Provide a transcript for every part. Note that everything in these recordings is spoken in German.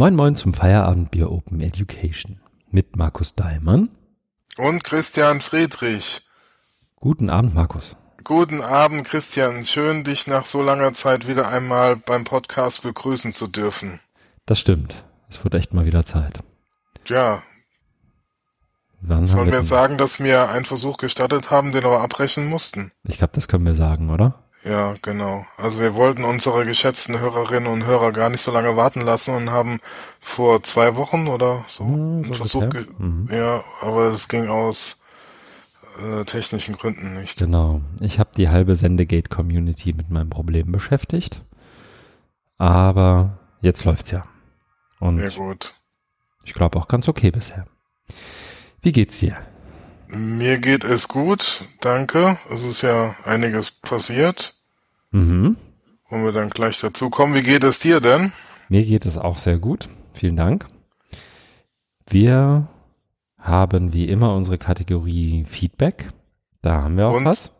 Moin Moin zum Feierabendbier Open Education mit Markus Daimann und Christian Friedrich. Guten Abend, Markus. Guten Abend, Christian. Schön, dich nach so langer Zeit wieder einmal beim Podcast begrüßen zu dürfen. Das stimmt. Es wird echt mal wieder Zeit. Ja. Wann Sollen wir jetzt sagen, dass wir einen Versuch gestartet haben, den aber abbrechen mussten? Ich glaube, das können wir sagen, oder? Ja, genau. Also wir wollten unsere geschätzten Hörerinnen und Hörer gar nicht so lange warten lassen und haben vor zwei Wochen oder so ja, einen Versuch. Mhm. Ja, aber es ging aus äh, technischen Gründen nicht. Genau. Ich habe die halbe Sendegate-Community mit meinem Problem beschäftigt. Aber jetzt läuft's ja. Und Sehr gut. Ich glaube auch ganz okay bisher. Wie geht's dir? Mir geht es gut, danke. Es ist ja einiges passiert. Mhm. Wollen wir dann gleich dazu kommen. Wie geht es dir denn? Mir geht es auch sehr gut. Vielen Dank. Wir haben wie immer unsere Kategorie Feedback. Da haben wir auch und, was.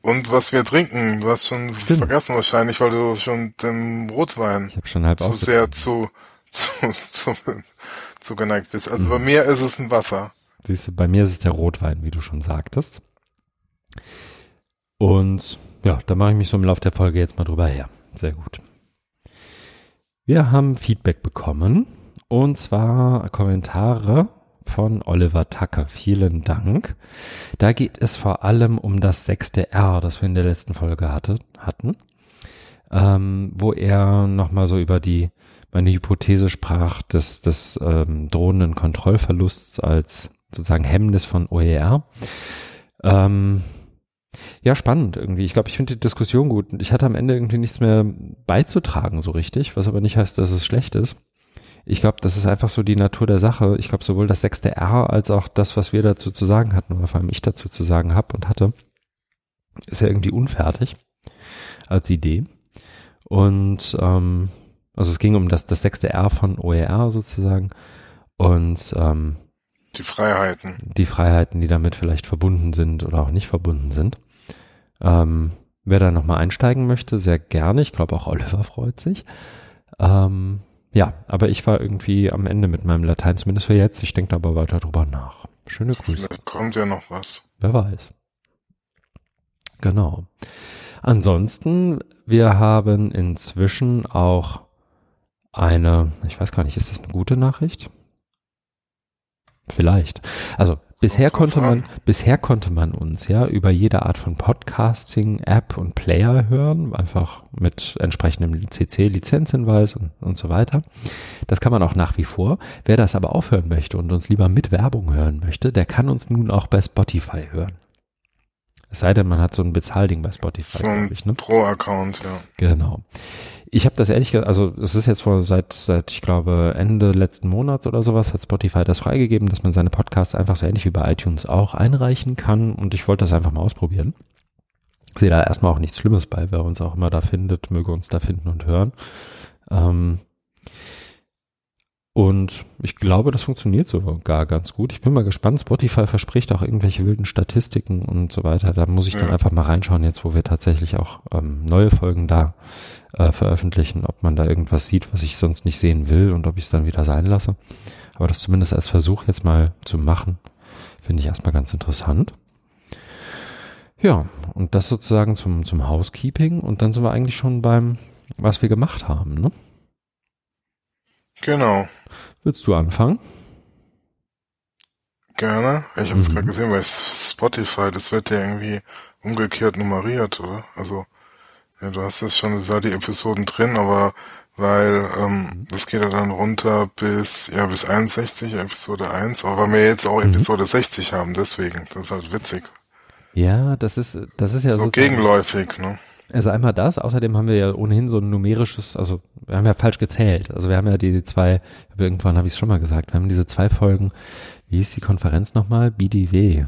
Und was wir trinken. Du hast schon Stimmt. vergessen wahrscheinlich, weil du schon den Rotwein ich hab schon halb zu sehr zu, zu, zu, zu geneigt bist. Also mhm. bei mir ist es ein Wasser. Siehst du, bei mir ist es der Rotwein, wie du schon sagtest. Und ja, da mache ich mich so im Laufe der Folge jetzt mal drüber her. Sehr gut. Wir haben Feedback bekommen und zwar Kommentare von Oliver Tucker. Vielen Dank. Da geht es vor allem um das sechste R, das wir in der letzten Folge hatte, hatten, ähm, wo er nochmal so über die meine Hypothese sprach des, des ähm, drohenden Kontrollverlusts als sozusagen Hemmnis von OER. Ähm, ja, spannend irgendwie. Ich glaube, ich finde die Diskussion gut. Ich hatte am Ende irgendwie nichts mehr beizutragen, so richtig, was aber nicht heißt, dass es schlecht ist. Ich glaube, das ist einfach so die Natur der Sache. Ich glaube, sowohl das sechste R als auch das, was wir dazu zu sagen hatten, oder vor allem ich dazu zu sagen habe und hatte, ist ja irgendwie unfertig als Idee. Und ähm, also es ging um das, das sechste R von OER sozusagen. Und ähm, die Freiheiten. Die Freiheiten, die damit vielleicht verbunden sind oder auch nicht verbunden sind. Ähm, wer da nochmal einsteigen möchte, sehr gerne. Ich glaube auch Oliver freut sich. Ähm, ja, aber ich war irgendwie am Ende mit meinem Latein, zumindest für jetzt. Ich denke aber weiter drüber nach. Schöne Grüße. Vielleicht kommt ja noch was. Wer weiß. Genau. Ansonsten, wir haben inzwischen auch eine, ich weiß gar nicht, ist das eine gute Nachricht? Vielleicht. Also bisher konnte man, bisher konnte man uns ja über jede Art von Podcasting, App und Player hören, einfach mit entsprechendem CC-Lizenzhinweis und, und so weiter. Das kann man auch nach wie vor. Wer das aber aufhören möchte und uns lieber mit Werbung hören möchte, der kann uns nun auch bei Spotify hören. Es sei denn, man hat so ein Bezahlding bei Spotify. So ein ich, ne? Pro-Account, ja. Genau. Ich habe das ehrlich gesagt, also es ist jetzt vor seit, seit, ich glaube, Ende letzten Monats oder sowas, hat Spotify das freigegeben, dass man seine Podcasts einfach so ähnlich wie bei iTunes auch einreichen kann und ich wollte das einfach mal ausprobieren. Ich sehe da erstmal auch nichts Schlimmes bei, wer uns auch immer da findet, möge uns da finden und hören. Ähm, und ich glaube, das funktioniert sogar ganz gut. Ich bin mal gespannt. Spotify verspricht auch irgendwelche wilden Statistiken und so weiter. Da muss ich ja. dann einfach mal reinschauen, jetzt wo wir tatsächlich auch ähm, neue Folgen da äh, veröffentlichen, ob man da irgendwas sieht, was ich sonst nicht sehen will und ob ich es dann wieder sein lasse. Aber das zumindest als Versuch jetzt mal zu machen, finde ich erstmal ganz interessant. Ja, und das sozusagen zum, zum Housekeeping und dann sind wir eigentlich schon beim, was wir gemacht haben, ne? Genau. Willst du anfangen? Gerne. Ich habe es mhm. gerade gesehen bei Spotify, das wird ja irgendwie umgekehrt nummeriert, oder? Also ja, du hast jetzt schon da die Episoden drin, aber weil ähm, mhm. das geht ja dann runter bis ja bis 61 Episode 1, aber weil wir jetzt auch mhm. Episode 60 haben, deswegen, das ist halt witzig. Ja, das ist das ist ja so gegenläufig, ne? Also einmal das, außerdem haben wir ja ohnehin so ein numerisches, also wir haben ja falsch gezählt. Also wir haben ja die, die zwei, irgendwann habe ich es schon mal gesagt, wir haben diese zwei Folgen, wie hieß die Konferenz nochmal? BDW.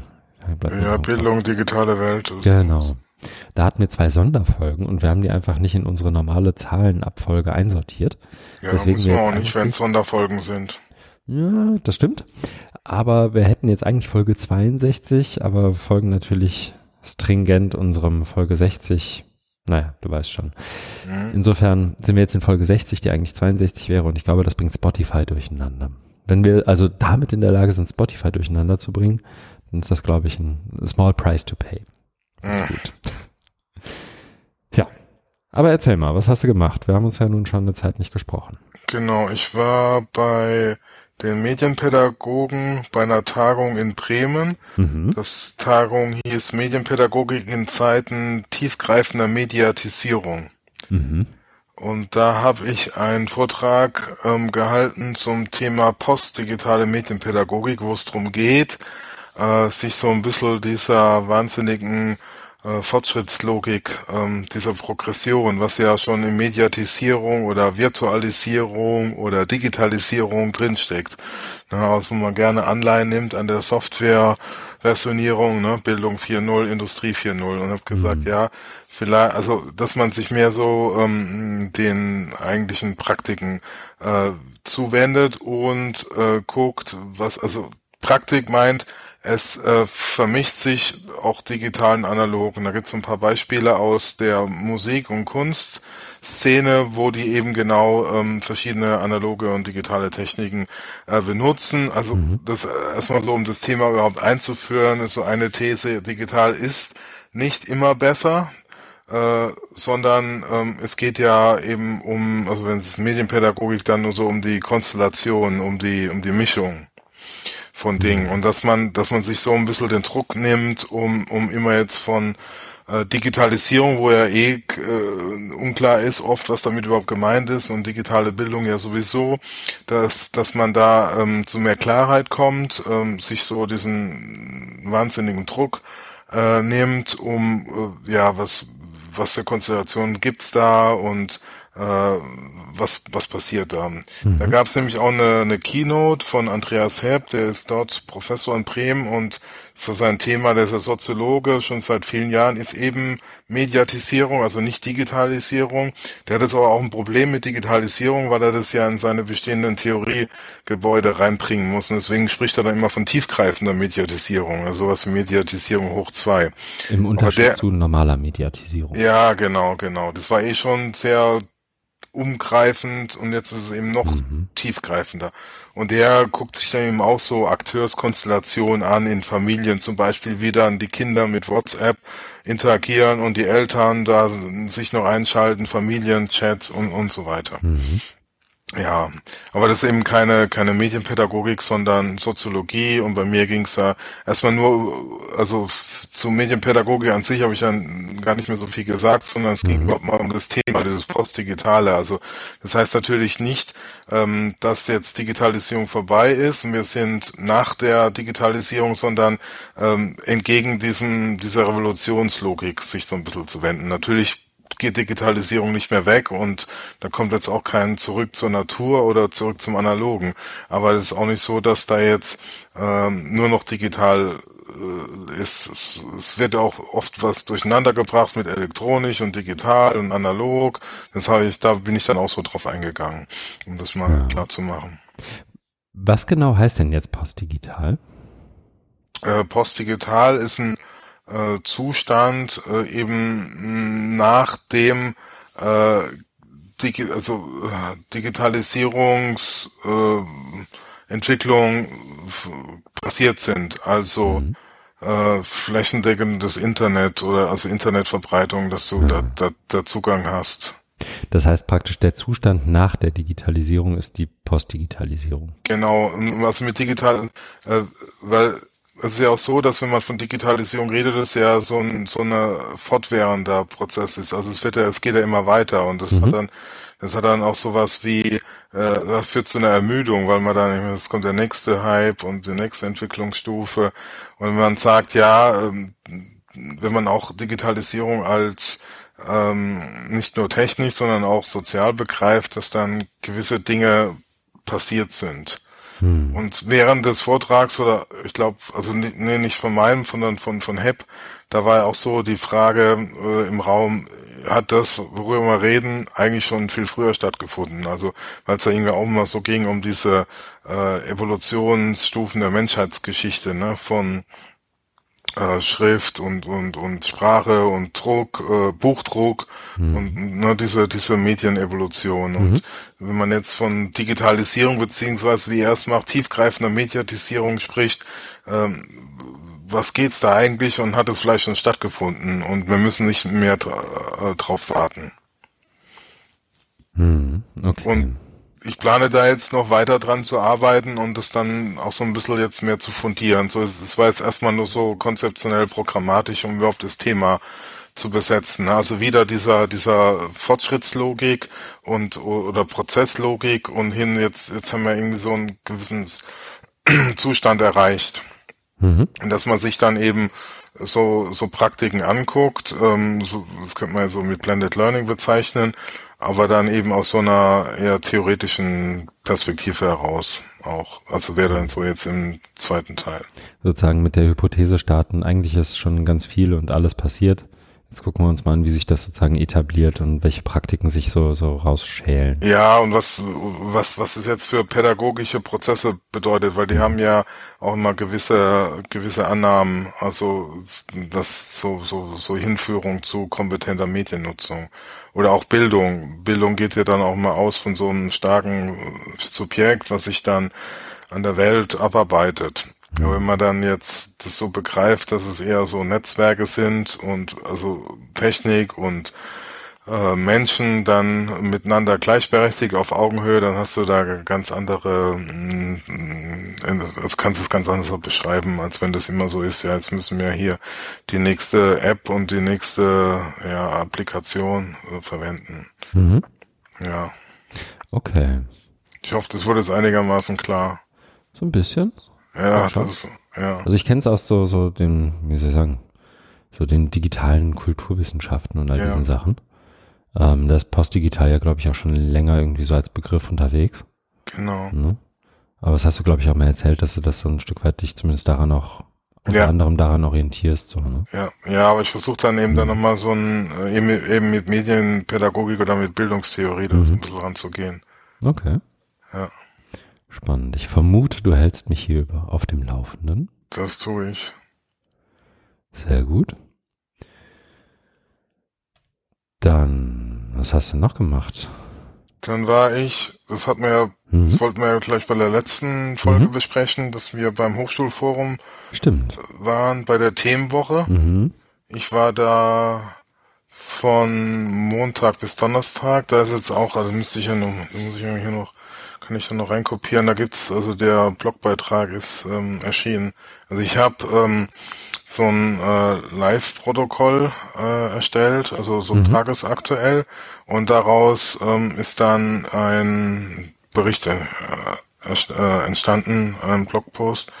Ja, Bildung, digitale Welt. Genau. Da hatten wir zwei Sonderfolgen und wir haben die einfach nicht in unsere normale Zahlenabfolge einsortiert. Ja, Deswegen müssen wir auch nicht, wenn es Sonderfolgen sind. Ja, das stimmt. Aber wir hätten jetzt eigentlich Folge 62, aber folgen natürlich stringent unserem Folge 60 Naja, du weißt schon. Mhm. Insofern sind wir jetzt in Folge 60, die eigentlich 62 wäre und ich glaube, das bringt Spotify durcheinander. Wenn wir also damit in der Lage sind, Spotify durcheinander zu bringen, dann ist das, glaube ich, ein small price to pay. Mhm. Gut. Tja, aber erzähl mal, was hast du gemacht? Wir haben uns ja nun schon eine Zeit nicht gesprochen. Genau, ich war bei den Medienpädagogen bei einer Tagung in Bremen. Mhm. Das Tagung hieß Medienpädagogik in Zeiten tiefgreifender Mediatisierung. Mhm. Und da habe ich einen Vortrag ähm, gehalten zum Thema postdigitale Medienpädagogik, wo es darum geht, äh, sich so ein bisschen dieser wahnsinnigen äh, Fortschrittslogik ähm, dieser Progression, was ja schon in Mediatisierung oder Virtualisierung oder Digitalisierung drinsteckt. Ne, aus wo man gerne Anleihen nimmt an der Software-Versionierung, ne, Bildung 4.0, Industrie 4.0 und habe gesagt, mhm. ja, vielleicht, also dass man sich mehr so ähm, den eigentlichen Praktiken äh, zuwendet und äh, guckt, was, also Praktik meint, es äh, vermischt sich auch digital und analog. Und da gibt es ein paar Beispiele aus der Musik- und Kunstszene, wo die eben genau ähm, verschiedene analoge und digitale Techniken äh, benutzen. Also mhm. das äh, erstmal so, um das Thema überhaupt einzuführen, ist so eine These, digital ist nicht immer besser. Äh, sondern ähm, es geht ja eben um, also wenn es Medienpädagogik dann nur so um die Konstellation, um die, um die Mischung von Dingen. Und dass man, dass man sich so ein bisschen den Druck nimmt, um, um immer jetzt von äh, Digitalisierung, wo ja eh äh, unklar ist, oft was damit überhaupt gemeint ist und digitale Bildung ja sowieso, dass, dass man da ähm, zu mehr Klarheit kommt, ähm, sich so diesen wahnsinnigen Druck äh, nimmt, um äh, ja was was für Konstellationen gibt's da und äh, was, was passiert da. Mhm. Da gab es nämlich auch eine, eine Keynote von Andreas Hepp, der ist dort Professor in Bremen und so sein Thema, der ist ja Soziologe, schon seit vielen Jahren, ist eben Mediatisierung, also nicht Digitalisierung. Der hat jetzt aber auch ein Problem mit Digitalisierung, weil er das ja in seine bestehenden Theoriegebäude reinbringen muss. Und deswegen spricht er dann immer von tiefgreifender Mediatisierung, also sowas wie Mediatisierung hoch zwei. Im Unterschied der, zu normaler Mediatisierung. Ja, genau, genau. Das war eh schon sehr umgreifend und jetzt ist es eben noch mhm. tiefgreifender. Und der guckt sich dann eben auch so Akteurskonstellationen an in Familien, zum Beispiel wie dann die Kinder mit WhatsApp interagieren und die Eltern da sich noch einschalten, Familienchats und, und so weiter. Mhm. Ja, aber das ist eben keine, keine Medienpädagogik, sondern Soziologie und bei mir ging es da erstmal nur, also zu Medienpädagogik an sich habe ich dann gar nicht mehr so viel gesagt, sondern es ging mhm. überhaupt mal um das Thema, dieses Postdigitale. Also das heißt natürlich nicht, ähm, dass jetzt Digitalisierung vorbei ist und wir sind nach der Digitalisierung, sondern ähm, entgegen diesem, dieser Revolutionslogik sich so ein bisschen zu wenden. Natürlich geht Digitalisierung nicht mehr weg und da kommt jetzt auch kein zurück zur Natur oder zurück zum Analogen. Aber es ist auch nicht so, dass da jetzt ähm, nur noch digital äh, ist. Es, es wird auch oft was durcheinander gebracht mit elektronisch und digital und analog. Das habe ich, da bin ich dann auch so drauf eingegangen, um das mal ja. klar zu machen. Was genau heißt denn jetzt postdigital? Äh, postdigital ist ein äh, Zustand äh, eben nach dem äh, Digi also äh, Digitalisierungsentwicklung äh, passiert sind. Also mhm. äh, flächendeckendes Internet oder also Internetverbreitung, dass du mhm. da, da, da Zugang hast. Das heißt praktisch der Zustand nach der Digitalisierung ist die Postdigitalisierung. Genau, was mit digital, äh, weil es ist ja auch so, dass wenn man von Digitalisierung redet, es ja so ein so eine fortwährender Prozess ist. Also es wird ja, es geht ja immer weiter und das mhm. hat dann, das hat dann auch sowas wie, äh, das führt zu einer Ermüdung, weil man dann, es kommt der nächste Hype und die nächste Entwicklungsstufe. Und wenn man sagt, ja, ähm, wenn man auch Digitalisierung als ähm, nicht nur technisch, sondern auch sozial begreift, dass dann gewisse Dinge passiert sind. Hm. Und während des Vortrags oder ich glaube, also nee, nicht von meinem, sondern von von Hepp, da war ja auch so die Frage äh, im Raum, hat das, worüber wir reden, eigentlich schon viel früher stattgefunden. Also weil es da irgendwie auch immer so ging um diese äh, Evolutionsstufen der Menschheitsgeschichte, ne, von äh, Schrift und und und Sprache und Druck, äh, Buchdruck mhm. und ne, diese diese Medienevolution. Mhm. Und wenn man jetzt von Digitalisierung beziehungsweise wie er es macht, tiefgreifender Mediatisierung spricht, ähm, was geht's da eigentlich und hat es vielleicht schon stattgefunden und wir müssen nicht mehr dra äh, drauf warten. Mhm. Okay. Und ich plane da jetzt noch weiter dran zu arbeiten und das dann auch so ein bisschen jetzt mehr zu fundieren. So, es war jetzt erstmal nur so konzeptionell programmatisch, um überhaupt das Thema zu besetzen. Also wieder dieser, dieser Fortschrittslogik und, oder Prozesslogik und hin jetzt, jetzt haben wir irgendwie so einen gewissen Zustand erreicht. Mhm. Dass man sich dann eben so, so Praktiken anguckt, ähm, so, das könnte man ja so mit Blended Learning bezeichnen, aber dann eben aus so einer eher theoretischen Perspektive heraus auch. Also wäre dann so jetzt im zweiten Teil. Sozusagen mit der Hypothese starten, eigentlich ist schon ganz viel und alles passiert. Jetzt gucken wir uns mal an, wie sich das sozusagen etabliert und welche Praktiken sich so, so rausschälen. Ja, und was, was, was es jetzt für pädagogische Prozesse bedeutet, weil die mhm. haben ja auch immer gewisse, gewisse Annahmen, also das so, so, so Hinführung zu kompetenter Mediennutzung. Oder auch Bildung. Bildung geht ja dann auch mal aus von so einem starken Subjekt, was sich dann an der Welt abarbeitet. Aber wenn man dann jetzt das so begreift, dass es eher so Netzwerke sind und also Technik und äh, Menschen dann miteinander gleichberechtigt auf Augenhöhe, dann hast du da ganz andere, also kannst du es ganz anders beschreiben, als wenn das immer so ist, ja, jetzt müssen wir hier die nächste App und die nächste ja, Applikation äh, verwenden. Mhm. Ja. Okay. Ich hoffe, das wurde jetzt einigermaßen klar. So ein bisschen. Ja, das, ja. Also ich kenne es aus so, so den, wie soll ich sagen, so den digitalen Kulturwissenschaften und all ja. diesen Sachen. Ähm, da ist Postdigital ja, glaube ich, auch schon länger irgendwie so als Begriff unterwegs. Genau. Ne? Aber das hast du, glaube ich, auch mal erzählt, dass du das so ein Stück weit dich zumindest daran auch unter ja. anderem daran orientierst. So, ne? Ja, ja, aber ich versuche dann eben mhm. dann nochmal so ein, äh, eben, eben mit Medienpädagogik oder mit Bildungstheorie da mhm. so ein bisschen ranzugehen. Okay. Ja. Spannend. Ich vermute, du hältst mich hier über auf dem Laufenden. Das tue ich. Sehr gut. Dann, was hast du noch gemacht? Dann war ich, das hat mir, mhm. das wollten wir ja gleich bei der letzten Folge mhm. besprechen, dass wir beim Hochschulforum Stimmt. waren bei der Themenwoche. Mhm. Ich war da von Montag bis Donnerstag. Da ist jetzt auch, also müsste ich ja noch, muss ich ja hier noch kann ich dann noch reinkopieren. Da gibt's, also der Blogbeitrag ist ähm, erschienen. Also ich habe ähm, so ein äh, Live-Protokoll äh, erstellt, also so mhm. tagesaktuell, und daraus ähm, ist dann ein Bericht äh, äh, entstanden, ein Blogpost.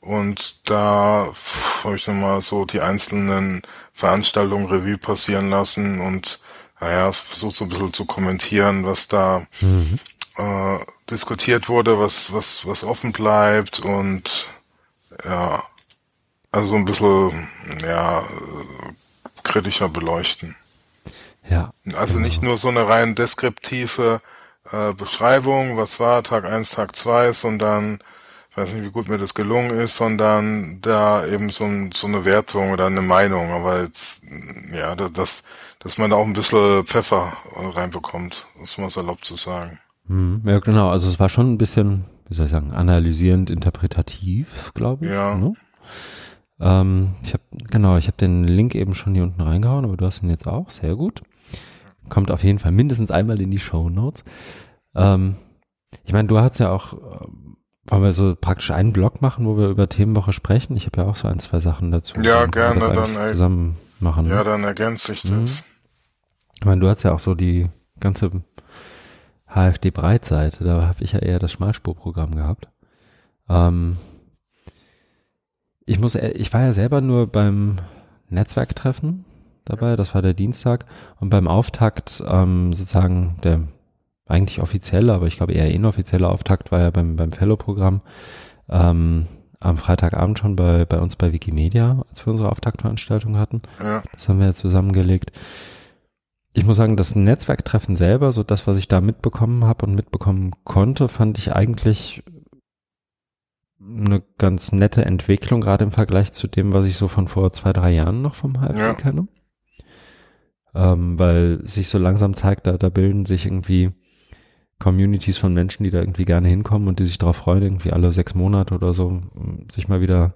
Und da habe ich nochmal so die einzelnen Veranstaltungen Revue passieren lassen und naja, versucht so ein bisschen zu kommentieren, was da mhm äh, diskutiert wurde, was, was, was offen bleibt und ja, also ein bisschen, ja, kritischer beleuchten. Ja. Also nicht nur so eine rein deskriptive äh, Beschreibung, was war Tag eins Tag zwei sondern, ich weiß nicht, wie gut mir das gelungen ist, sondern da eben so, so eine Wertung oder eine Meinung, aber jetzt, ja, das, dass man da auch ein bisschen Pfeffer reinbekommt, muss man salopp zu sagen. Hm, ja, genau. Also es war schon ein bisschen, wie soll ich sagen, analysierend, interpretativ, glaube ich. Ja. Ne? Ähm, ich habe genau, ich habe den Link eben schon hier unten reingehauen, aber du hast ihn jetzt auch. Sehr gut. Kommt auf jeden Fall mindestens einmal in die Show Notes. Ähm, ich meine, du hast ja auch, äh, wollen wir so praktisch einen Blog machen, wo wir über Themenwoche sprechen? Ich habe ja auch so ein, zwei Sachen dazu. Ja, gerne, dann zusammen machen. Ja, ne? dann ergänzt sich das. Mhm. Ich meine, du hast ja auch so die ganze HFD-Breitseite, da habe ich ja eher das Schmalspurprogramm gehabt. Ähm, ich muss, ich war ja selber nur beim Netzwerktreffen dabei, das war der Dienstag, und beim Auftakt ähm, sozusagen der eigentlich offizielle, aber ich glaube eher inoffizielle Auftakt war ja beim, beim Fellow-Programm ähm, am Freitagabend schon bei, bei uns bei Wikimedia, als wir unsere Auftaktveranstaltung hatten. Ja. Das haben wir ja zusammengelegt ich muss sagen, das Netzwerktreffen selber, so das, was ich da mitbekommen habe und mitbekommen konnte, fand ich eigentlich eine ganz nette Entwicklung, gerade im Vergleich zu dem, was ich so von vor zwei, drei Jahren noch vom HFG Ja. kenne. Ähm, weil sich so langsam zeigt, da, da bilden sich irgendwie Communities von Menschen, die da irgendwie gerne hinkommen und die sich darauf freuen, irgendwie alle sechs Monate oder so, sich mal wieder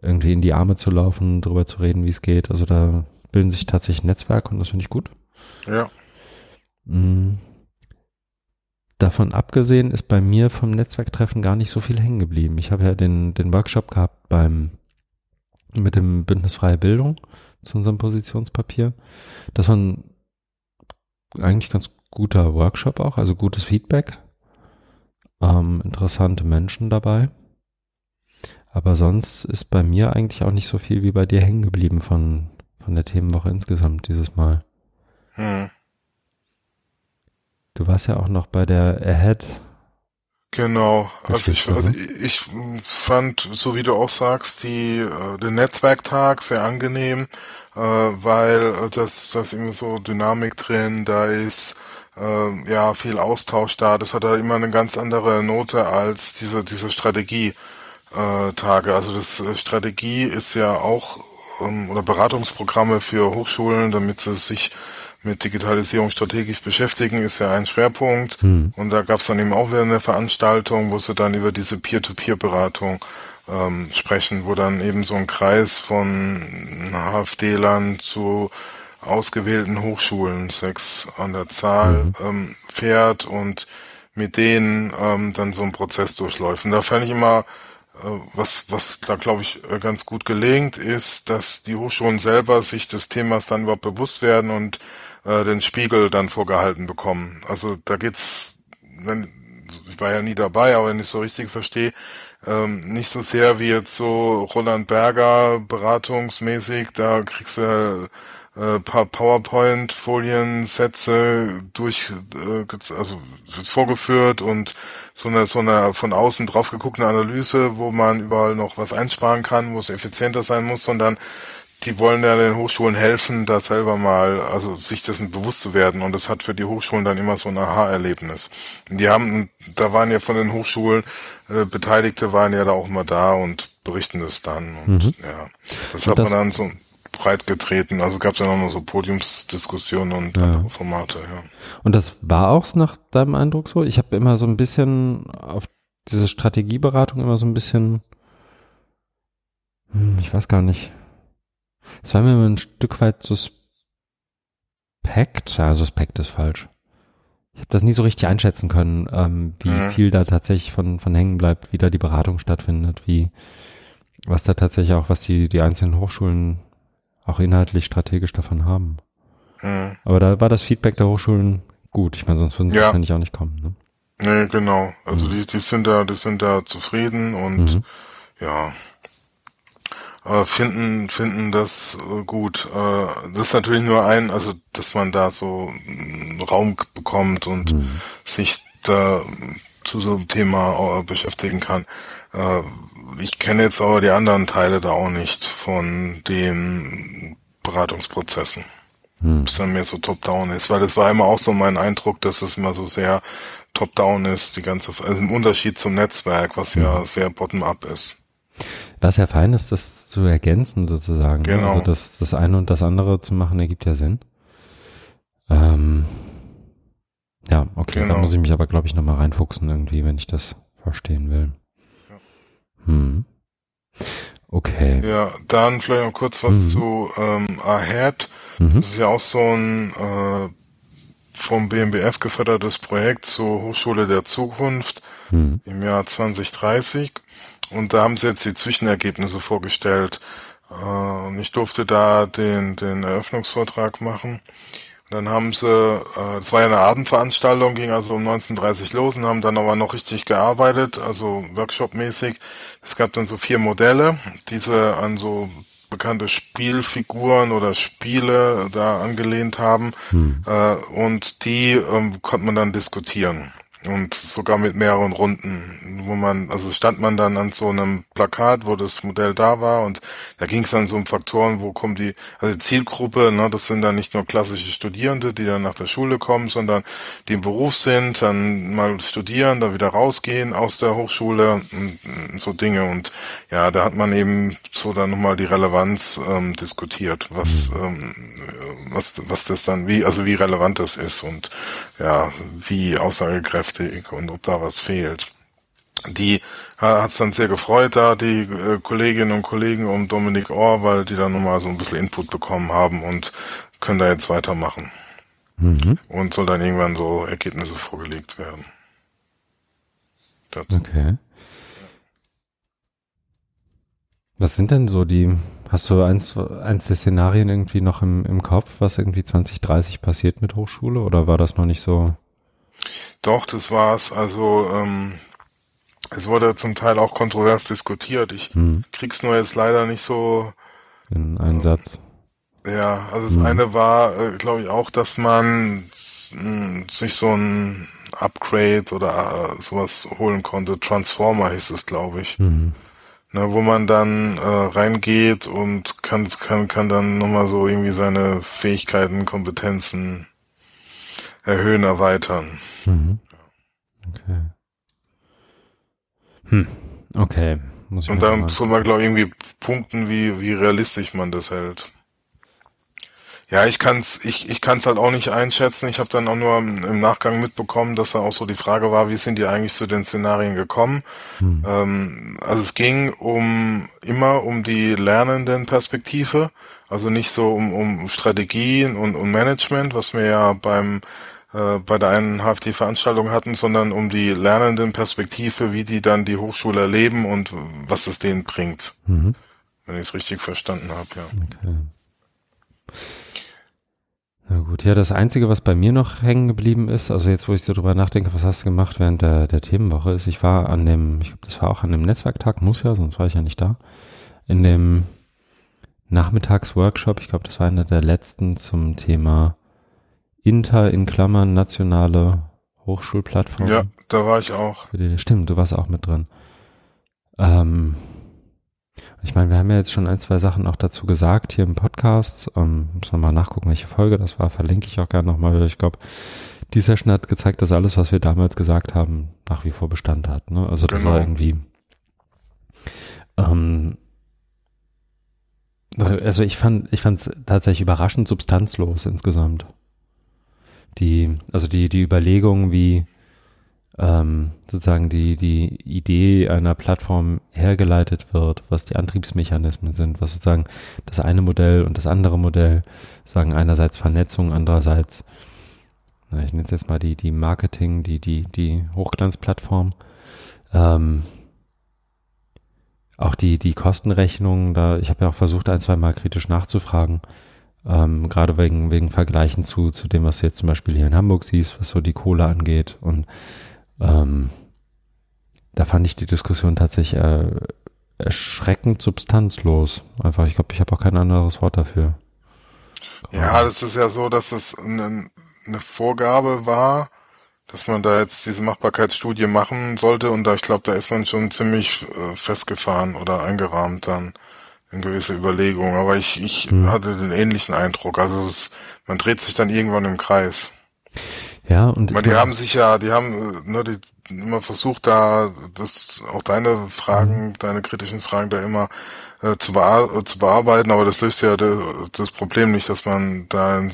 irgendwie in die Arme zu laufen, drüber zu reden, wie es geht. Also da bilden sich tatsächlich Netzwerke und das finde ich gut. Ja. Mm. Davon abgesehen ist bei mir vom Netzwerktreffen gar nicht so viel hängen geblieben. Ich habe ja den, den Workshop gehabt beim, mit dem Bündnis Freie Bildung zu unserem Positionspapier. Das war ein eigentlich ganz guter Workshop auch, also gutes Feedback. Ähm, interessante Menschen dabei. Aber sonst ist bei mir eigentlich auch nicht so viel wie bei dir hängen geblieben von, von der Themenwoche insgesamt dieses Mal. Hm. Du warst ja auch noch bei der Ahead. Genau, also ich, also ich fand, so wie du auch sagst, die, äh, den Netzwerktag sehr angenehm, äh, weil äh, das, das immer so Dynamik drin, da ist äh, ja viel Austausch da, das hat da immer eine ganz andere Note als diese, diese Strategie äh, Tage. Also das Strategie ist ja auch ähm, oder Beratungsprogramme für Hochschulen, damit sie sich mit Digitalisierung strategisch beschäftigen, ist ja ein Schwerpunkt. Hm. Und da gab es dann eben auch wieder eine Veranstaltung, wo sie dann über diese Peer-to-Peer-Beratung ähm, sprechen, wo dann eben so ein Kreis von AfD-Lern zu ausgewählten Hochschulen, sechs an der Zahl, Mhm. ähm, fährt und mit denen ähm, dann so ein Prozess durchläuft. Und da fand ich immer, äh, was, was da glaube ich äh, ganz gut gelingt, ist, dass die Hochschulen selber sich des Themas dann überhaupt bewusst werden und äh, den Spiegel dann vorgehalten bekommen. Also da geht's, wenn, ich war ja nie dabei, aber wenn ich so richtig verstehe, ähm, nicht so sehr wie jetzt so Roland Berger beratungsmäßig, da kriegst du äh, paar PowerPoint-Folien, Sätze durch, äh, also wird vorgeführt und so eine so eine von außen drauf geguckte Analyse, wo man überall noch was einsparen kann, wo es effizienter sein muss, sondern die wollen ja den Hochschulen helfen, da selber mal, also sich dessen bewusst zu werden. Und das hat für die Hochschulen dann immer so ein Aha-Erlebnis. Die haben, da waren ja von den Hochschulen, äh, Beteiligte waren ja da auch mal da und berichten das dann. Und ja, das Und hat das- man dann so breit getreten. Also gab es auch noch so Podiumsdiskussionen und andere Formate, ja. Und das war auch nach deinem Eindruck so? Ich habe immer so ein bisschen auf diese Strategieberatung immer so ein bisschen, hm, ich weiß gar nicht. Es war mir ein Stück weit suspekt. Ja, suspekt ist falsch. Ich habe das nie so richtig einschätzen können, ähm, wie Mhm. viel da tatsächlich von, von hängen bleibt, wie da die Beratung stattfindet, wie, was da tatsächlich auch, was die, die einzelnen Hochschulen auch inhaltlich strategisch davon haben. Mhm. Aber da war das Feedback der Hochschulen gut. Ich meine, sonst würden sie Ja. wahrscheinlich auch nicht kommen. Ne? Nee, genau. Also die, die sind da, die sind da zufrieden und Mhm. ja, äh, finden, finden das äh, gut. Äh, das ist natürlich nur ein, also dass man da so einen Raum bekommt und sich da zu so einem Thema äh, beschäftigen kann. Äh, ich kenne jetzt aber die anderen Teile da auch nicht von den Beratungsprozessen. Hm. Ob es dann mehr so top-down ist, weil das war immer auch so mein Eindruck, dass es immer so sehr top-down ist, die ganze, also im Unterschied zum Netzwerk, was ja sehr bottom-up ist. Was ja fein ist, das zu ergänzen sozusagen. Genau. Also das, das eine und das andere zu machen, ergibt ja Sinn. Ähm, ja, okay, da Genau. muss ich mich aber, glaube ich, nochmal reinfuchsen irgendwie, wenn ich das verstehen will. Hm. Okay. Ja, dann vielleicht noch kurz was Mhm. zu ähm, Ahead. Mhm. Das ist ja auch so ein äh, vom BMBF gefördertes Projekt zur Hochschule der Zukunft Hm. im Jahr 2030. Und da haben sie jetzt die Zwischenergebnisse vorgestellt. Äh, und ich durfte da den, den Eröffnungsvortrag machen. Und dann haben sie, äh, das war ja eine Abendveranstaltung, ging also um 19.30 los und haben dann aber noch richtig gearbeitet, also Workshop-mäßig. Es gab dann so vier Modelle, die sie an so bekannte Spielfiguren oder Spiele da angelehnt haben. Äh, und die ähm, konnte man dann diskutieren. Und sogar mit mehreren Runden. wo man, also stand man dann an so einem Plakat, wo das Modell da war und da ging es dann so um Faktoren, wo kommen die, also die Zielgruppe, ne, das sind dann nicht nur klassische Studierende, die dann nach der Schule kommen, sondern die im Beruf sind, dann mal studieren, dann wieder rausgehen aus der Hochschule und so Dinge und ja, da hat man eben so dann nochmal die Relevanz ähm, diskutiert, was, ähm, was, was das dann, wie, also wie relevant das ist und ja, wie aussagekräftig und ob da was fehlt. Die hat es dann sehr gefreut, da die äh, Kolleginnen und Kollegen um Dominik Ohr, weil die dann nochmal so ein bisschen Input bekommen haben und können da jetzt weitermachen. Mhm. Und soll dann irgendwann so Ergebnisse vorgelegt werden. Dazu. Okay. Was sind denn so die, hast du eins, eins der Szenarien irgendwie noch im, im Kopf, was irgendwie 2030 passiert mit Hochschule oder war das noch nicht so? Doch, das war's. Also ähm, es wurde zum Teil auch kontrovers diskutiert. Ich hm. krieg's nur jetzt leider nicht so in einen äh, Satz. Ja, also das hm. eine war, äh, glaube ich, auch, dass man sich so ein Upgrade oder äh, sowas holen konnte. Transformer hieß es, glaube ich. Mhm ne, wo man dann äh, reingeht und kann, kann, kann dann nochmal so irgendwie seine Fähigkeiten, Kompetenzen erhöhen, erweitern. Mhm. Okay. Hm. Okay. Muss ich und dann soll man, glaube ich, irgendwie punkten, wie, wie realistisch man das hält. Ja, ich kann's, ich, ich kann's halt auch nicht einschätzen. Ich habe dann auch nur im Nachgang mitbekommen, dass da auch so die Frage war, wie sind die eigentlich zu den Szenarien gekommen? Hm. Ähm, also es ging um immer um die lernenden Perspektive, also nicht so um, um Strategien und, und Management, was wir ja beim äh, bei der einen HFT-Veranstaltung hatten, sondern um die lernenden Perspektive, wie die dann die Hochschule erleben und was es denen bringt. Mhm. Wenn ich es richtig verstanden habe, ja. Okay. Na gut, ja, das Einzige, was bei mir noch hängen geblieben ist, also jetzt, wo ich so drüber nachdenke, was hast du gemacht während der, der Themenwoche, ist, ich war an dem, ich glaube, das war auch an dem Netzwerktag, muss ja, sonst war ich ja nicht da, in dem Nachmittagsworkshop, ich glaube, das war einer der letzten zum Thema Inter in Klammern nationale Hochschulplattform. Ja, da war ich auch. Stimmt, du warst auch mit drin. Ähm, ich meine, wir haben ja jetzt schon ein, zwei Sachen auch dazu gesagt hier im Podcast. Ähm, muss man mal nachgucken, welche Folge das war. Verlinke ich auch gerne nochmal. Ich glaube, die Session hat gezeigt, dass alles, was wir damals gesagt haben, nach wie vor Bestand hat. Ne? Also das genau. war irgendwie. Ähm, also ich fand, ich fand es tatsächlich überraschend substanzlos insgesamt. Die, also die, die Überlegung, wie ähm, sozusagen die, die Idee einer Plattform hergeleitet wird, was die Antriebsmechanismen sind, was sozusagen das eine Modell und das andere Modell sagen einerseits Vernetzung, andererseits, na, ich nenne es jetzt mal die, die Marketing, die, die, die Hochglanzplattform, ähm, auch die, die Kostenrechnung, da, ich habe ja auch versucht, ein, zwei Mal kritisch nachzufragen, ähm, gerade wegen, wegen Vergleichen zu, zu dem, was du jetzt zum Beispiel hier in Hamburg siehst, was so die Kohle angeht und ähm, da fand ich die Diskussion tatsächlich äh, erschreckend substanzlos. Einfach, ich glaube, ich habe auch kein anderes Wort dafür. Ja, das ist ja so, dass es eine, eine Vorgabe war, dass man da jetzt diese Machbarkeitsstudie machen sollte und da ich glaube, da ist man schon ziemlich äh, festgefahren oder eingerahmt dann in gewisse Überlegungen. Aber ich, ich hm. hatte den ähnlichen Eindruck. Also es, man dreht sich dann irgendwann im Kreis. Ja, und. Aber die haben sich ja, die haben, ne, die immer versucht da, das, auch deine Fragen, mhm. deine kritischen Fragen da immer äh, zu, bear äh, zu bearbeiten, aber das löst ja de, das Problem nicht, dass man da in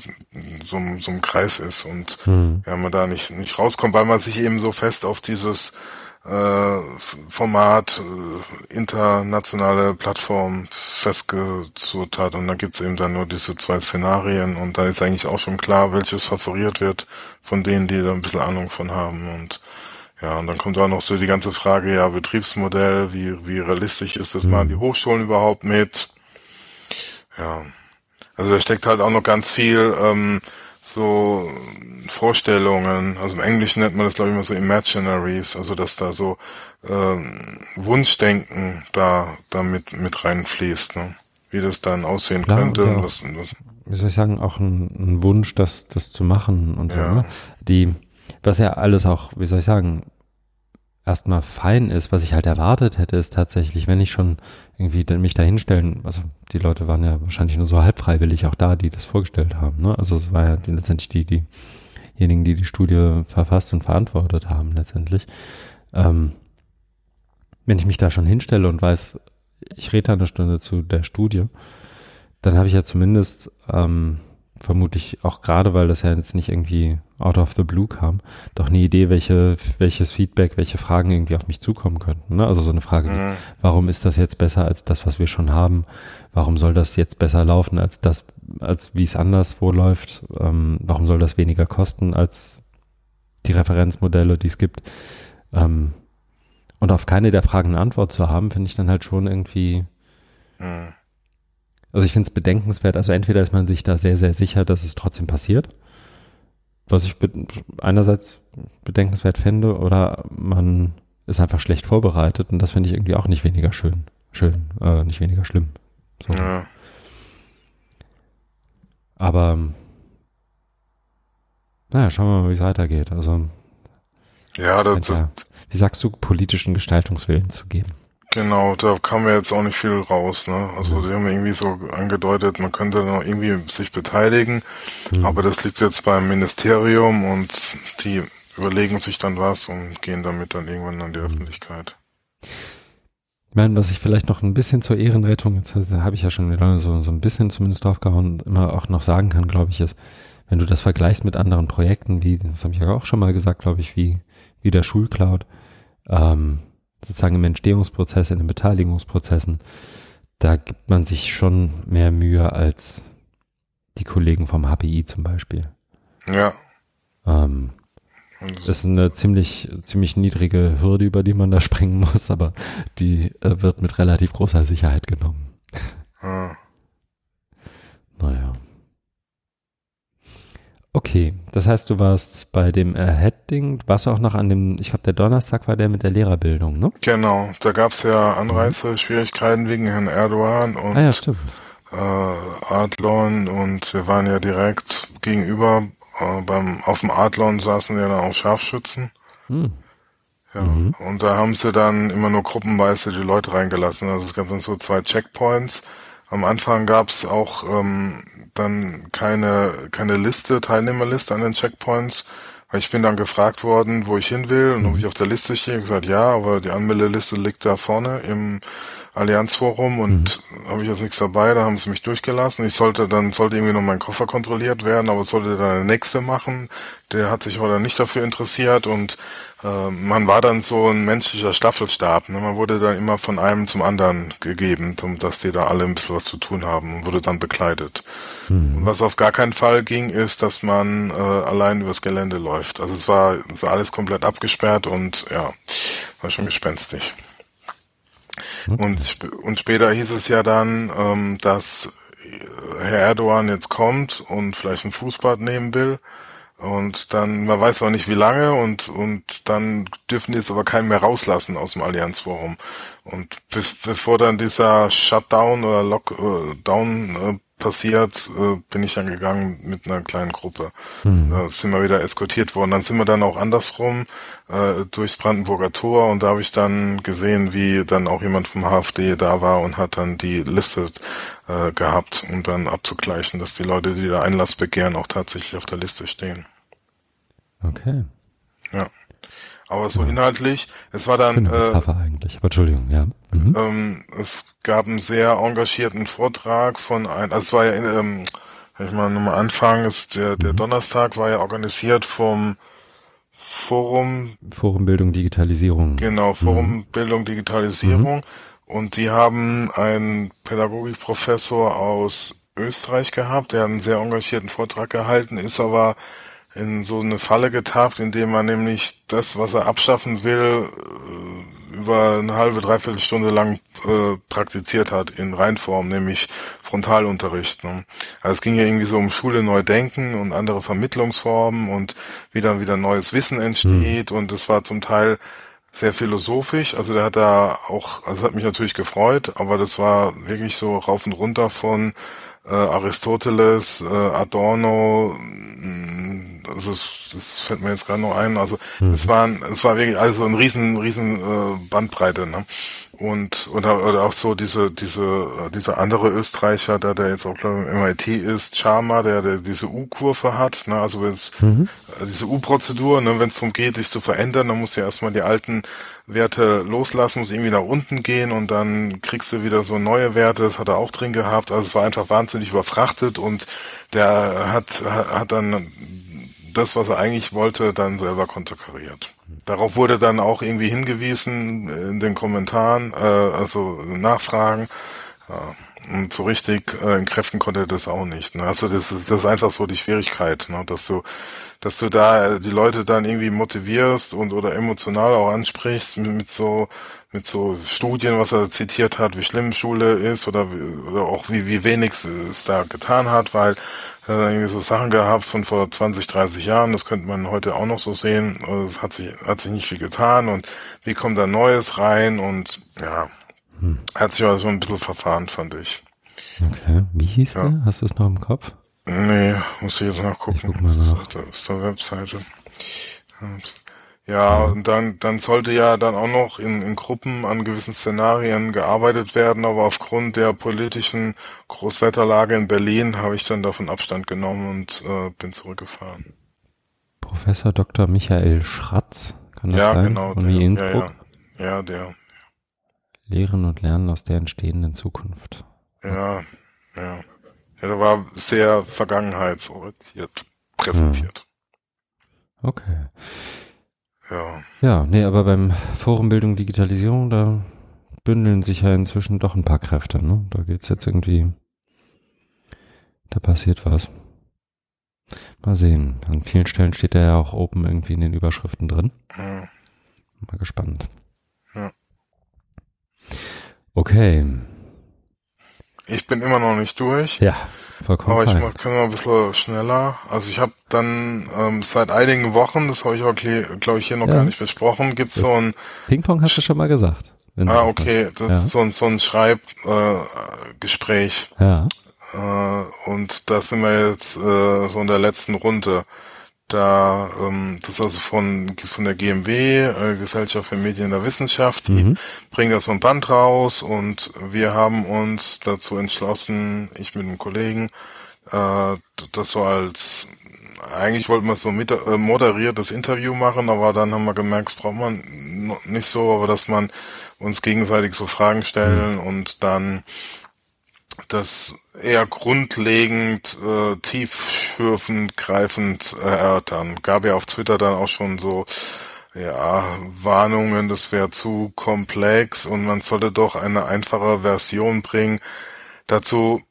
so, so einem Kreis ist und mhm. ja, man da nicht, nicht rauskommt, weil man sich eben so fest auf dieses äh, Format, äh, internationale Plattform festgezurrt hat. Und da gibt's eben dann nur diese zwei Szenarien und da ist eigentlich auch schon klar, welches favoriert wird von denen, die da ein bisschen Ahnung von haben. Und ja, und dann kommt auch noch so die ganze Frage, ja, Betriebsmodell, wie, wie realistisch ist das, mhm. machen die Hochschulen überhaupt mit? Ja. Also da steckt halt auch noch ganz viel ähm, so Vorstellungen, also im Englischen nennt man das glaube ich immer so Imaginaries, also dass da so ähm, Wunschdenken da da mit, mit reinfließt, ne? wie das dann aussehen Klar, könnte. Und was, was, wie soll ich sagen, auch ein, ein Wunsch, das, das zu machen und so. Ja. Ne? Die, was ja alles auch, wie soll ich sagen, erstmal fein ist. Was ich halt erwartet hätte, ist tatsächlich, wenn ich schon irgendwie mich da hinstellen, also die Leute waren ja wahrscheinlich nur so halb freiwillig auch da, die das vorgestellt haben. Ne? Also es war ja letztendlich die, diejenigen, die die Studie verfasst und verantwortet haben letztendlich. Ähm, wenn ich mich da schon hinstelle und weiß, ich rede da eine Stunde zu der Studie, dann habe ich ja zumindest ähm, vermutlich auch gerade, weil das ja jetzt nicht irgendwie out of the blue kam, doch eine Idee, welche, welches Feedback, welche Fragen irgendwie auf mich zukommen könnten. Ne? Also so eine Frage, mhm. warum ist das jetzt besser als das, was wir schon haben? Warum soll das jetzt besser laufen als das, als wie es anderswo läuft? Ähm, warum soll das weniger kosten als die Referenzmodelle, die es gibt? Ähm, und auf keine der Fragen eine Antwort zu haben, finde ich dann halt schon irgendwie mhm also ich finde es bedenkenswert. Also entweder ist man sich da sehr, sehr sicher, dass es trotzdem passiert, was ich be einerseits bedenkenswert finde, oder man ist einfach schlecht vorbereitet und das finde ich irgendwie auch nicht weniger schön. Schön, äh, nicht weniger schlimm. So. Ja. Aber naja, schauen wir mal, wie es weitergeht. Also ja, das, das, wie sagst du, politischen Gestaltungswillen zu geben? Genau, da kam ja jetzt auch nicht viel raus, ne? Also die haben irgendwie so angedeutet, man könnte noch irgendwie sich beteiligen, mhm. aber das liegt jetzt beim Ministerium und die überlegen sich dann was und gehen damit dann irgendwann an die mhm. Öffentlichkeit. Ich meine, was ich vielleicht noch ein bisschen zur Ehrenrettung, jetzt habe ich ja schon wieder so, so ein bisschen zumindest draufgehauen, immer auch noch sagen kann, glaube ich, ist, wenn du das vergleichst mit anderen Projekten, wie, das habe ich ja auch schon mal gesagt, glaube ich, wie, wie der Schulcloud, ähm, sozusagen im Entstehungsprozess, in den Beteiligungsprozessen, da gibt man sich schon mehr Mühe als die Kollegen vom HPI zum Beispiel. Ja. Ähm, das ist eine ziemlich, ziemlich niedrige Hürde, über die man da springen muss, aber die äh, wird mit relativ großer Sicherheit genommen. Ah. Naja. Okay, das heißt, du warst bei dem Ahead-Ding, warst du auch noch an dem, ich glaube, der Donnerstag war der mit der Lehrerbildung, ne? Genau, da gab es ja Anreize, Schwierigkeiten wegen Herrn Erdogan und ah, ja, stimmt. Äh, Adlon und wir waren ja direkt gegenüber, äh, beim, auf dem Adlon saßen ja dann auch Scharfschützen. Hm. Ja, mhm. und da haben sie dann immer nur gruppenweise die Leute reingelassen. Also es gab dann so zwei Checkpoints. Am Anfang gab es auch ähm, dann keine, keine Liste, Teilnehmerliste an den Checkpoints. Weil ich bin dann gefragt worden, wo ich hin will und ob mhm. ich auf der Liste stehe. Ich gesagt, ja, aber die Anmeldeliste liegt da vorne im Allianzforum und mhm. habe ich jetzt nichts dabei, da haben sie mich durchgelassen. Ich sollte dann, sollte irgendwie noch mein Koffer kontrolliert werden, aber sollte dann der nächste machen. Der hat sich aber dann nicht dafür interessiert und äh, man war dann so ein menschlicher Staffelstab. Ne? Man wurde dann immer von einem zum anderen gegeben, um dass die da alle ein bisschen was zu tun haben und wurde dann begleitet. Mhm. Was auf gar keinen Fall ging, ist, dass man äh, allein übers Gelände läuft. Also es war, es war alles komplett abgesperrt und ja, war schon gespenstig. Okay. Und, und später hieß es ja dann, ähm, dass Herr Erdogan jetzt kommt und vielleicht ein Fußbad nehmen will. Und dann, man weiß auch nicht wie lange und, und dann dürfen die jetzt aber keinen mehr rauslassen aus dem Allianzforum. Und bevor dann dieser Shutdown oder Lockdown äh, passiert, äh, bin ich dann gegangen mit einer kleinen Gruppe. Mhm. Da sind wir wieder eskortiert worden. Dann sind wir dann auch andersrum äh, durchs Brandenburger Tor und da habe ich dann gesehen, wie dann auch jemand vom HFD da war und hat dann die Liste äh, gehabt, um dann abzugleichen, dass die Leute, die da Einlass begehren, auch tatsächlich auf der Liste stehen. Okay. Ja. Aber so inhaltlich, es war dann. Äh, eigentlich, aber Entschuldigung, ja. Mhm. Ähm, es gab einen sehr engagierten Vortrag von ein, also es war ja, in, ähm, ich mal nochmal anfangen, ist der, der mhm. Donnerstag war ja organisiert vom Forum. Forum Bildung Digitalisierung. Genau, Forum mhm. Bildung Digitalisierung. Mhm. Und die haben einen Pädagogikprofessor aus Österreich gehabt, der einen sehr engagierten Vortrag gehalten, ist aber in so eine Falle getappt, indem man nämlich das, was er abschaffen will, äh, über eine halbe, dreiviertel Stunde lang äh, praktiziert hat in Reinform, nämlich Frontalunterricht. Ne? Also es ging ja irgendwie so um Schule neu denken und andere Vermittlungsformen und wie dann wieder neues Wissen entsteht mhm. und es war zum Teil sehr philosophisch, also der hat da auch, also hat mich natürlich gefreut, aber das war wirklich so rauf und runter von äh, Aristoteles, äh, Adorno, also das, das fällt mir jetzt gerade noch ein, also mhm. es waren, es war wirklich also ein riesen, riesen äh, Bandbreite, ne? Und oder, oder auch so diese, diese, äh, dieser andere Österreicher, der, der jetzt auch glaube ich im MIT ist, Charma, der, der diese U-Kurve hat, ne? Also wenn es mhm. Äh, diese U-Prozedur, ne, wenn es darum geht, dich zu verändern, dann musst du ja erstmal die alten Werte loslassen, muss irgendwie nach unten gehen und dann kriegst du wieder so neue Werte, das hat er auch drin gehabt. Also es war einfach wahnsinnig überfrachtet und der hat, hat dann das, was er eigentlich wollte, dann selber konterkariert. Darauf wurde dann auch irgendwie hingewiesen in den Kommentaren, äh, also Nachfragen. Ja. Und so richtig äh, in Kräften konnte er das auch nicht. Ne? Also das ist, das ist einfach so die Schwierigkeit, ne? dass du, dass du da die Leute dann irgendwie motivierst und oder emotional auch ansprichst mit, mit so mit so Studien, was er zitiert hat, wie schlimm Schule ist oder, oder auch wie, wie wenig es da getan hat, weil hat irgendwie so Sachen gehabt von vor 20, 30 Jahren, das könnte man heute auch noch so sehen. Es hat sich, hat sich nicht viel getan und wie kommt da Neues rein und ja, hm. Hat sich aber so ein bisschen verfahren, fand ich. Okay. Wie hieß ja. der? Hast du es noch im Kopf? Nee, muss ich jetzt nachgucken. Ich guck mal nach. Das ist der Webseite. Ja, und dann, dann sollte ja dann auch noch in, in Gruppen an gewissen Szenarien gearbeitet werden, aber aufgrund der politischen Großwetterlage in Berlin habe ich dann davon Abstand genommen und äh, bin zurückgefahren. Professor Dr. Michael Schratz, kann das ja, sein? Genau, der? Ja, ja. ja, der. Lehren und Lernen aus der entstehenden Zukunft. Ja, ja. Ja, der war sehr vergangenheitsorientiert präsentiert. Ja. Okay. Ja. Ja, nee, aber beim Forum Bildung Digitalisierung, da bündeln sich ja inzwischen doch ein paar Kräfte, ne? Da geht's jetzt irgendwie, da passiert was. Mal sehen. An vielen Stellen steht da ja auch Open irgendwie in den Überschriften drin. Ja. Mal gespannt. Ja. Okay. Ich bin immer noch nicht durch. Ja, vollkommen. Aber ich mach, kann mal ein bisschen schneller. Also ich habe dann ähm, seit einigen Wochen, das habe ich auch, glaube ich, hier noch ja. gar nicht besprochen, gibt's so ein Ping-Pong hast du schon mal gesagt. Ah, okay. Das ja. ist so ein, so ein Schreibgespräch. Äh, ja. Äh, und da sind wir jetzt äh, so in der letzten Runde. Da, ähm, das ist also von, von der GMW, äh, Gesellschaft für Medien der Wissenschaft, die mhm. bringen da so ein Band raus und wir haben uns dazu entschlossen, ich mit einem Kollegen, äh, das so als, eigentlich wollten wir so mit, äh, moderiertes Interview machen, aber dann haben wir gemerkt, das braucht man nicht so, aber dass man uns gegenseitig so Fragen stellen mhm. und dann das eher grundlegend, äh, tiefschürfend, greifend äh, erörtern. Gab ja auf Twitter dann auch schon so, ja, Warnungen, das wäre zu komplex und man sollte doch eine einfache Version bringen. Dazu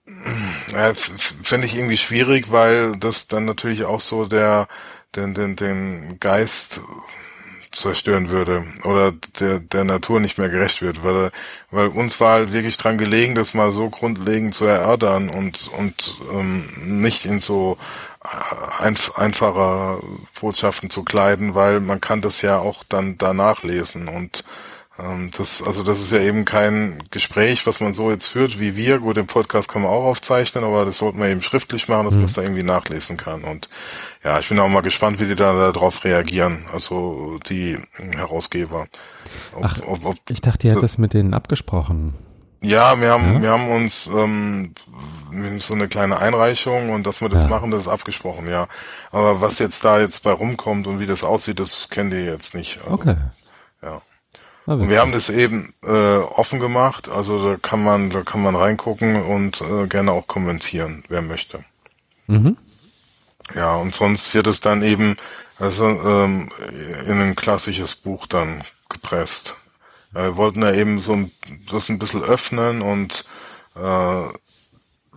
äh, fände ich irgendwie schwierig, weil das dann natürlich auch so der den, den, den Geist zerstören würde oder der, der Natur nicht mehr gerecht wird, weil, weil uns war halt wirklich dran gelegen, das mal so grundlegend zu erörtern und, und ähm, nicht in so einf einfacher Botschaften zu kleiden, weil man kann das ja auch dann danach lesen und das, also das ist ja eben kein Gespräch, was man so jetzt führt wie wir. Gut, den Podcast kann man auch aufzeichnen, aber das wollten wir eben schriftlich machen, dass mhm. man es da irgendwie nachlesen kann. Und ja, ich bin auch mal gespannt, wie die da darauf reagieren, also die Herausgeber. Ob, Ach, ob, ob, ich dachte, ihr hättet das mit denen abgesprochen. Ja, wir haben, ja? wir haben uns ähm, so eine kleine Einreichung und dass wir das ja. machen, das ist abgesprochen, ja. Aber was jetzt da jetzt bei rumkommt und wie das aussieht, das kennt ihr jetzt nicht. Also, okay. Ja. Und wir haben das eben äh, offen gemacht, also da kann man, da kann man reingucken und äh, gerne auch kommentieren, wer möchte. Mhm. Ja, und sonst wird es dann eben also ähm, in ein klassisches Buch dann gepresst. Wir wollten ja eben so ein, das ein bisschen öffnen und äh,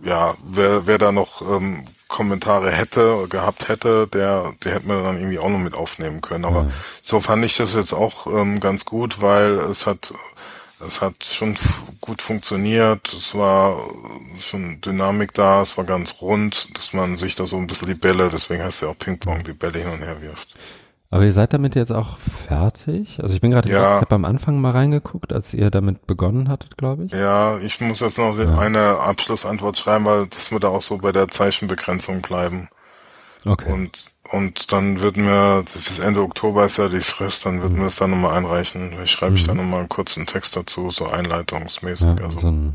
ja, wer, wer da noch ähm, Kommentare hätte, gehabt hätte, der, der hätte man dann irgendwie auch noch mit aufnehmen können. Aber mhm. so fand ich das jetzt auch ähm, ganz gut, weil es hat, es hat schon gut funktioniert. Es war schon Dynamik da, es war ganz rund, dass man sich da so ein bisschen die Bälle, deswegen heißt ja auch Ping-Pong, die Bälle hin und her wirft. Aber ihr seid damit jetzt auch fertig? Also ich bin gerade, ja. ich habe am Anfang mal reingeguckt, als ihr damit begonnen hattet, glaube ich. Ja, ich muss jetzt noch ja. eine Abschlussantwort schreiben, weil dass wir da auch so bei der Zeichenbegrenzung bleiben. Okay. Und und dann wird mir, bis Ende Oktober ist ja die Frist, dann wird mhm. mir das dann nochmal einreichen. Ich schreibe mhm. ich dann nochmal einen kurzen Text dazu, so einleitungsmäßig. Ja, also, so ein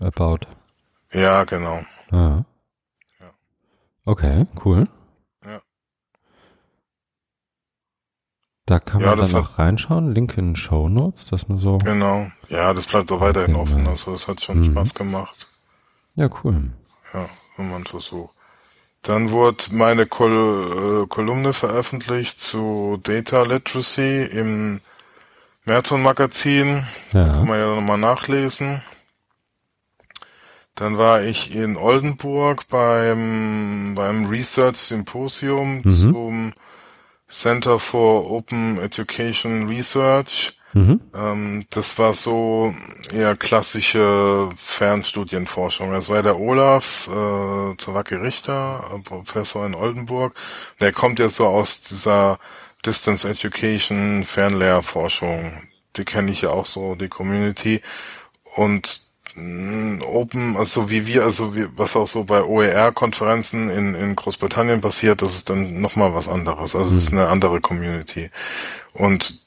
About. Ja, genau. Ah. Ja. Okay, cool. Da kann ja, man dann auch reinschauen, Link in Show Notes, das nur so. Genau. Ja, das bleibt doch weiterhin offen, also das hat schon mhm. Spaß gemacht. Ja, cool. Ja, wenn man versucht. Dann wurde meine Kol äh, Kolumne veröffentlicht zu Data Literacy im Merton Magazin. Ja. Da kann man ja nochmal nachlesen. Dann war ich in Oldenburg beim, beim Research Symposium mhm. zum Center for Open Education Research. Mhm. Ähm, das war so eher klassische Fernstudienforschung. Das war der Olaf äh, Zawacki Richter, Professor in Oldenburg. Der kommt ja so aus dieser Distance Education, Fernlehrforschung. Die kenne ich ja auch so, die Community. Und Open, also wie wir, also wie, was auch so bei OER-Konferenzen in, in Großbritannien passiert, das ist dann nochmal was anderes. Also es ist mhm. eine andere Community. Und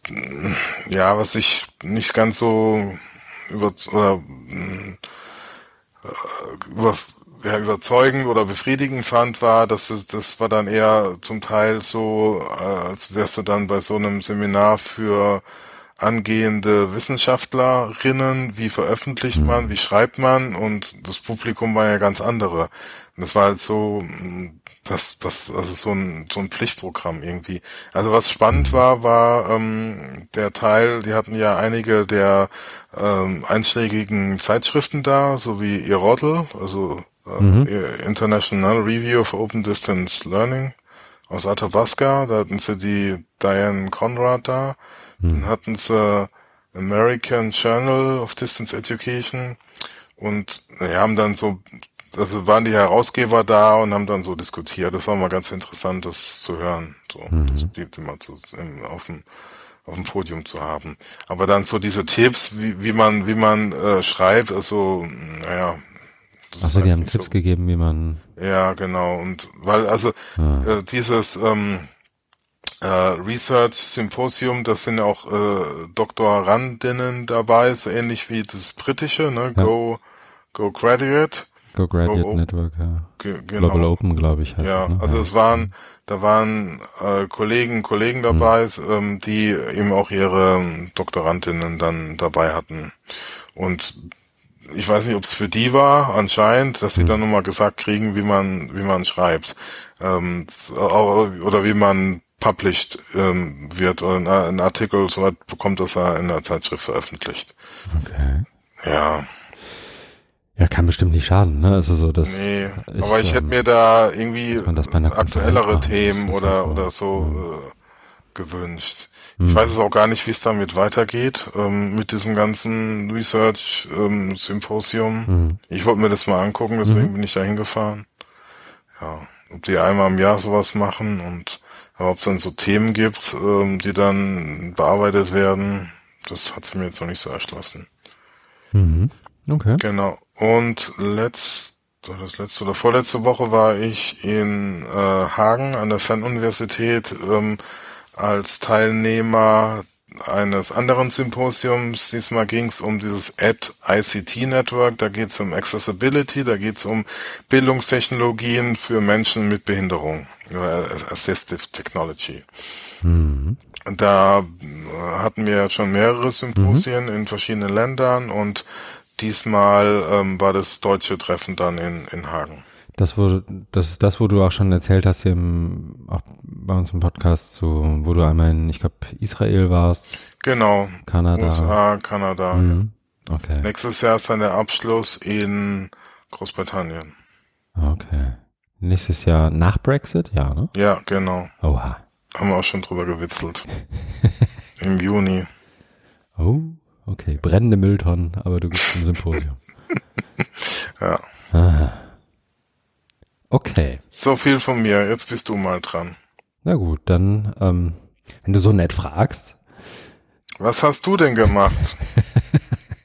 ja, was ich nicht ganz so über, oder, äh, über, ja, überzeugend oder befriedigend fand, war, dass es, das war dann eher zum Teil so, äh, als wärst du dann bei so einem Seminar für angehende Wissenschaftlerinnen, wie veröffentlicht man, mhm. wie schreibt man und das Publikum war ja ganz andere. Und das war halt so, das, das, also so ein, so ein Pflichtprogramm irgendwie. Also was spannend war, war ähm, der Teil, die hatten ja einige der ähm, einschlägigen Zeitschriften da, so wie Irodl, also äh, mhm. International Review of Open Distance Learning aus Athabasca, da hatten sie die Diane Conrad da. Dann hatten sie American Journal of Distance Education und ja, haben dann so, also waren die Herausgeber da und haben dann so diskutiert. Das war mal ganz interessant, das zu hören, so, mhm. das die mal zu, auf dem auf dem Podium zu haben. Aber dann so diese Tipps, wie, wie man, wie man äh, schreibt, also, naja. Achso, die haben Tipps so, gegeben, wie man. Ja, genau. Und weil, also ah. äh, dieses, ähm, äh, Research Symposium, das sind auch äh, Doktorandinnen dabei, so ähnlich wie das britische, ne? Ja. Go, Go Graduate. Go Graduate Go, Network, ja. Genau. Global Open, glaube ich. Heißt ja, ne? also es waren, da waren äh, Kollegen, Kollegen dabei, mhm. ähm, die eben auch ihre Doktorandinnen dann dabei hatten. Und ich weiß nicht, ob es für die war, anscheinend, dass sie mhm. dann nochmal gesagt kriegen, wie man, wie man schreibt. Ähm, oder wie man published ähm, wird oder ein Artikel soweit bekommt, dass er in der Zeitschrift veröffentlicht. Okay. Ja. Ja, kann bestimmt nicht schaden, ne? Also so das. Nee, ich, aber ich ähm, hätte mir da irgendwie aktuellere Themen oder so. oder so äh, gewünscht. Ich hm. weiß es auch gar nicht, wie es damit weitergeht, ähm, mit diesem ganzen Research ähm, Symposium. Hm. Ich wollte mir das mal angucken, deswegen mhm. bin ich da hingefahren. Ja, ob die einmal im Jahr sowas machen und aber ob es dann so Themen gibt, ähm, die dann bearbeitet werden, das hat sie mir jetzt noch nicht so erschlossen. Mhm. Okay. Genau. Und letzt, das letzte oder vorletzte Woche war ich in äh, Hagen an der Fernuniversität ähm, als Teilnehmer eines anderen Symposiums. Diesmal ging es um dieses Ad ICT Network. Da geht es um Accessibility, da geht es um Bildungstechnologien für Menschen mit Behinderung oder Assistive Technology. Mhm. Da äh, hatten wir schon mehrere Symposien mhm. in verschiedenen Ländern und diesmal ähm, war das deutsche Treffen dann in, in Hagen. Das, wo, das ist das, wo du auch schon erzählt hast, hier im, auch bei uns im Podcast, so, wo du einmal in, ich glaube, Israel warst. Genau. Kanada. USA, Kanada. Mhm. Okay. Nächstes Jahr ist dann der Abschluss in Großbritannien. Okay. Nächstes Jahr nach Brexit, ja, ne? Ja, genau. Oha. Haben wir auch schon drüber gewitzelt. Im Juni. Oh, okay. Brennende Mülltonnen, aber du gibst ein Symposium. ja. Aha. Okay. So viel von mir. Jetzt bist du mal dran. Na gut, dann, ähm, wenn du so nett fragst. Was hast du denn gemacht?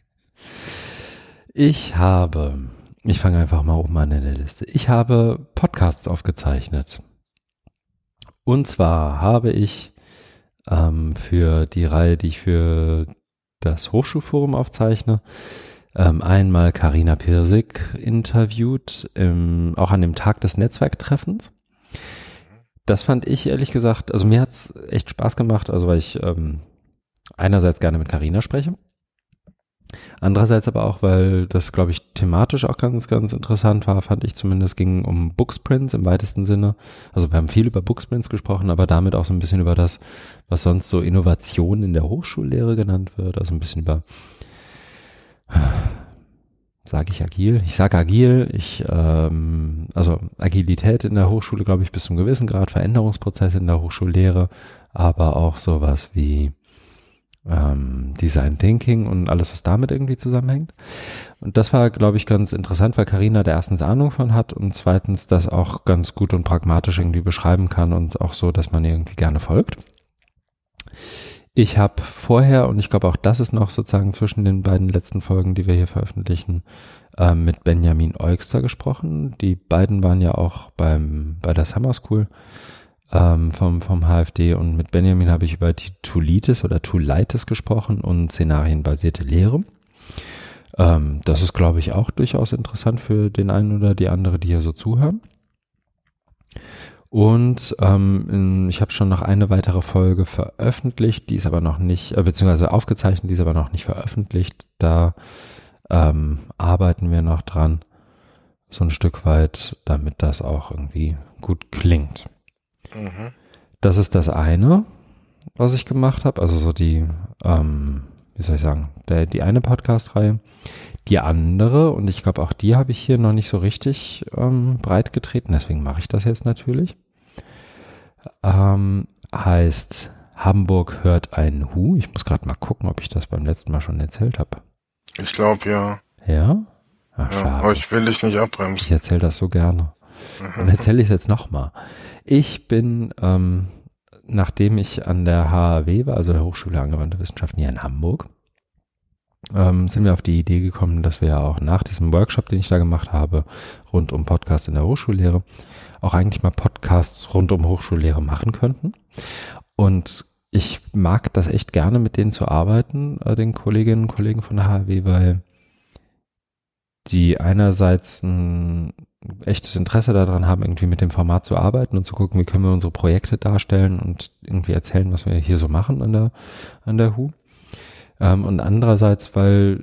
ich habe, ich fange einfach mal oben an in der Liste. Ich habe Podcasts aufgezeichnet. Und zwar habe ich ähm, für die Reihe, die ich für das Hochschulforum aufzeichne, ähm, einmal Karina Pirsig interviewt, im, auch an dem Tag des Netzwerktreffens. Das fand ich ehrlich gesagt, also mir hat's echt Spaß gemacht, also weil ich ähm, einerseits gerne mit Karina spreche Andererseits aber auch, weil das, glaube ich, thematisch auch ganz, ganz interessant war, fand ich zumindest, ging um Booksprints im weitesten Sinne. Also wir haben viel über Booksprints gesprochen, aber damit auch so ein bisschen über das, was sonst so Innovation in der Hochschullehre genannt wird. Also ein bisschen über, sage ich agil? Ich sage agil. Ich, ähm, also Agilität in der Hochschule, glaube ich, bis zum gewissen Grad, Veränderungsprozesse in der Hochschullehre, aber auch sowas wie ähm, Design Thinking und alles, was damit irgendwie zusammenhängt. Und das war, glaube ich, ganz interessant, weil Karina da erstens Ahnung von hat und zweitens das auch ganz gut und pragmatisch irgendwie beschreiben kann und auch so, dass man irgendwie gerne folgt. Ich habe vorher, und ich glaube auch das ist noch sozusagen zwischen den beiden letzten Folgen, die wir hier veröffentlichen, äh, mit Benjamin Eugster gesprochen. Die beiden waren ja auch beim, bei der Summer School ähm, vom, vom HFD und mit Benjamin habe ich über die Tulitis oder Tulitis gesprochen und szenarienbasierte Lehre. Ähm, das ist, glaube ich, auch durchaus interessant für den einen oder die andere, die hier so zuhören. Und ähm, ich habe schon noch eine weitere Folge veröffentlicht, die ist aber noch nicht, äh, beziehungsweise aufgezeichnet, die ist aber noch nicht veröffentlicht. Da ähm, arbeiten wir noch dran, so ein Stück weit, damit das auch irgendwie gut klingt. Mhm. Das ist das eine, was ich gemacht habe. Also so die, ähm, wie soll ich sagen, der, die eine Podcast-Reihe. Die andere, und ich glaube auch die habe ich hier noch nicht so richtig ähm, breit getreten, deswegen mache ich das jetzt natürlich. Ähm, heißt Hamburg hört ein Hu. Ich muss gerade mal gucken, ob ich das beim letzten Mal schon erzählt habe. Ich glaube ja. Ja? Ach, ja aber ich will dich nicht abbremsen. Ich erzähle das so gerne. Dann erzähle ich es jetzt nochmal. Ich bin, ähm, nachdem ich an der HAW war, also der Hochschule Angewandte Wissenschaften hier in Hamburg, ähm, sind wir auf die Idee gekommen, dass wir ja auch nach diesem Workshop, den ich da gemacht habe, rund um Podcast in der Hochschullehre, auch eigentlich mal Podcasts rund um Hochschullehre machen könnten. Und ich mag das echt gerne, mit denen zu arbeiten, äh, den Kolleginnen und Kollegen von der HAW, weil die einerseits ein echtes Interesse daran haben, irgendwie mit dem Format zu arbeiten und zu gucken, wie können wir unsere Projekte darstellen und irgendwie erzählen, was wir hier so machen an der, an der HU. Ähm, und andererseits, weil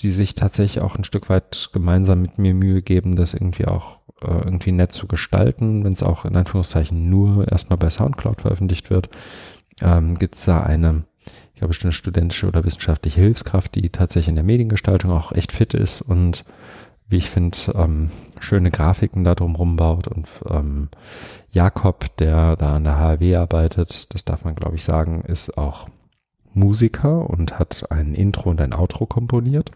die sich tatsächlich auch ein Stück weit gemeinsam mit mir Mühe geben, das irgendwie auch äh, irgendwie nett zu gestalten, wenn es auch in Anführungszeichen nur erstmal bei Soundcloud veröffentlicht wird, ähm, gibt es da eine, ich glaube, eine studentische oder wissenschaftliche Hilfskraft, die tatsächlich in der Mediengestaltung auch echt fit ist und wie ich finde, ähm, schöne Grafiken da drumherum baut. Und ähm, Jakob, der da an der HW arbeitet, das darf man glaube ich sagen, ist auch Musiker und hat ein Intro und ein Outro komponiert.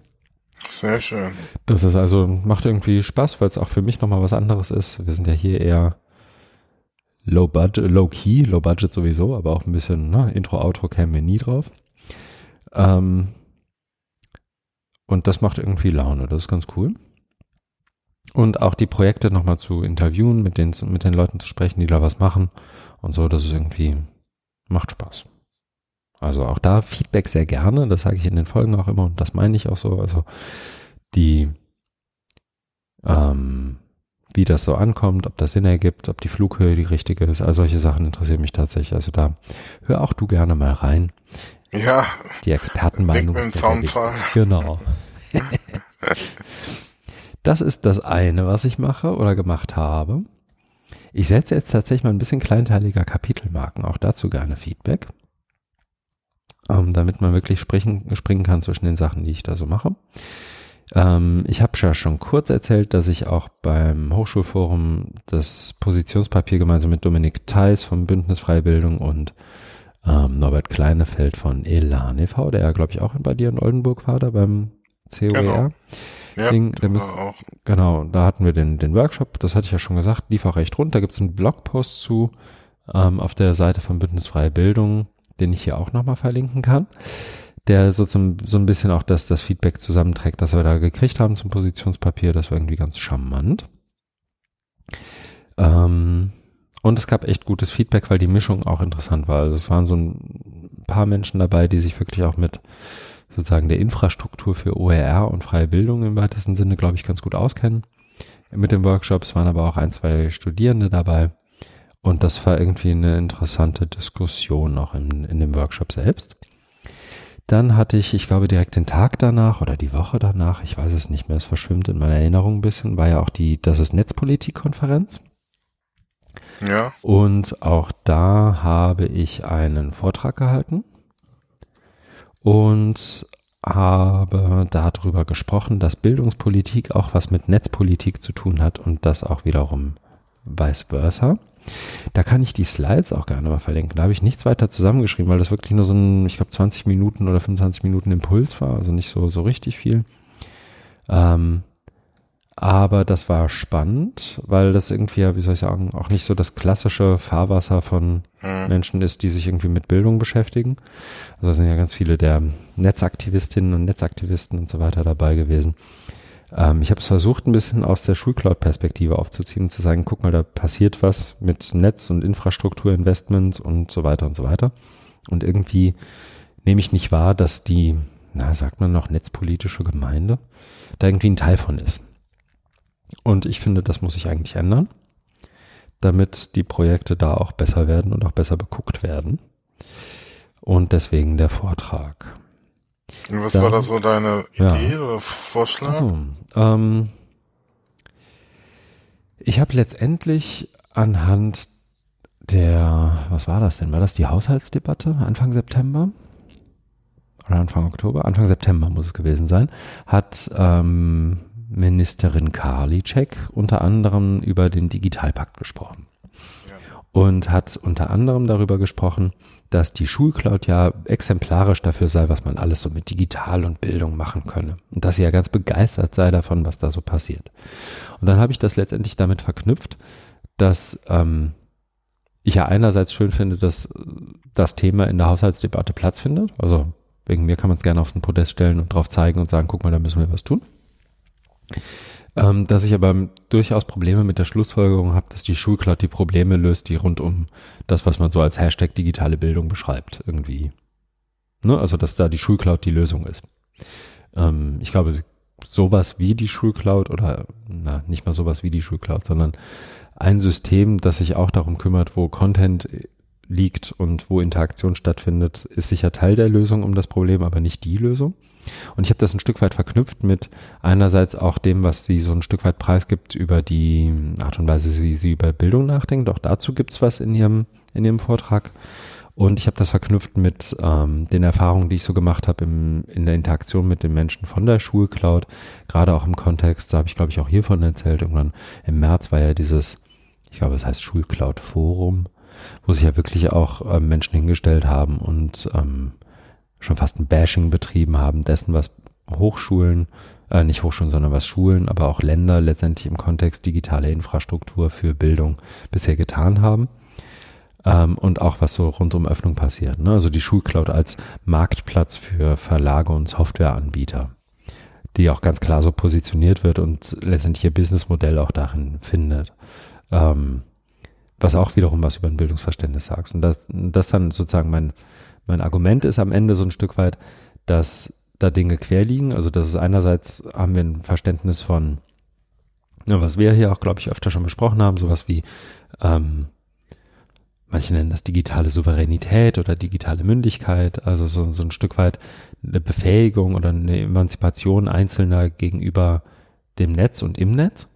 Sehr schön. Das ist also, macht irgendwie Spaß, weil es auch für mich nochmal was anderes ist. Wir sind ja hier eher low budget, low key, low budget sowieso, aber auch ein bisschen, ne, Intro, Outro kämen wir nie drauf. Ähm, und das macht irgendwie Laune, das ist ganz cool. Und auch die Projekte nochmal zu interviewen, mit den, mit den Leuten zu sprechen, die da was machen und so, das ist irgendwie, macht Spaß. Also auch da Feedback sehr gerne, das sage ich in den Folgen auch immer und das meine ich auch so. Also die, ähm, wie das so ankommt, ob das Sinn ergibt, ob die Flughöhe die richtige ist, all solche Sachen interessieren mich tatsächlich. Also da hör auch du gerne mal rein. Ja. Die Expertenmeinung. Genau. Das ist das eine, was ich mache oder gemacht habe. Ich setze jetzt tatsächlich mal ein bisschen kleinteiliger Kapitelmarken, auch dazu gerne Feedback, ähm, damit man wirklich sprechen, springen kann zwischen den Sachen, die ich da so mache. Ähm, ich habe ja schon kurz erzählt, dass ich auch beim Hochschulforum das Positionspapier gemeinsam mit Dominik Theis vom Bündnis Freibildung und ähm, Norbert Kleinefeld von Elan e.V., der ja, glaube ich, auch bei dir in Oldenburg war, da beim COER. Genau. Ja, auch. Genau, da hatten wir den, den Workshop, das hatte ich ja schon gesagt, lief auch recht rund. Da gibt es einen Blogpost zu ähm, auf der Seite von Bündnis Freie Bildung, den ich hier auch nochmal verlinken kann, der so, zum, so ein bisschen auch das, das Feedback zusammenträgt, das wir da gekriegt haben zum Positionspapier. Das war irgendwie ganz charmant. Ähm, und es gab echt gutes Feedback, weil die Mischung auch interessant war. Also es waren so ein paar Menschen dabei, die sich wirklich auch mit sozusagen der Infrastruktur für OER und freie Bildung im weitesten Sinne, glaube ich, ganz gut auskennen. Mit den Workshops waren aber auch ein, zwei Studierende dabei. Und das war irgendwie eine interessante Diskussion auch in, in dem Workshop selbst. Dann hatte ich, ich glaube, direkt den Tag danach oder die Woche danach, ich weiß es nicht mehr, es verschwimmt in meiner Erinnerung ein bisschen, war ja auch die, das ist Netzpolitik-Konferenz. Ja. Und auch da habe ich einen Vortrag gehalten und habe darüber gesprochen, dass Bildungspolitik auch was mit Netzpolitik zu tun hat und das auch wiederum vice versa. Da kann ich die Slides auch gerne mal verlinken. Da habe ich nichts weiter zusammengeschrieben, weil das wirklich nur so ein, ich glaube, 20 Minuten oder 25 Minuten Impuls war, also nicht so, so richtig viel. Ähm, aber das war spannend, weil das irgendwie, wie soll ich sagen, auch nicht so das klassische Fahrwasser von mhm. Menschen ist, die sich irgendwie mit Bildung beschäftigen. Also da sind ja ganz viele der Netzaktivistinnen und Netzaktivisten und so weiter dabei gewesen. Ähm, ich habe es versucht, ein bisschen aus der Schulcloud-Perspektive aufzuziehen und zu sagen, guck mal, da passiert was mit Netz- und Infrastrukturinvestments und so weiter und so weiter. Und irgendwie nehme ich nicht wahr, dass die, na, sagt man noch, netzpolitische Gemeinde da irgendwie ein Teil von ist. Und ich finde, das muss sich eigentlich ändern, damit die Projekte da auch besser werden und auch besser beguckt werden. Und deswegen der Vortrag. Und was Dann, war da so deine Idee ja. oder Vorschlag? Also, ähm, ich habe letztendlich anhand der, was war das denn? War das die Haushaltsdebatte Anfang September? Oder Anfang Oktober? Anfang September muss es gewesen sein. Hat ähm, Ministerin Karliczek unter anderem über den Digitalpakt gesprochen. Und hat unter anderem darüber gesprochen, dass die Schulcloud ja exemplarisch dafür sei, was man alles so mit Digital und Bildung machen könne. Und dass sie ja ganz begeistert sei davon, was da so passiert. Und dann habe ich das letztendlich damit verknüpft, dass ähm, ich ja einerseits schön finde, dass das Thema in der Haushaltsdebatte Platz findet. Also wegen mir kann man es gerne auf den Podest stellen und drauf zeigen und sagen, guck mal, da müssen wir was tun. Ähm, dass ich aber durchaus Probleme mit der Schlussfolgerung habe, dass die Schulcloud die Probleme löst, die rund um das, was man so als Hashtag digitale Bildung beschreibt, irgendwie. Ne? Also, dass da die Schulcloud die Lösung ist. Ähm, ich glaube, sowas wie die Schulcloud oder, na, nicht mal sowas wie die Schulcloud, sondern ein System, das sich auch darum kümmert, wo Content liegt und wo Interaktion stattfindet, ist sicher Teil der Lösung um das Problem, aber nicht die Lösung. Und ich habe das ein Stück weit verknüpft mit einerseits auch dem, was sie so ein Stück weit preisgibt über die Art und Weise, wie sie über Bildung nachdenkt. Auch dazu gibt's was in ihrem, in ihrem Vortrag. Und ich habe das verknüpft mit ähm, den Erfahrungen, die ich so gemacht habe in der Interaktion mit den Menschen von der Schulcloud, gerade auch im Kontext, da habe ich glaube ich auch hiervon erzählt, irgendwann im März war ja dieses, ich glaube es heißt Schulcloud Forum, wo sich ja wirklich auch ähm, Menschen hingestellt haben und ähm, schon fast ein Bashing betrieben haben dessen, was Hochschulen, äh, nicht Hochschulen, sondern was Schulen, aber auch Länder letztendlich im Kontext digitale Infrastruktur für Bildung bisher getan haben. Ähm, und auch was so rund um Öffnung passiert. Ne? Also die Schulcloud als Marktplatz für Verlage und Softwareanbieter, die auch ganz klar so positioniert wird und letztendlich ihr Businessmodell auch darin findet. Ähm, was auch wiederum was über ein Bildungsverständnis sagt. Und das, das dann sozusagen mein, mein Argument ist am Ende so ein Stück weit, dass da Dinge quer liegen. Also das ist einerseits haben wir ein Verständnis von, was wir hier auch, glaube ich, öfter schon besprochen haben, sowas wie, ähm, manche nennen das digitale Souveränität oder digitale Mündigkeit, also so, so ein Stück weit eine Befähigung oder eine Emanzipation Einzelner gegenüber dem Netz und im Netz.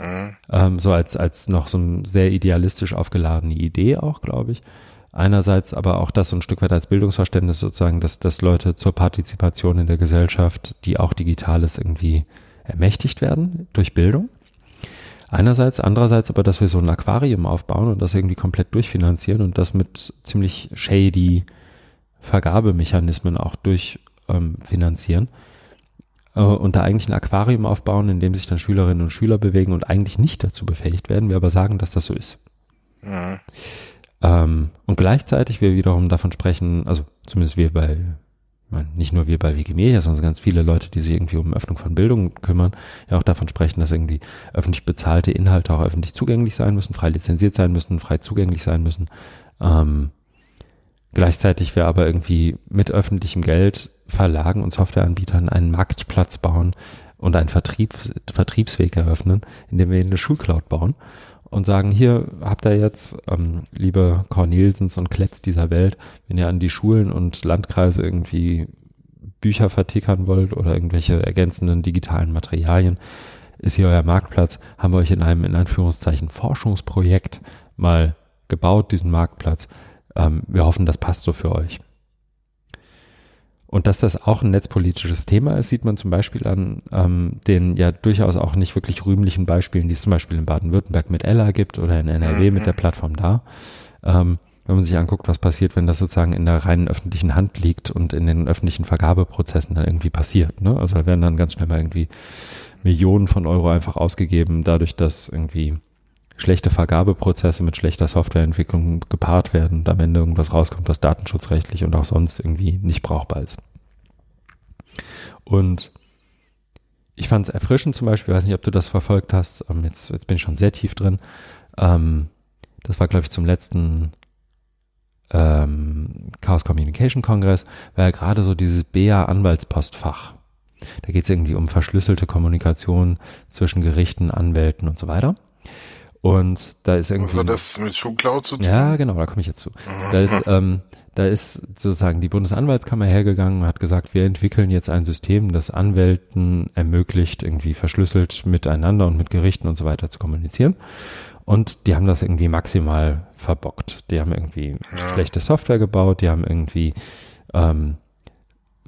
Mhm. Ähm, so als, als noch so eine sehr idealistisch aufgeladene Idee auch, glaube ich. Einerseits aber auch das so ein Stück weit als Bildungsverständnis sozusagen, dass, dass Leute zur Partizipation in der Gesellschaft, die auch digital ist, irgendwie ermächtigt werden durch Bildung. Einerseits, andererseits aber, dass wir so ein Aquarium aufbauen und das irgendwie komplett durchfinanzieren und das mit ziemlich shady Vergabemechanismen auch durchfinanzieren. Ähm, äh, und da eigentlich ein Aquarium aufbauen, in dem sich dann Schülerinnen und Schüler bewegen und eigentlich nicht dazu befähigt werden, wir aber sagen, dass das so ist. Mhm. Ähm, und gleichzeitig wir wiederum davon sprechen, also zumindest wir bei nicht nur wir bei Wikimedia, sondern ganz viele Leute, die sich irgendwie um Öffnung von Bildung kümmern, ja auch davon sprechen, dass irgendwie öffentlich bezahlte Inhalte auch öffentlich zugänglich sein müssen, frei lizenziert sein müssen, frei zugänglich sein müssen. Ähm, gleichzeitig wir aber irgendwie mit öffentlichem Geld Verlagen und Softwareanbietern einen Marktplatz bauen und einen Vertrieb, Vertriebsweg eröffnen, indem wir eine Schulcloud bauen und sagen, hier habt ihr jetzt, ähm, liebe Cornelsens und Kletz dieser Welt, wenn ihr an die Schulen und Landkreise irgendwie Bücher vertickern wollt oder irgendwelche ergänzenden digitalen Materialien, ist hier euer Marktplatz, haben wir euch in einem, in Anführungszeichen, Forschungsprojekt mal gebaut, diesen Marktplatz. Ähm, wir hoffen, das passt so für euch. Und dass das auch ein netzpolitisches Thema ist, sieht man zum Beispiel an ähm, den ja durchaus auch nicht wirklich rühmlichen Beispielen, die es zum Beispiel in Baden-Württemberg mit Ella gibt oder in NRW mit der Plattform da. Ähm, wenn man sich anguckt, was passiert, wenn das sozusagen in der reinen öffentlichen Hand liegt und in den öffentlichen Vergabeprozessen dann irgendwie passiert. Ne? Also da werden dann ganz schnell mal irgendwie Millionen von Euro einfach ausgegeben, dadurch, dass irgendwie schlechte Vergabeprozesse mit schlechter Softwareentwicklung gepaart werden und am Ende irgendwas rauskommt, was datenschutzrechtlich und auch sonst irgendwie nicht brauchbar ist. Und ich fand es erfrischend zum Beispiel, weiß nicht, ob du das verfolgt hast, ähm, jetzt, jetzt bin ich schon sehr tief drin. Ähm, das war, glaube ich, zum letzten ähm, Chaos Communication Kongress, war ja gerade so dieses BA-Anwaltspostfach. Da geht es irgendwie um verschlüsselte Kommunikation zwischen Gerichten, Anwälten und so weiter. Und da ist irgendwie. Was hat das mit Schuhcloud zu tun? Ja, genau, da komme ich jetzt zu. Da ist, ähm, da ist sozusagen die Bundesanwaltskammer hergegangen und hat gesagt, wir entwickeln jetzt ein System, das Anwälten ermöglicht, irgendwie verschlüsselt miteinander und mit Gerichten und so weiter zu kommunizieren. Und die haben das irgendwie maximal verbockt. Die haben irgendwie ja. schlechte Software gebaut, die haben irgendwie ähm,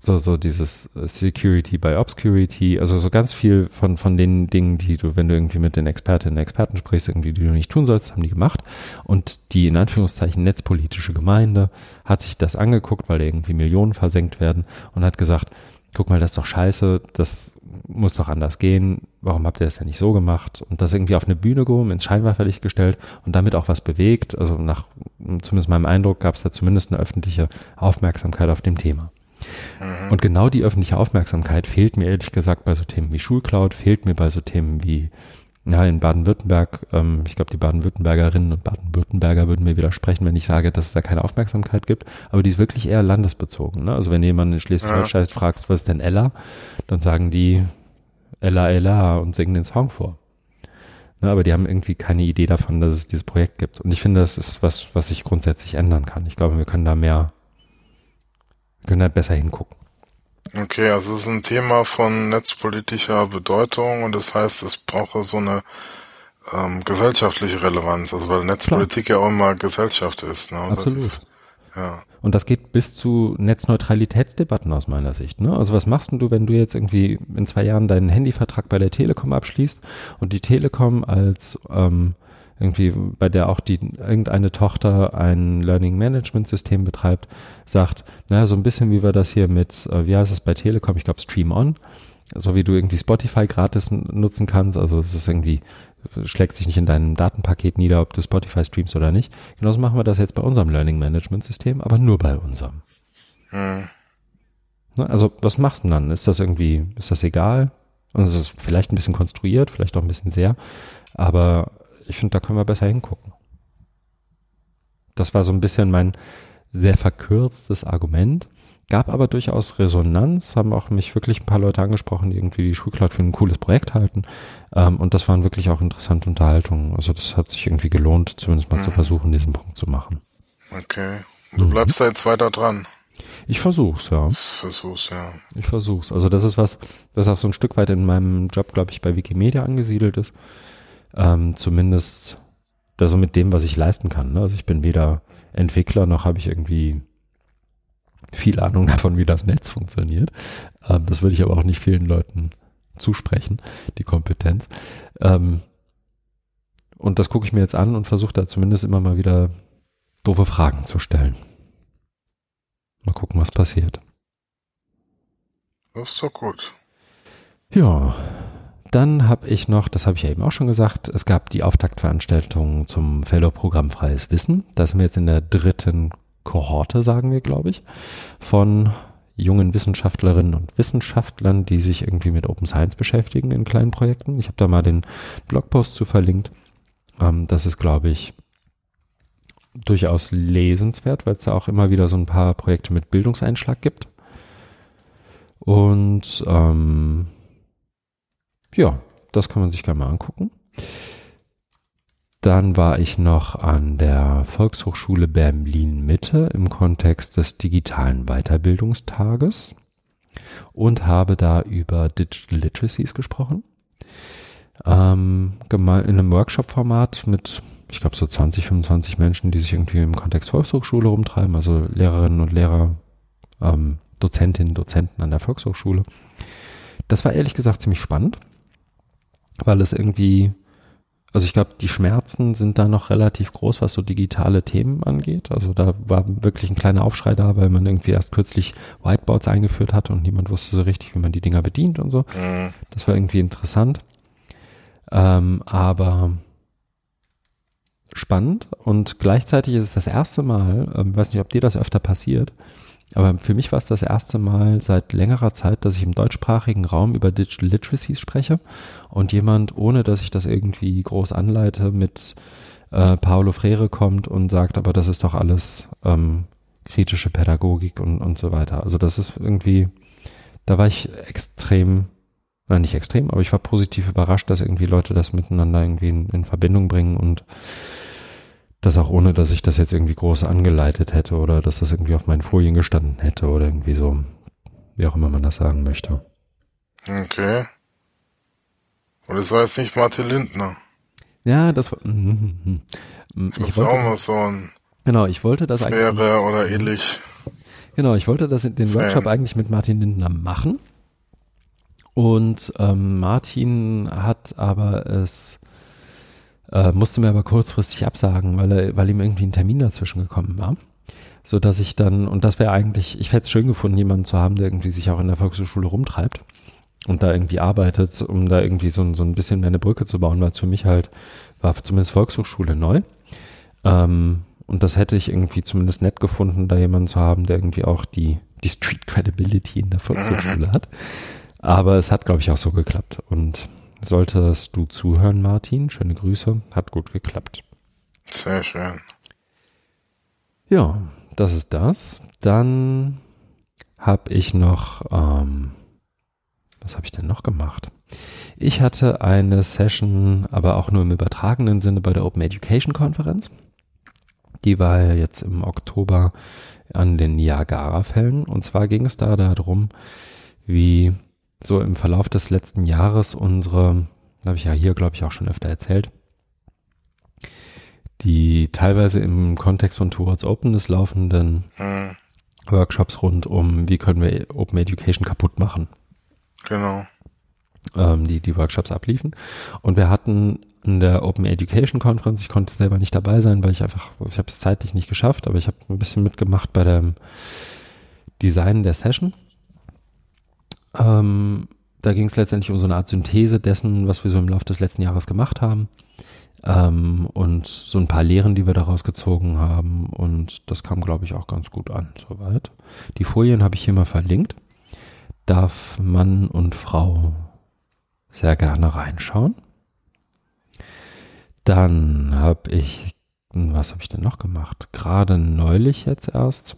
so, so dieses äh, Security by Obscurity, also so ganz viel von, von den Dingen, die du, wenn du irgendwie mit den Expertinnen und Experten sprichst, irgendwie, die du nicht tun sollst, haben die gemacht. Und die in Anführungszeichen netzpolitische Gemeinde hat sich das angeguckt, weil irgendwie Millionen versenkt werden und hat gesagt, guck mal, das ist doch scheiße, das muss doch anders gehen, warum habt ihr das denn nicht so gemacht? Und das irgendwie auf eine Bühne gehoben, ins Scheinwerferlicht gestellt und damit auch was bewegt. Also nach zumindest meinem Eindruck gab es da zumindest eine öffentliche Aufmerksamkeit auf dem Thema. Mhm. Und genau die öffentliche Aufmerksamkeit fehlt mir ehrlich gesagt bei so Themen wie Schulcloud, fehlt mir bei so Themen wie, ja, in Baden-Württemberg, ähm, ich glaube, die Baden-Württembergerinnen und Baden-Württemberger würden mir widersprechen, wenn ich sage, dass es da keine Aufmerksamkeit gibt, aber die ist wirklich eher landesbezogen. Ne? Also wenn jemand in Schleswig-Holstein ja. fragst, was ist denn Ella, dann sagen die Ella, Ella und singen den Song vor. Ne, aber die haben irgendwie keine Idee davon, dass es dieses Projekt gibt. Und ich finde, das ist was, was sich grundsätzlich ändern kann. Ich glaube, wir können da mehr können da besser hingucken. Okay, also es ist ein Thema von netzpolitischer Bedeutung und das heißt, es brauche so eine ähm, gesellschaftliche Relevanz, also weil Netzpolitik Klar. ja auch immer Gesellschaft ist. Ne? Absolut. Ja. Und das geht bis zu Netzneutralitätsdebatten aus meiner Sicht. Ne? Also was machst denn du, wenn du jetzt irgendwie in zwei Jahren deinen Handyvertrag bei der Telekom abschließt und die Telekom als ähm, irgendwie, bei der auch die irgendeine Tochter ein Learning Management System betreibt, sagt, naja, so ein bisschen wie wir das hier mit, äh, wie heißt es bei Telekom, ich glaube Stream On, so wie du irgendwie Spotify gratis nutzen kannst, also es ist irgendwie, schlägt sich nicht in deinem Datenpaket nieder, ob du Spotify streamst oder nicht. Genauso machen wir das jetzt bei unserem Learning Management System, aber nur bei unserem. Hm. Also, was machst du denn dann? Ist das irgendwie, ist das egal? Und es ist vielleicht ein bisschen konstruiert, vielleicht auch ein bisschen sehr, aber ich finde, da können wir besser hingucken. Das war so ein bisschen mein sehr verkürztes Argument. Gab aber durchaus Resonanz, haben auch mich wirklich ein paar Leute angesprochen, die irgendwie die Schulcloud für ein cooles Projekt halten. Ähm, und das waren wirklich auch interessante Unterhaltungen. Also das hat sich irgendwie gelohnt, zumindest mal mhm. zu versuchen, diesen Punkt zu machen. Okay. Du mhm. bleibst da jetzt weiter dran. Ich versuch's, ja. Ich versuch's, ja. Ich versuch's. Also das ist was, das auch so ein Stück weit in meinem Job, glaube ich, bei Wikimedia angesiedelt ist ähm, zumindest also mit dem, was ich leisten kann. Ne? Also ich bin weder Entwickler noch habe ich irgendwie viel Ahnung davon, wie das Netz funktioniert. Ähm, das würde ich aber auch nicht vielen Leuten zusprechen, die Kompetenz. Ähm, und das gucke ich mir jetzt an und versuche da zumindest immer mal wieder doofe Fragen zu stellen. Mal gucken, was passiert. Das ist doch gut. Ja, dann habe ich noch, das habe ich ja eben auch schon gesagt, es gab die Auftaktveranstaltung zum Fellow-Programm Freies Wissen. Da sind wir jetzt in der dritten Kohorte, sagen wir, glaube ich, von jungen Wissenschaftlerinnen und Wissenschaftlern, die sich irgendwie mit Open Science beschäftigen in kleinen Projekten. Ich habe da mal den Blogpost zu verlinkt. Ähm, das ist, glaube ich, durchaus lesenswert, weil es da auch immer wieder so ein paar Projekte mit Bildungseinschlag gibt. Und ähm, ja, das kann man sich gerne mal angucken. Dann war ich noch an der Volkshochschule Berlin Mitte im Kontext des digitalen Weiterbildungstages und habe da über Digital Literacies gesprochen. Ähm, in einem Workshop-Format mit, ich glaube, so 20, 25 Menschen, die sich irgendwie im Kontext Volkshochschule rumtreiben, also Lehrerinnen und Lehrer, ähm, Dozentinnen, Dozenten an der Volkshochschule. Das war ehrlich gesagt ziemlich spannend, weil es irgendwie also ich glaube, die Schmerzen sind da noch relativ groß, was so digitale Themen angeht. Also da war wirklich ein kleiner Aufschrei da, weil man irgendwie erst kürzlich Whiteboards eingeführt hat und niemand wusste so richtig, wie man die Dinger bedient und so. Mhm. Das war irgendwie interessant. Ähm, aber spannend und gleichzeitig ist es das erste Mal, ähm, weiß nicht, ob dir das öfter passiert, aber für mich war es das erste Mal seit längerer Zeit, dass ich im deutschsprachigen Raum über Digital Literacies spreche und jemand, ohne dass ich das irgendwie groß anleite, mit äh, Paolo Freire kommt und sagt, aber das ist doch alles ähm, kritische Pädagogik und, und so weiter. Also das ist irgendwie, da war ich extrem, war nicht extrem, aber ich war positiv überrascht, dass irgendwie Leute das miteinander irgendwie in, in Verbindung bringen und das auch ohne, dass ich das jetzt irgendwie groß angeleitet hätte oder dass das irgendwie auf meinen Folien gestanden hätte oder irgendwie so, wie auch immer man das sagen möchte. Okay. Und das war jetzt nicht Martin Lindner. Ja, das war. Mm, mm, das ist auch mal so ein. Genau, ich wollte das Fähre eigentlich. oder ähnlich. Genau, ich wollte das in den Fan. Workshop eigentlich mit Martin Lindner machen. Und ähm, Martin hat aber es äh, musste mir aber kurzfristig absagen, weil, er, weil ihm irgendwie ein Termin dazwischen gekommen war. So dass ich dann, und das wäre eigentlich, ich hätte es schön gefunden, jemanden zu haben, der irgendwie sich auch in der Volkshochschule rumtreibt und da irgendwie arbeitet, um da irgendwie so, so ein bisschen mehr eine Brücke zu bauen, weil es für mich halt war zumindest Volkshochschule neu. Ähm, und das hätte ich irgendwie zumindest nett gefunden, da jemanden zu haben, der irgendwie auch die, die Street Credibility in der Volkshochschule hat. Aber es hat, glaube ich, auch so geklappt. Und Solltest du zuhören, Martin, schöne Grüße, hat gut geklappt. Sehr schön. Ja, das ist das. Dann habe ich noch, ähm, was habe ich denn noch gemacht? Ich hatte eine Session, aber auch nur im übertragenen Sinne bei der Open Education Konferenz. Die war ja jetzt im Oktober an den Niagara-Fällen. Und zwar ging es da darum, wie so im Verlauf des letzten Jahres unsere, habe ich ja hier, glaube ich, auch schon öfter erzählt, die teilweise im Kontext von Towards Openness laufenden mhm. Workshops rund um, wie können wir Open Education kaputt machen. Genau. Ähm, die die Workshops abliefen. Und wir hatten in der Open Education Conference, ich konnte selber nicht dabei sein, weil ich einfach, also ich habe es zeitlich nicht geschafft, aber ich habe ein bisschen mitgemacht bei dem Design der Session. Ähm, da ging es letztendlich um so eine Art Synthese dessen, was wir so im Laufe des letzten Jahres gemacht haben. Ähm, und so ein paar Lehren, die wir daraus gezogen haben. Und das kam, glaube ich, auch ganz gut an, soweit. Die Folien habe ich hier mal verlinkt. Darf Mann und Frau sehr gerne reinschauen. Dann habe ich, was habe ich denn noch gemacht? Gerade neulich jetzt erst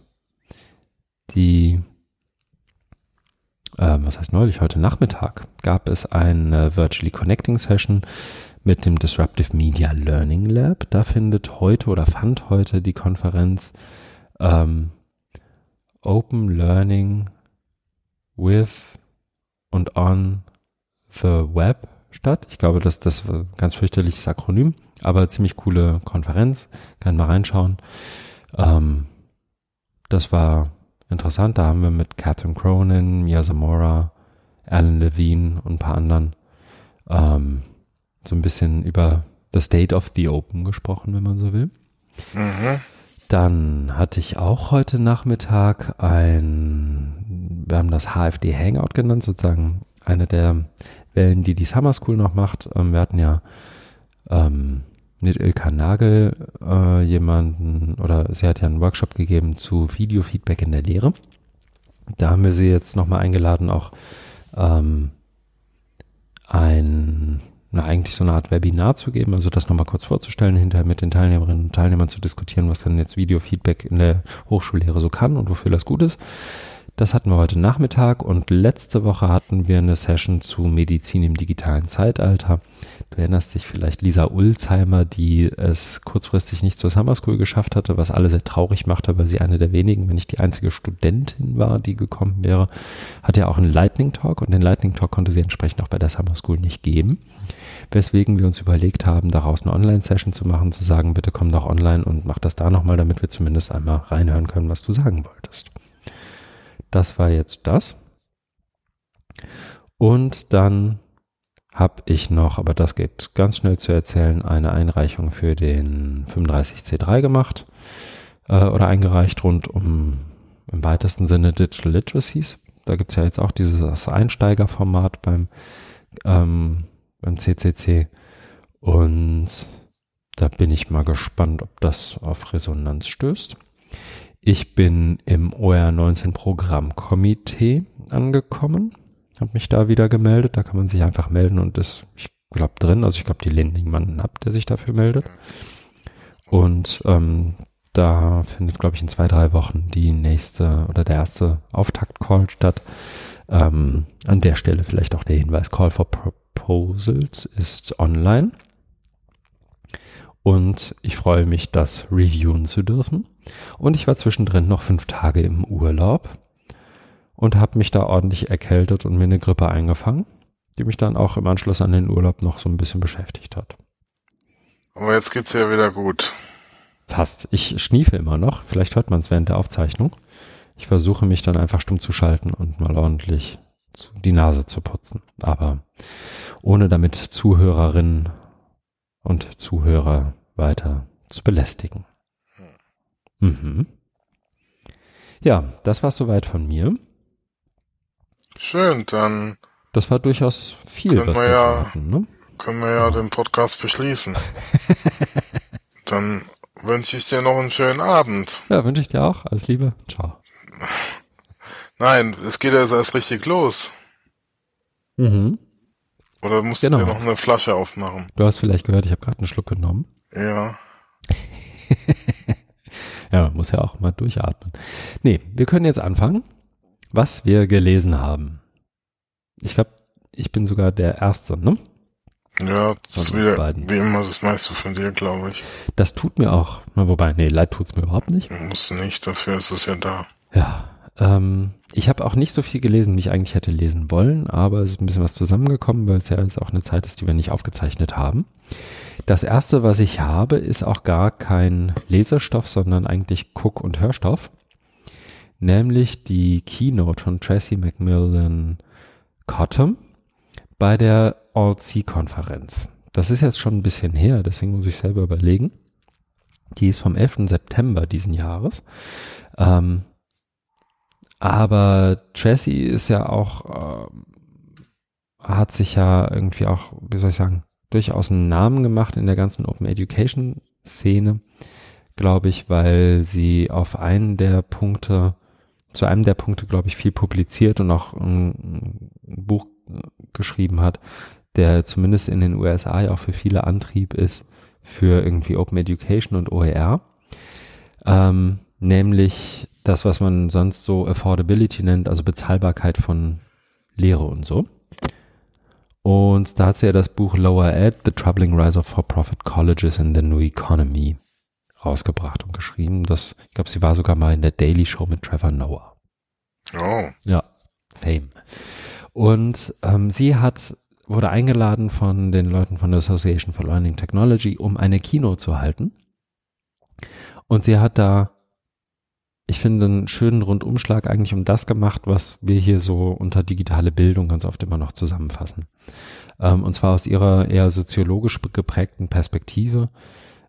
die äh, was heißt neulich, heute Nachmittag, gab es eine Virtually Connecting Session mit dem Disruptive Media Learning Lab. Da findet heute oder fand heute die Konferenz ähm, Open Learning with und on the Web statt. Ich glaube, dass das ein ganz fürchterliches Akronym, aber ziemlich coole Konferenz. Kann mal reinschauen. Ähm, das war interessant. Da haben wir mit Catherine Cronin, Mia Zamora, Alan Levine und ein paar anderen ähm, so ein bisschen über The State of the Open gesprochen, wenn man so will. Mhm. Dann hatte ich auch heute Nachmittag ein, wir haben das HFD Hangout genannt, sozusagen eine der Wellen, die die Summer School noch macht. Ähm, wir hatten ja ähm, mit Ilka Nagel äh, jemanden oder sie hat ja einen Workshop gegeben zu Videofeedback in der Lehre. Da haben wir sie jetzt nochmal eingeladen, auch ähm, ein, na, eigentlich so eine Art Webinar zu geben, also das nochmal kurz vorzustellen, hinterher mit den Teilnehmerinnen und Teilnehmern zu diskutieren, was dann jetzt Videofeedback in der Hochschullehre so kann und wofür das gut ist. Das hatten wir heute Nachmittag und letzte Woche hatten wir eine Session zu Medizin im digitalen Zeitalter. Du erinnerst dich vielleicht Lisa Ulzheimer, die es kurzfristig nicht zur Summer School geschafft hatte, was alle sehr traurig machte, weil sie eine der wenigen, wenn nicht die einzige Studentin war, die gekommen wäre, hat ja auch einen Lightning Talk und den Lightning Talk konnte sie entsprechend auch bei der Summer School nicht geben. Weswegen wir uns überlegt haben, daraus eine Online-Session zu machen, zu sagen, bitte komm doch online und mach das da nochmal, damit wir zumindest einmal reinhören können, was du sagen wolltest. Das war jetzt das. Und dann habe ich noch, aber das geht ganz schnell zu erzählen, eine Einreichung für den 35C3 gemacht äh, oder eingereicht rund um im weitesten Sinne Digital Literacies. Da gibt es ja jetzt auch dieses Einsteigerformat beim, ähm, beim CCC und da bin ich mal gespannt, ob das auf Resonanz stößt. Ich bin im OR19 Programmkomitee angekommen, habe mich da wieder gemeldet. Da kann man sich einfach melden und ist, ich glaube, drin. Also ich glaube, die Lending jemanden ab, der sich dafür meldet. Und ähm, da findet, glaube ich, in zwei, drei Wochen die nächste oder der erste Auftakt-Call statt. Ähm, an der Stelle vielleicht auch der Hinweis, Call for Proposals ist online. Und ich freue mich, das reviewen zu dürfen. Und ich war zwischendrin noch fünf Tage im Urlaub und habe mich da ordentlich erkältet und mir eine Grippe eingefangen, die mich dann auch im Anschluss an den Urlaub noch so ein bisschen beschäftigt hat. Aber jetzt geht's ja wieder gut. Fast. Ich schniefe immer noch. Vielleicht hört man es während der Aufzeichnung. Ich versuche mich dann einfach stumm zu schalten und mal ordentlich die Nase zu putzen. Aber ohne damit Zuhörerinnen und Zuhörer weiter zu belästigen. Mhm. Ja, das war soweit von mir. Schön, dann. Das war durchaus viel, können wir ja, hatten, ne? Können wir ja den Podcast beschließen. dann wünsche ich dir noch einen schönen Abend. Ja, wünsche ich dir auch. Alles Liebe. Ciao. Nein, es geht ja erst richtig los. Mhm. Oder musst genau. du dir noch eine Flasche aufmachen? Du hast vielleicht gehört, ich habe gerade einen Schluck genommen. Ja. ja, man muss ja auch mal durchatmen. Nee, wir können jetzt anfangen, was wir gelesen haben. Ich glaube, ich bin sogar der Erste, ne? Ja, das ist wieder, beiden. wie immer, das meiste von dir, glaube ich. Das tut mir auch, wobei, nee, leid tut's mir überhaupt nicht. Musst du nicht, dafür ist es ja da. Ja, ähm, ich habe auch nicht so viel gelesen, wie ich eigentlich hätte lesen wollen, aber es ist ein bisschen was zusammengekommen, weil es ja jetzt auch eine Zeit ist, die wir nicht aufgezeichnet haben. Das erste, was ich habe, ist auch gar kein Lesestoff, sondern eigentlich Guck- und Hörstoff. Nämlich die Keynote von Tracy Macmillan Cottom bei der Alt-C-Konferenz. Das ist jetzt schon ein bisschen her, deswegen muss ich selber überlegen. Die ist vom 11. September diesen Jahres. Ähm, aber Tracy ist ja auch, äh, hat sich ja irgendwie auch, wie soll ich sagen, durchaus einen Namen gemacht in der ganzen Open Education Szene, glaube ich, weil sie auf einen der Punkte, zu einem der Punkte, glaube ich, viel publiziert und auch ein, Buch geschrieben hat, der zumindest in den USA auch für viele Antrieb ist für irgendwie Open Education und OER. Ähm, nämlich das, was man sonst so Affordability nennt, also Bezahlbarkeit von Lehre und so. Und da hat sie ja das Buch Lower Ed, The Troubling Rise of For-Profit Colleges in the New Economy rausgebracht und geschrieben. Das, ich glaube, sie war sogar mal in der Daily Show mit Trevor Noah. Oh. Ja, Fame. Und ähm, sie hat wurde eingeladen von den Leuten von der Association for Learning Technology, um eine Kino zu halten. Und sie hat da ich finde, einen schönen Rundumschlag eigentlich um das gemacht, was wir hier so unter digitale Bildung ganz oft immer noch zusammenfassen. Ähm, und zwar aus ihrer eher soziologisch geprägten Perspektive.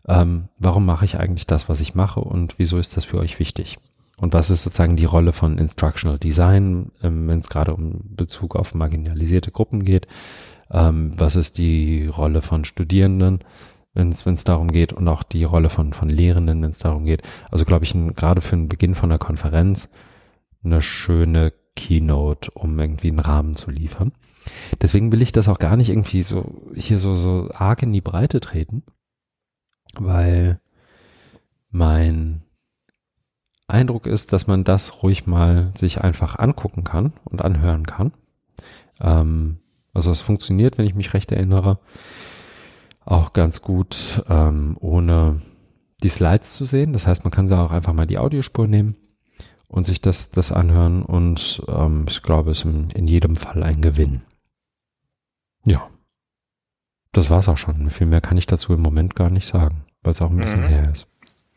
Ähm, warum mache ich eigentlich das, was ich mache und wieso ist das für euch wichtig? Und was ist sozusagen die Rolle von Instructional Design, ähm, wenn es gerade um Bezug auf marginalisierte Gruppen geht? Ähm, was ist die Rolle von Studierenden? wenn es darum geht und auch die Rolle von, von Lehrenden, wenn es darum geht. Also glaube ich, gerade für den Beginn von einer Konferenz eine schöne Keynote, um irgendwie einen Rahmen zu liefern. Deswegen will ich das auch gar nicht irgendwie so hier so, so arg in die Breite treten, weil mein Eindruck ist, dass man das ruhig mal sich einfach angucken kann und anhören kann. Ähm, also es funktioniert, wenn ich mich recht erinnere, auch ganz gut ähm, ohne die Slides zu sehen. Das heißt, man kann da auch einfach mal die Audiospur nehmen und sich das, das anhören und ähm, ich glaube, es ist in, in jedem Fall ein Gewinn. Ja. Das war's auch schon. Viel mehr kann ich dazu im Moment gar nicht sagen, weil es auch ein bisschen mhm. her ist.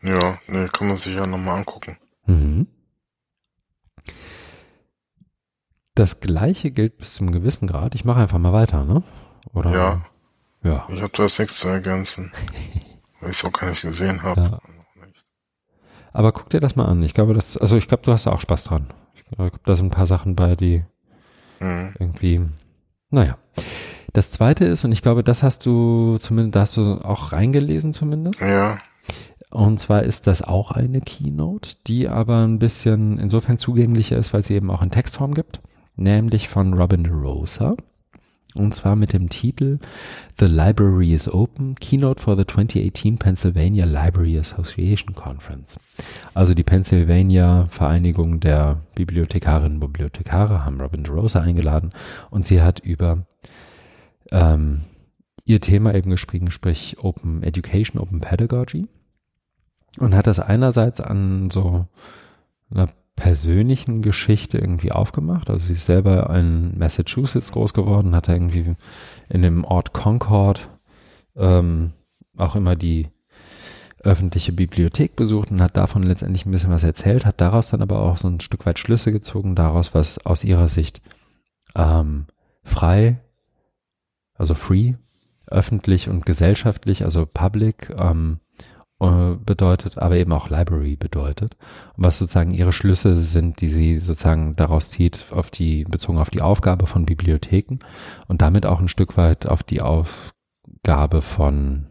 Ja, nee, kann man sich ja nochmal angucken. Mhm. Das gleiche gilt bis zum gewissen Grad. Ich mache einfach mal weiter, ne? Oder? Ja. Ja. Ich habe das nichts zu ergänzen, weil ich es auch gar nicht gesehen habe. Ja. Aber guck dir das mal an. Ich glaube, das, also ich glaube, du hast auch Spaß dran. Ich glaube, da sind ein paar Sachen bei, die mhm. irgendwie, naja. Das zweite ist, und ich glaube, das hast du zumindest, da hast du auch reingelesen zumindest. Ja. Und zwar ist das auch eine Keynote, die aber ein bisschen insofern zugänglicher ist, weil sie eben auch in Textform gibt, nämlich von Robin DeRosa. Und zwar mit dem Titel The Library is Open, Keynote for the 2018 Pennsylvania Library Association Conference. Also die Pennsylvania Vereinigung der Bibliothekarinnen und Bibliothekare haben Robin DeRosa eingeladen und sie hat über ähm, ihr Thema eben geschrieben, sprich Open Education, Open Pedagogy und hat das einerseits an so einer persönlichen Geschichte irgendwie aufgemacht. Also sie ist selber in Massachusetts groß geworden, hat irgendwie in dem Ort Concord ähm, auch immer die öffentliche Bibliothek besucht und hat davon letztendlich ein bisschen was erzählt, hat daraus dann aber auch so ein Stück weit Schlüsse gezogen, daraus, was aus ihrer Sicht ähm, frei, also free, öffentlich und gesellschaftlich, also public, ähm, äh, bedeutet, aber eben auch Library bedeutet. Und was sozusagen ihre Schlüsse sind, die sie sozusagen daraus zieht, auf die, bezogen auf die Aufgabe von Bibliotheken und damit auch ein Stück weit auf die Aufgabe von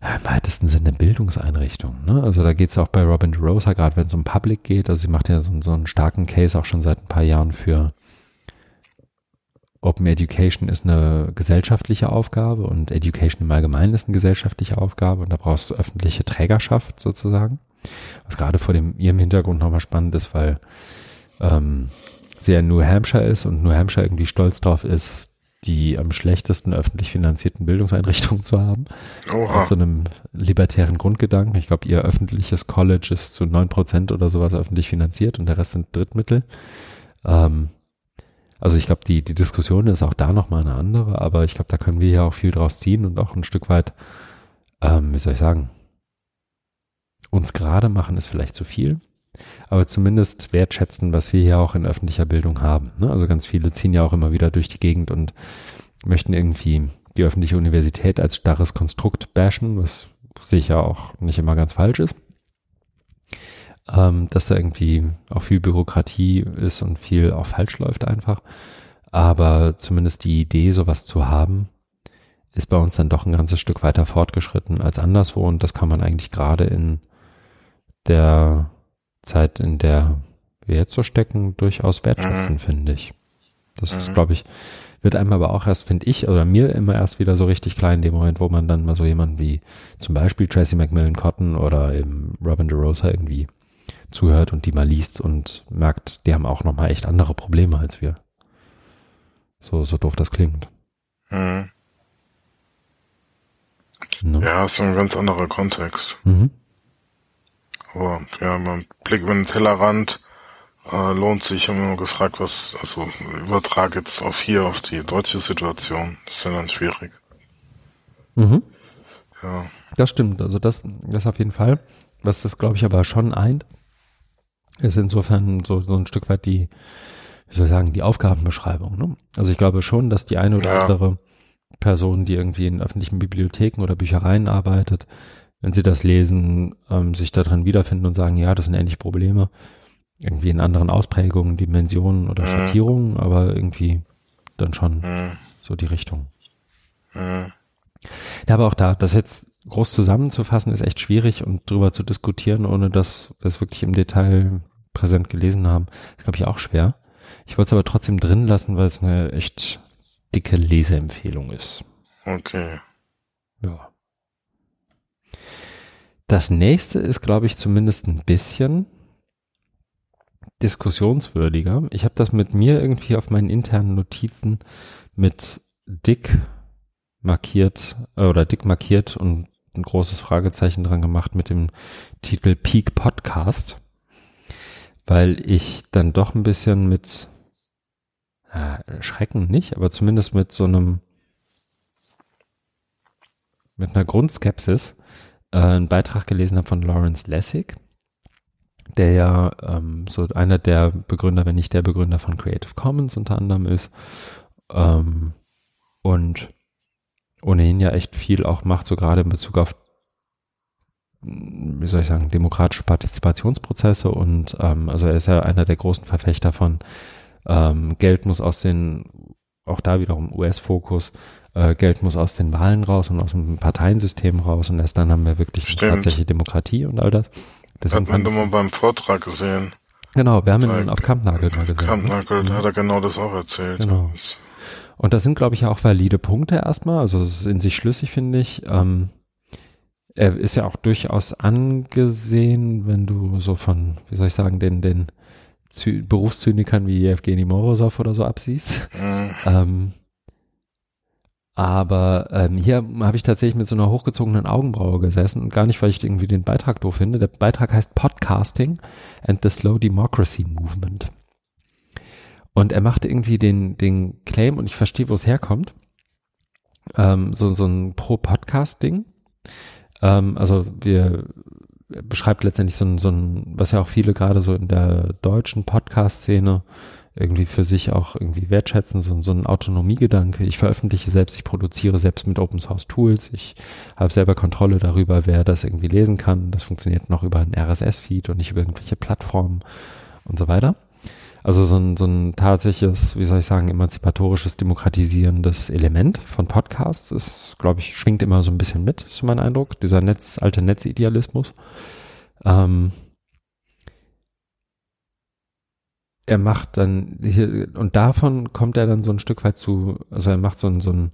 im weitesten Sinne Bildungseinrichtungen. Ne? Also da geht es auch bei Robin DeRosa, gerade wenn es um Public geht, also sie macht ja so, so einen starken Case auch schon seit ein paar Jahren für Open Education ist eine gesellschaftliche Aufgabe und Education im Allgemeinen ist eine gesellschaftliche Aufgabe und da brauchst du öffentliche Trägerschaft sozusagen. Was gerade vor dem ihrem Hintergrund nochmal spannend ist, weil ähm, sie ja in New Hampshire ist und New Hampshire irgendwie stolz drauf ist, die am schlechtesten öffentlich finanzierten Bildungseinrichtungen zu haben. Oha. Aus so einem libertären Grundgedanken. Ich glaube, ihr öffentliches College ist zu neun Prozent oder sowas öffentlich finanziert und der Rest sind Drittmittel. Ähm, also ich glaube, die, die Diskussion ist auch da nochmal eine andere, aber ich glaube, da können wir ja auch viel draus ziehen und auch ein Stück weit, ähm, wie soll ich sagen, uns gerade machen ist vielleicht zu viel, aber zumindest wertschätzen, was wir hier auch in öffentlicher Bildung haben. Ne? Also ganz viele ziehen ja auch immer wieder durch die Gegend und möchten irgendwie die öffentliche Universität als starres Konstrukt bashen, was sicher auch nicht immer ganz falsch ist ähm, dass da irgendwie auch viel Bürokratie ist und viel auch falsch läuft einfach. Aber zumindest die Idee, sowas zu haben, ist bei uns dann doch ein ganzes Stück weiter fortgeschritten als anderswo. Und das kann man eigentlich gerade in der Zeit, in der wir jetzt so stecken, durchaus wertschätzen, mhm. finde ich. Das mhm. ist, glaube ich, wird einem aber auch erst, finde ich, oder mir immer erst wieder so richtig klein in dem Moment, wo man dann mal so jemanden wie zum Beispiel Tracy McMillan Cotton oder eben Robin DeRosa irgendwie zuhört und die mal liest und merkt, die haben auch nochmal echt andere Probleme als wir. So, so doof das klingt. Mhm. Ne? Ja, ist ein ganz anderer Kontext. Mhm. Aber ja, man Blick über den Tellerrand äh, lohnt sich. Ich habe immer gefragt, was, also übertrag jetzt auf hier, auf die deutsche Situation. Das ist ja dann schwierig. Mhm. Ja. Das stimmt, also das, das auf jeden Fall. Was das, glaube ich, aber schon eint, ist insofern so, so ein Stück weit die, wie soll ich sagen, die Aufgabenbeschreibung. Ne? Also ich glaube schon, dass die eine oder ja. andere Person, die irgendwie in öffentlichen Bibliotheken oder Büchereien arbeitet, wenn sie das lesen, ähm, sich darin wiederfinden und sagen, ja, das sind ähnliche Probleme, irgendwie in anderen Ausprägungen, Dimensionen oder mhm. Schattierungen, aber irgendwie dann schon mhm. so die Richtung. Mhm. Ja, aber auch da, das jetzt groß zusammenzufassen, ist echt schwierig und drüber zu diskutieren, ohne dass das wirklich im Detail präsent gelesen haben. Ist, glaube ich, auch schwer. Ich wollte es aber trotzdem drin lassen, weil es eine echt dicke Leseempfehlung ist. Okay. Ja. Das nächste ist, glaube ich, zumindest ein bisschen diskussionswürdiger. Ich habe das mit mir irgendwie auf meinen internen Notizen mit dick markiert äh, oder dick markiert und ein großes Fragezeichen dran gemacht mit dem Titel Peak Podcast, weil ich dann doch ein bisschen mit äh, Schrecken nicht, aber zumindest mit so einem mit einer Grundskepsis äh, einen Beitrag gelesen habe von Lawrence Lessig, der ja ähm, so einer der Begründer, wenn nicht der Begründer von Creative Commons unter anderem ist ähm, und ohnehin ja echt viel auch macht, so gerade in Bezug auf wie soll ich sagen, demokratische Partizipationsprozesse und ähm, also er ist ja einer der großen Verfechter von ähm, Geld muss aus den, auch da wiederum US-Fokus, äh, Geld muss aus den Wahlen raus und aus dem Parteiensystem raus und erst dann haben wir wirklich Stimmt. tatsächliche Demokratie und all das. Deswegen hat man immer beim Vortrag gesehen. Genau, wir haben ihn auf Kampnagel mal gesehen. Kampnagel, ne? da hat er genau das auch erzählt. Genau. Und das sind, glaube ich, auch valide Punkte erstmal. Also es ist in sich schlüssig, finde ich. Ähm, er ist ja auch durchaus angesehen, wenn du so von, wie soll ich sagen, den, den Berufszynikern wie Evgeny Morozov oder so absiehst. Mhm. Ähm, aber ähm, hier habe ich tatsächlich mit so einer hochgezogenen Augenbraue gesessen und gar nicht, weil ich irgendwie den Beitrag doof finde. Der Beitrag heißt Podcasting and the Slow Democracy Movement. Und er machte irgendwie den, den Claim, und ich verstehe, wo es herkommt, ähm, so, so ein Pro-Podcast-Ding. Ähm, also wir beschreibt letztendlich so ein, so ein, was ja auch viele gerade so in der deutschen Podcast-Szene irgendwie für sich auch irgendwie wertschätzen, so, so ein Autonomiegedanke. Ich veröffentliche selbst, ich produziere selbst mit Open Source Tools. Ich habe selber Kontrolle darüber, wer das irgendwie lesen kann. Das funktioniert noch über einen RSS-Feed und nicht über irgendwelche Plattformen und so weiter. Also so ein, so ein tatsächliches, wie soll ich sagen, emanzipatorisches, demokratisierendes Element von Podcasts ist, glaube ich, schwingt immer so ein bisschen mit, ist mein Eindruck, dieser Netz, alte Netzidealismus. Ähm, er macht dann hier, und davon kommt er dann so ein Stück weit zu, also er macht so ein, so ein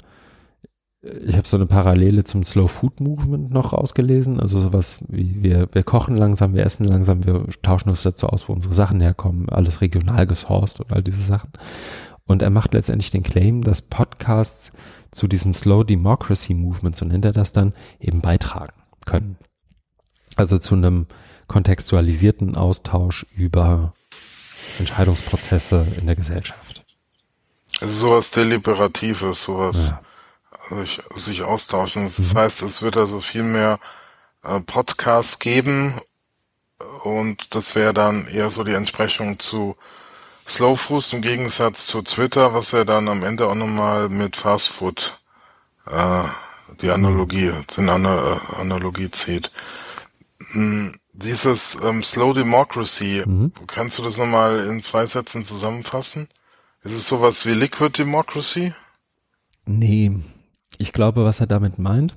ich habe so eine Parallele zum Slow Food Movement noch ausgelesen. Also sowas wie wir, wir kochen langsam, wir essen langsam, wir tauschen uns dazu aus, wo unsere Sachen herkommen, alles regional gesourced und all diese Sachen. Und er macht letztendlich den Claim, dass Podcasts zu diesem Slow Democracy Movement, so nennt er das dann, eben beitragen können. Also zu einem kontextualisierten Austausch über Entscheidungsprozesse in der Gesellschaft. Also sowas Deliberatives, sowas. Ja sich, sich austauschen. Das heißt, es wird also viel mehr äh, Podcasts geben und das wäre dann eher so die Entsprechung zu Slowfood im Gegensatz zu Twitter, was er dann am Ende auch nochmal mit Fastfood äh, die Analogie, den Ana äh, Analogie zieht. Hm, dieses ähm, Slow Democracy, mhm. kannst du das nochmal in zwei Sätzen zusammenfassen? Ist es sowas wie Liquid Democracy? Nee, ich glaube, was er damit meint.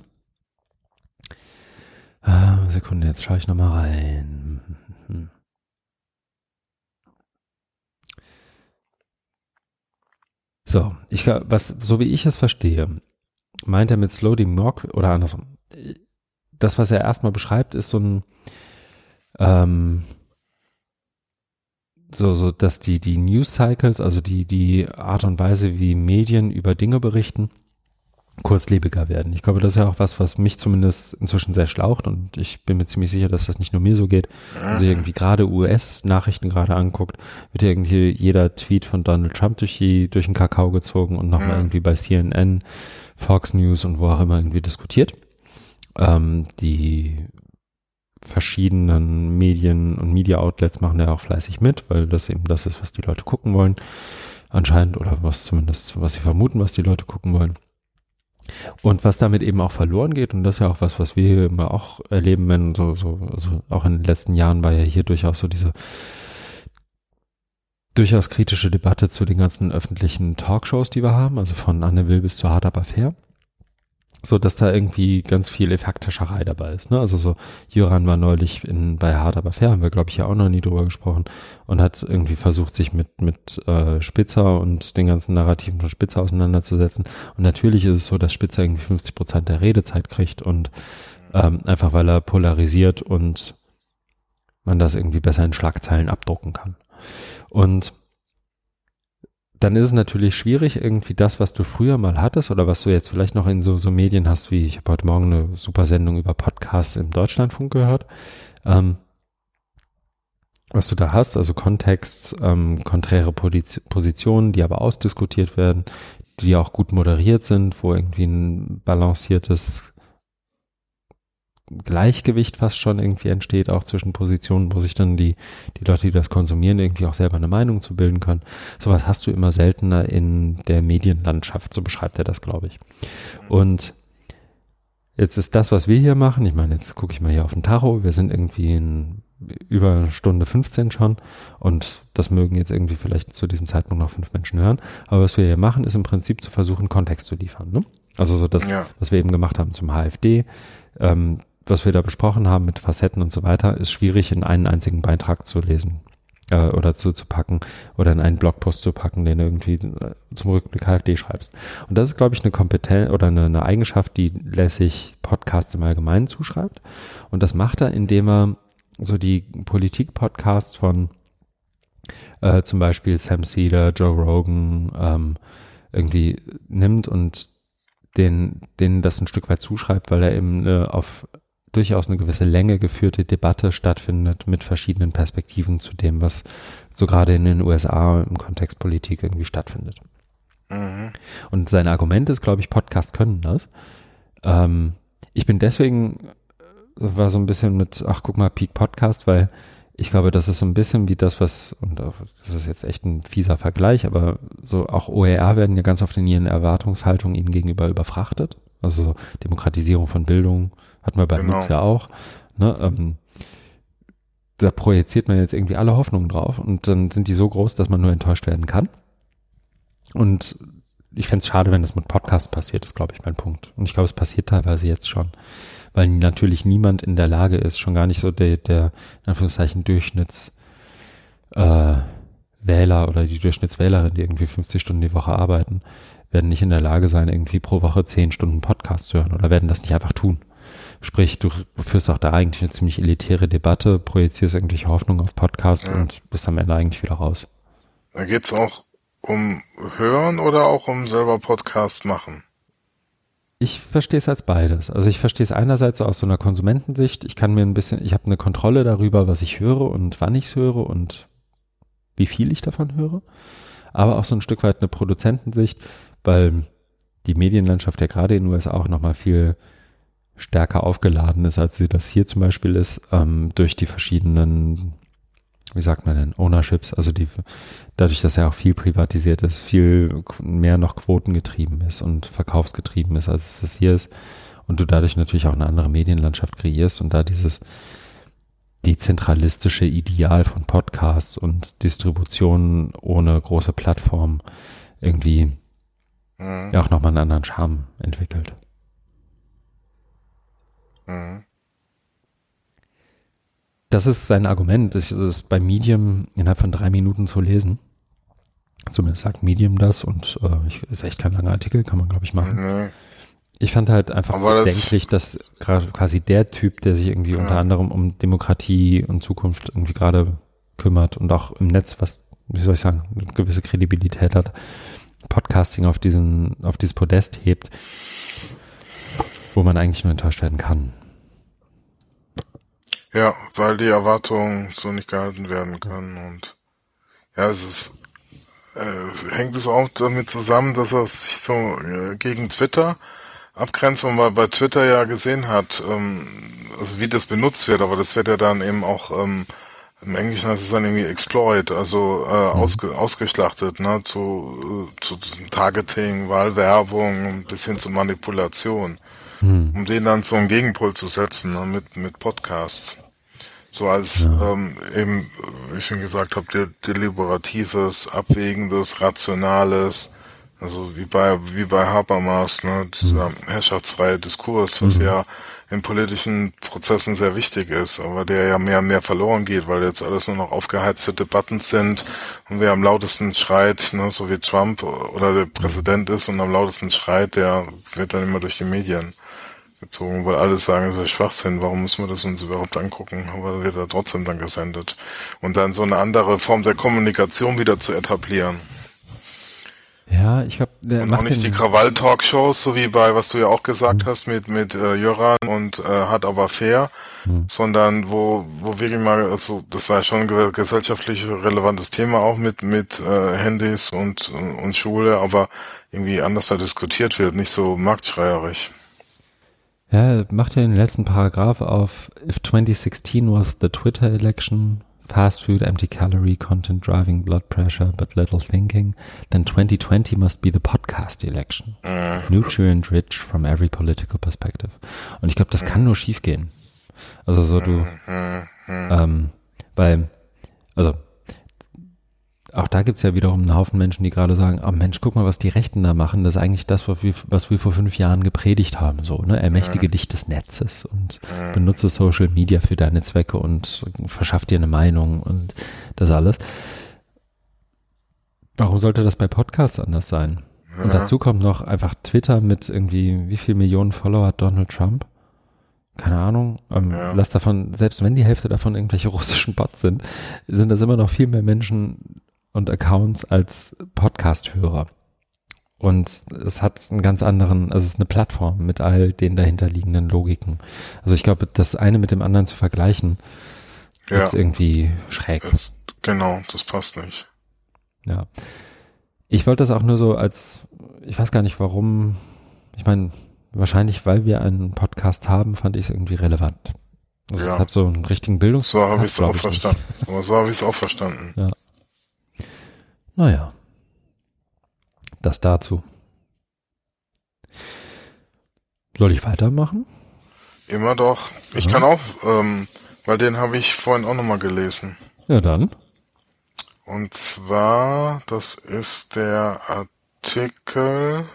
Ah, Sekunde, jetzt schaue ich nochmal rein. So, ich was, so wie ich es verstehe, meint er mit Slow Democracy oder andersrum. Das, was er erstmal beschreibt, ist so ein, ähm, so, so, dass die, die News Cycles, also die, die Art und Weise, wie Medien über Dinge berichten, kurzlebiger werden. Ich glaube, das ist ja auch was, was mich zumindest inzwischen sehr schlaucht und ich bin mir ziemlich sicher, dass das nicht nur mir so geht. Wenn sie irgendwie gerade US-Nachrichten gerade anguckt, wird irgendwie jeder Tweet von Donald Trump durch, die, durch den Kakao gezogen und nochmal irgendwie bei CNN, Fox News und wo auch immer irgendwie diskutiert. Ähm, die verschiedenen Medien und Media-Outlets machen ja auch fleißig mit, weil das eben das ist, was die Leute gucken wollen anscheinend oder was zumindest, was sie vermuten, was die Leute gucken wollen. Und was damit eben auch verloren geht, und das ist ja auch was, was wir immer auch erleben, wenn so, so, also auch in den letzten Jahren war ja hier durchaus so diese durchaus kritische Debatte zu den ganzen öffentlichen Talkshows, die wir haben, also von Anne Will bis zu Hard Aber Fair. So dass da irgendwie ganz viel Effekthascherei dabei ist. Ne? Also so, Jöran war neulich in, bei Hard aber fair, haben wir glaube ich ja auch noch nie drüber gesprochen und hat irgendwie versucht, sich mit, mit äh, Spitzer und den ganzen Narrativen von Spitzer auseinanderzusetzen. Und natürlich ist es so, dass Spitzer irgendwie 50 Prozent der Redezeit kriegt und ähm, einfach weil er polarisiert und man das irgendwie besser in Schlagzeilen abdrucken kann. Und dann ist es natürlich schwierig, irgendwie das, was du früher mal hattest oder was du jetzt vielleicht noch in so, so Medien hast, wie ich habe heute Morgen eine super Sendung über Podcasts im Deutschlandfunk gehört, ähm, was du da hast, also Kontext, ähm, konträre Positionen, die aber ausdiskutiert werden, die auch gut moderiert sind, wo irgendwie ein balanciertes Gleichgewicht fast schon irgendwie entsteht, auch zwischen Positionen, wo sich dann die, die Leute, die das konsumieren, irgendwie auch selber eine Meinung zu bilden können. Sowas hast du immer seltener in der Medienlandschaft, so beschreibt er das, glaube ich. Und jetzt ist das, was wir hier machen, ich meine, jetzt gucke ich mal hier auf den Tacho, wir sind irgendwie in über Stunde 15 schon und das mögen jetzt irgendwie vielleicht zu diesem Zeitpunkt noch fünf Menschen hören, aber was wir hier machen, ist im Prinzip zu versuchen, Kontext zu liefern. Ne? Also so das, ja. was wir eben gemacht haben zum HFD, ähm, was wir da besprochen haben mit Facetten und so weiter, ist schwierig in einen einzigen Beitrag zu lesen äh, oder zu, zu packen oder in einen Blogpost zu packen, den du irgendwie äh, zum Rückblick KfD schreibst. Und das ist, glaube ich, eine Kompetenz oder eine, eine Eigenschaft, die lässig Podcasts im Allgemeinen zuschreibt. Und das macht er, indem er so die Politik-Podcasts von äh, zum Beispiel Sam Cedar, Joe Rogan ähm, irgendwie nimmt und den, denen das ein Stück weit zuschreibt, weil er eben äh, auf durchaus eine gewisse Länge geführte Debatte stattfindet mit verschiedenen Perspektiven zu dem, was so gerade in den USA im Kontext Politik irgendwie stattfindet. Mhm. Und sein Argument ist, glaube ich, Podcasts können das. Ähm, ich bin deswegen, äh, war so ein bisschen mit, ach guck mal, Peak Podcast, weil ich glaube, das ist so ein bisschen wie das, was, und das ist jetzt echt ein fieser Vergleich, aber so auch OER werden ja ganz oft in ihren Erwartungshaltungen ihnen gegenüber überfrachtet. Also Demokratisierung von Bildung hatten wir bei genau. Nutz ja auch. Ne? Ähm, da projiziert man jetzt irgendwie alle Hoffnungen drauf und dann sind die so groß, dass man nur enttäuscht werden kann. Und ich fände es schade, wenn das mit Podcasts passiert, ist, glaube ich, mein Punkt. Und ich glaube, es passiert teilweise jetzt schon. Weil natürlich niemand in der Lage ist, schon gar nicht so der, der in Anführungszeichen, Durchschnitts äh, Wähler oder die Durchschnittswählerin, die irgendwie 50 Stunden die Woche arbeiten, werden nicht in der Lage sein, irgendwie pro Woche 10 Stunden Podcast zu hören oder werden das nicht einfach tun. Sprich, du führst auch da eigentlich eine ziemlich elitäre Debatte, projizierst irgendwelche Hoffnung auf Podcasts ja. und bist am Ende eigentlich wieder raus. Da geht's auch um Hören oder auch um selber Podcast machen? Ich verstehe es als beides. Also ich verstehe es einerseits aus so einer Konsumentensicht. Ich kann mir ein bisschen, ich habe eine Kontrolle darüber, was ich höre und wann ich es höre und wie viel ich davon höre. Aber auch so ein Stück weit eine Produzentensicht, weil die Medienlandschaft ja gerade in den USA auch nochmal viel stärker aufgeladen ist, als sie das hier zum Beispiel ist, ähm, durch die verschiedenen, wie sagt man denn, Ownerships, also die, dadurch, dass ja auch viel privatisiert ist, viel mehr noch quotengetrieben ist und verkaufsgetrieben ist, als es das hier ist. Und du dadurch natürlich auch eine andere Medienlandschaft kreierst und da dieses dezentralistische Ideal von Podcasts und Distribution ohne große Plattform irgendwie mhm. auch nochmal einen anderen Charme entwickelt. Mhm. Das ist sein Argument. Das ist bei Medium innerhalb von drei Minuten zu lesen. Zumindest sagt Medium das und äh, ich, ist echt kein langer Artikel, kann man glaube ich machen. Mhm. Ich fand halt einfach Aber bedenklich, dass gerade quasi der Typ, der sich irgendwie ja. unter anderem um Demokratie und Zukunft irgendwie gerade kümmert und auch im Netz, was, wie soll ich sagen, eine gewisse Kredibilität hat, Podcasting auf diesen, auf dieses Podest hebt, wo man eigentlich nur enttäuscht werden kann. Ja, weil die Erwartungen so nicht gehalten werden können und ja, es ist äh, hängt es auch damit zusammen, dass er sich so äh, gegen Twitter abgrenzt, wo man bei Twitter ja gesehen hat, ähm, also wie das benutzt wird, aber das wird ja dann eben auch ähm, im Englischen heißt es dann irgendwie exploit, also äh, mhm. ausge, ausgeschlachtet, ne, zu, äh, zu Targeting, Wahlwerbung bis hin zu Manipulation mhm. um den dann so einen Gegenpol zu setzen ne, mit, mit Podcasts. So als ja. ähm, eben, wie ich schon gesagt habe, de deliberatives, abwägendes, rationales, Also wie bei wie bei Habermas, ne, dieser mhm. herrschaftsfreie Diskurs, was mhm. ja in politischen Prozessen sehr wichtig ist, aber der ja mehr und mehr verloren geht, weil jetzt alles nur noch aufgeheizte Debatten sind und wer am lautesten schreit, ne, so wie Trump oder der Präsident ist und am lautesten schreit, der wird dann immer durch die Medien gezogen, weil alle sagen, es ist Schwachsinn, warum müssen wir das uns überhaupt angucken, aber wird er trotzdem dann gesendet. Und dann so eine andere Form der Kommunikation wieder zu etablieren. Ja, ich glaube, der und auch nicht die Krawall-Talkshows, so wie bei, was du ja auch gesagt mhm. hast, mit mit äh, Jöran und äh, hat aber fair, mhm. sondern wo wo wirklich mal, also das war ja schon ein gesellschaftlich relevantes Thema auch mit mit äh, Handys und und Schule, aber irgendwie anders da diskutiert wird, nicht so marktschreierisch. Ja, macht ja den letzten Paragraph auf If 2016 was the Twitter election, fast food, empty calorie, content driving, blood pressure, but little thinking, then 2020 must be the podcast election. Nutrient rich from every political perspective. Und ich glaube, das kann nur schiefgehen. Also so du, ähm, weil, also auch da gibt's ja wiederum einen Haufen Menschen, die gerade sagen, oh Mensch, guck mal, was die Rechten da machen. Das ist eigentlich das, was wir, was wir vor fünf Jahren gepredigt haben. So, ne? Ermächtige dich des Netzes und benutze Social Media für deine Zwecke und verschaff dir eine Meinung und das alles. Warum sollte das bei Podcasts anders sein? Und dazu kommt noch einfach Twitter mit irgendwie, wie viel Millionen Follower hat Donald Trump? keine Ahnung, ähm, ja. lass davon, selbst wenn die Hälfte davon irgendwelche russischen Bots sind, sind das immer noch viel mehr Menschen, und Accounts als Podcast-Hörer. Und es hat einen ganz anderen, also es ist eine Plattform mit all den dahinterliegenden Logiken. Also ich glaube, das eine mit dem anderen zu vergleichen, ja. ist irgendwie schräg. Das, genau, das passt nicht. Ja. Ich wollte das auch nur so als, ich weiß gar nicht warum, ich meine, wahrscheinlich weil wir einen Podcast haben, fand ich es irgendwie relevant. Also ja. hat so einen richtigen Bildungs. So habe ich es auch verstanden. So habe ich es auch verstanden. Ja. Naja, das dazu. Soll ich weitermachen? Immer doch. Ich ja. kann auch, ähm, weil den habe ich vorhin auch nochmal gelesen. Ja, dann. Und zwar, das ist der Artikel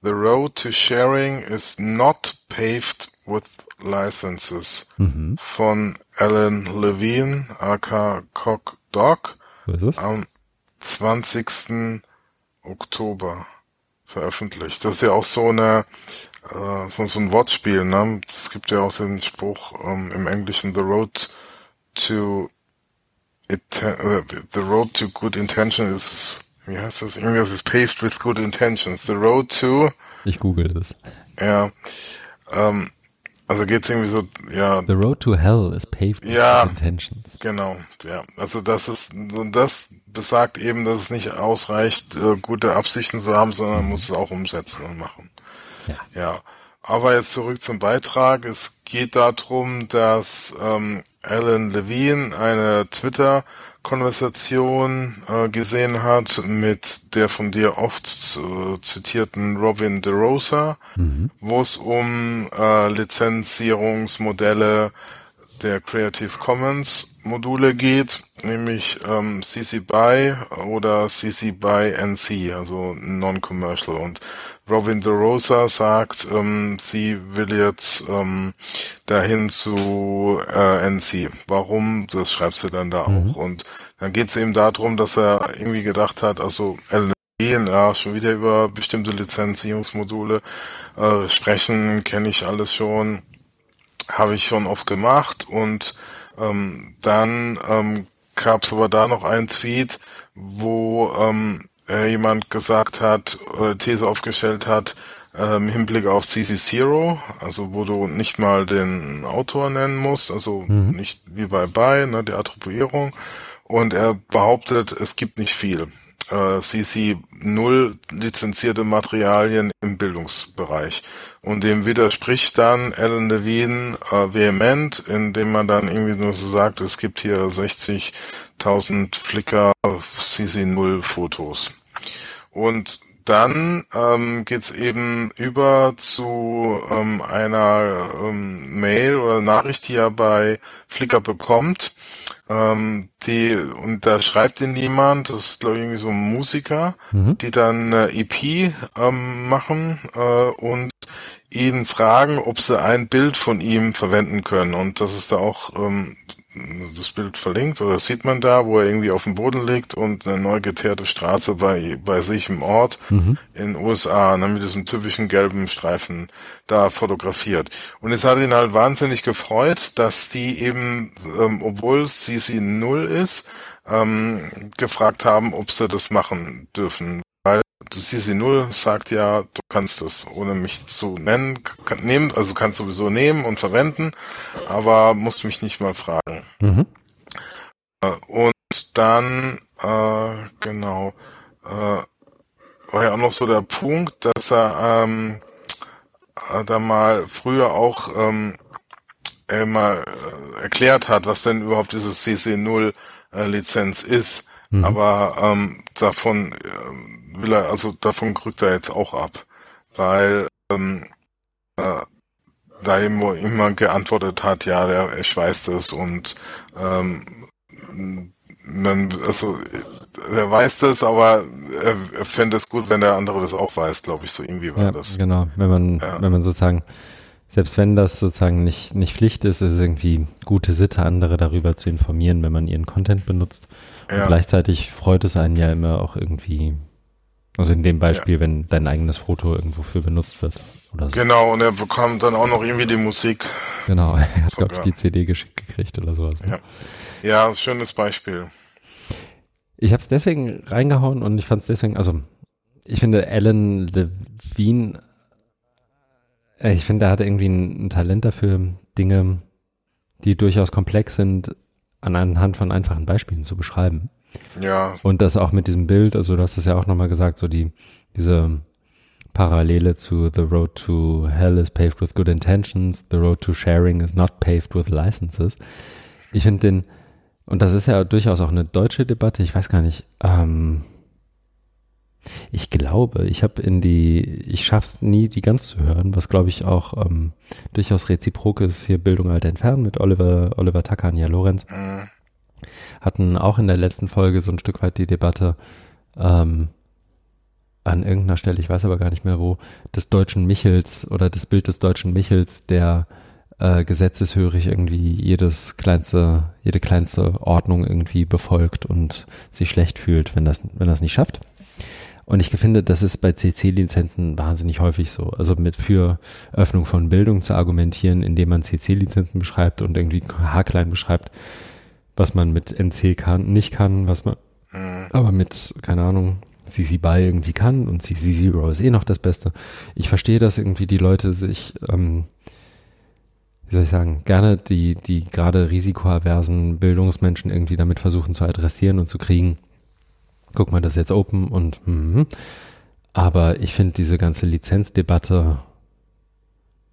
The road to sharing is not paved with licenses mhm. von Alan Levine, aka Cock Dog so ist es. Am 20. Oktober veröffentlicht. Das ist ja auch so eine äh, so, so ein Wortspiel, ne? Es gibt ja auch den Spruch ähm, im Englischen The Road to uh, The Road to Good Intention is wie heißt das? Irgendwas ist paved with good intentions. The road to Ich google das. Ja. Ähm, also geht's irgendwie so, ja. The road to hell is paved with ja, intentions. Genau, ja. Also das ist, das besagt eben, dass es nicht ausreicht, äh, gute Absichten zu haben, sondern man muss es auch umsetzen und machen. Ja. ja. Aber jetzt zurück zum Beitrag. Es geht darum, dass ähm, Alan Levine eine Twitter Konversation äh, gesehen hat mit der von dir oft äh, zitierten Robin DeRosa, mhm. wo es um äh, Lizenzierungsmodelle der Creative Commons Module geht, nämlich ähm, CC BY oder CC BY NC, also Non-Commercial. Und Robin DeRosa sagt, ähm, sie will jetzt ähm, dahin zu äh, NC. Warum? Das schreibt sie dann da mhm. auch. Und dann geht es eben darum, dass er irgendwie gedacht hat, also ja, schon wieder über bestimmte Lizenzierungsmodule äh, sprechen, kenne ich alles schon, habe ich schon oft gemacht und ähm, dann ähm, gab es aber da noch einen Tweet, wo ähm, äh, jemand gesagt hat, oder These aufgestellt hat, äh, im Hinblick auf CC Zero, also wo du nicht mal den Autor nennen musst, also mhm. nicht wie bei By, ne, die Attribuierung. Und er behauptet, es gibt nicht viel. Äh, CC null lizenzierte Materialien im Bildungsbereich. Und dem widerspricht dann Alan Levine äh, vehement, indem man dann irgendwie nur so sagt, es gibt hier 60.000 Flickr CC0 Fotos. Und dann ähm, geht eben über zu ähm, einer ähm, Mail oder Nachricht, die er bei Flickr bekommt, ähm, die, und da schreibt ihn jemand, das ist glaube ich irgendwie so ein Musiker, mhm. die dann eine EP ähm, machen äh, und ihn fragen, ob sie ein Bild von ihm verwenden können. Und das ist da auch ähm, das Bild verlinkt oder sieht man da, wo er irgendwie auf dem Boden liegt und eine neu geteerte Straße bei, bei sich im Ort mhm. in USA ne, mit diesem typischen gelben Streifen da fotografiert. Und es hat ihn halt wahnsinnig gefreut, dass die eben, ähm, obwohl CC null ist, ähm, gefragt haben, ob sie das machen dürfen. Weil CC null sagt ja, du kannst es ohne mich zu nennen, kann, nehmen, also kannst sowieso nehmen und verwenden, aber musst mich nicht mal fragen. Mhm. Äh, und dann, äh, genau, äh, war ja auch noch so der Punkt, dass er ähm, äh, da mal früher auch ähm, mal äh, erklärt hat, was denn überhaupt dieses CC0 äh, Lizenz ist. Mhm. Aber ähm, davon will er, also davon rückt er jetzt auch ab, weil ähm, äh, da immer, immer geantwortet hat, ja, der, ich weiß das und ähm, man, also er weiß das, aber er, er fände es gut, wenn der andere das auch weiß, glaube ich, so irgendwie war ja, das. Genau, wenn man, ja. wenn man sozusagen, selbst wenn das sozusagen nicht, nicht Pflicht ist, ist es irgendwie gute Sitte, andere darüber zu informieren, wenn man ihren Content benutzt. Und ja. gleichzeitig freut es einen ja immer auch irgendwie, also in dem Beispiel, ja. wenn dein eigenes Foto irgendwo für benutzt wird. Oder so. Genau, und er bekommt dann auch noch irgendwie die Musik. Genau, er hat, glaube ich, die CD geschickt gekriegt oder sowas. Ne? Ja. ja, schönes Beispiel. Ich habe es deswegen reingehauen und ich fand es deswegen, also ich finde Alan Levine, äh, ich finde, er hat irgendwie ein, ein, Talent dafür, Dinge, die durchaus komplex sind, anhand von einfachen Beispielen zu beschreiben. Ja. Und das auch mit diesem Bild, also du hast das ja auch nochmal gesagt, so die, diese Parallele zu The Road to Hell is paved with good intentions, The Road to Sharing is not paved with licenses. Ich finde den, und das ist ja durchaus auch eine deutsche Debatte. Ich weiß gar nicht. Ähm, ich glaube, ich habe in die, ich schaff's nie, die ganz zu hören, was glaube ich auch ähm, durchaus reziprok ist. Hier Bildung alt entfernt mit Oliver, Oliver und Ja Lorenz. Mhm. Hatten auch in der letzten Folge so ein Stück weit die Debatte ähm, an irgendeiner Stelle, ich weiß aber gar nicht mehr wo, des deutschen Michels oder das Bild des deutschen Michels, der äh, gesetzeshörig irgendwie jedes kleinste, jede kleinste Ordnung irgendwie befolgt und sich schlecht fühlt, wenn das, wenn das nicht schafft. Und ich finde, das ist bei CC-Lizenzen wahnsinnig häufig so. Also mit für Öffnung von Bildung zu argumentieren, indem man CC-Lizenzen beschreibt und irgendwie haarklein beschreibt, was man mit NC kann, nicht kann, was man mhm. aber mit, keine Ahnung, CC BY irgendwie kann und CC Zero ist eh noch das Beste. Ich verstehe, dass irgendwie die Leute sich ähm, wie soll ich sagen, gerne die, die gerade risikoaversen Bildungsmenschen irgendwie damit versuchen zu adressieren und zu kriegen. Guck mal, das ist jetzt open und mm, aber ich finde diese ganze Lizenzdebatte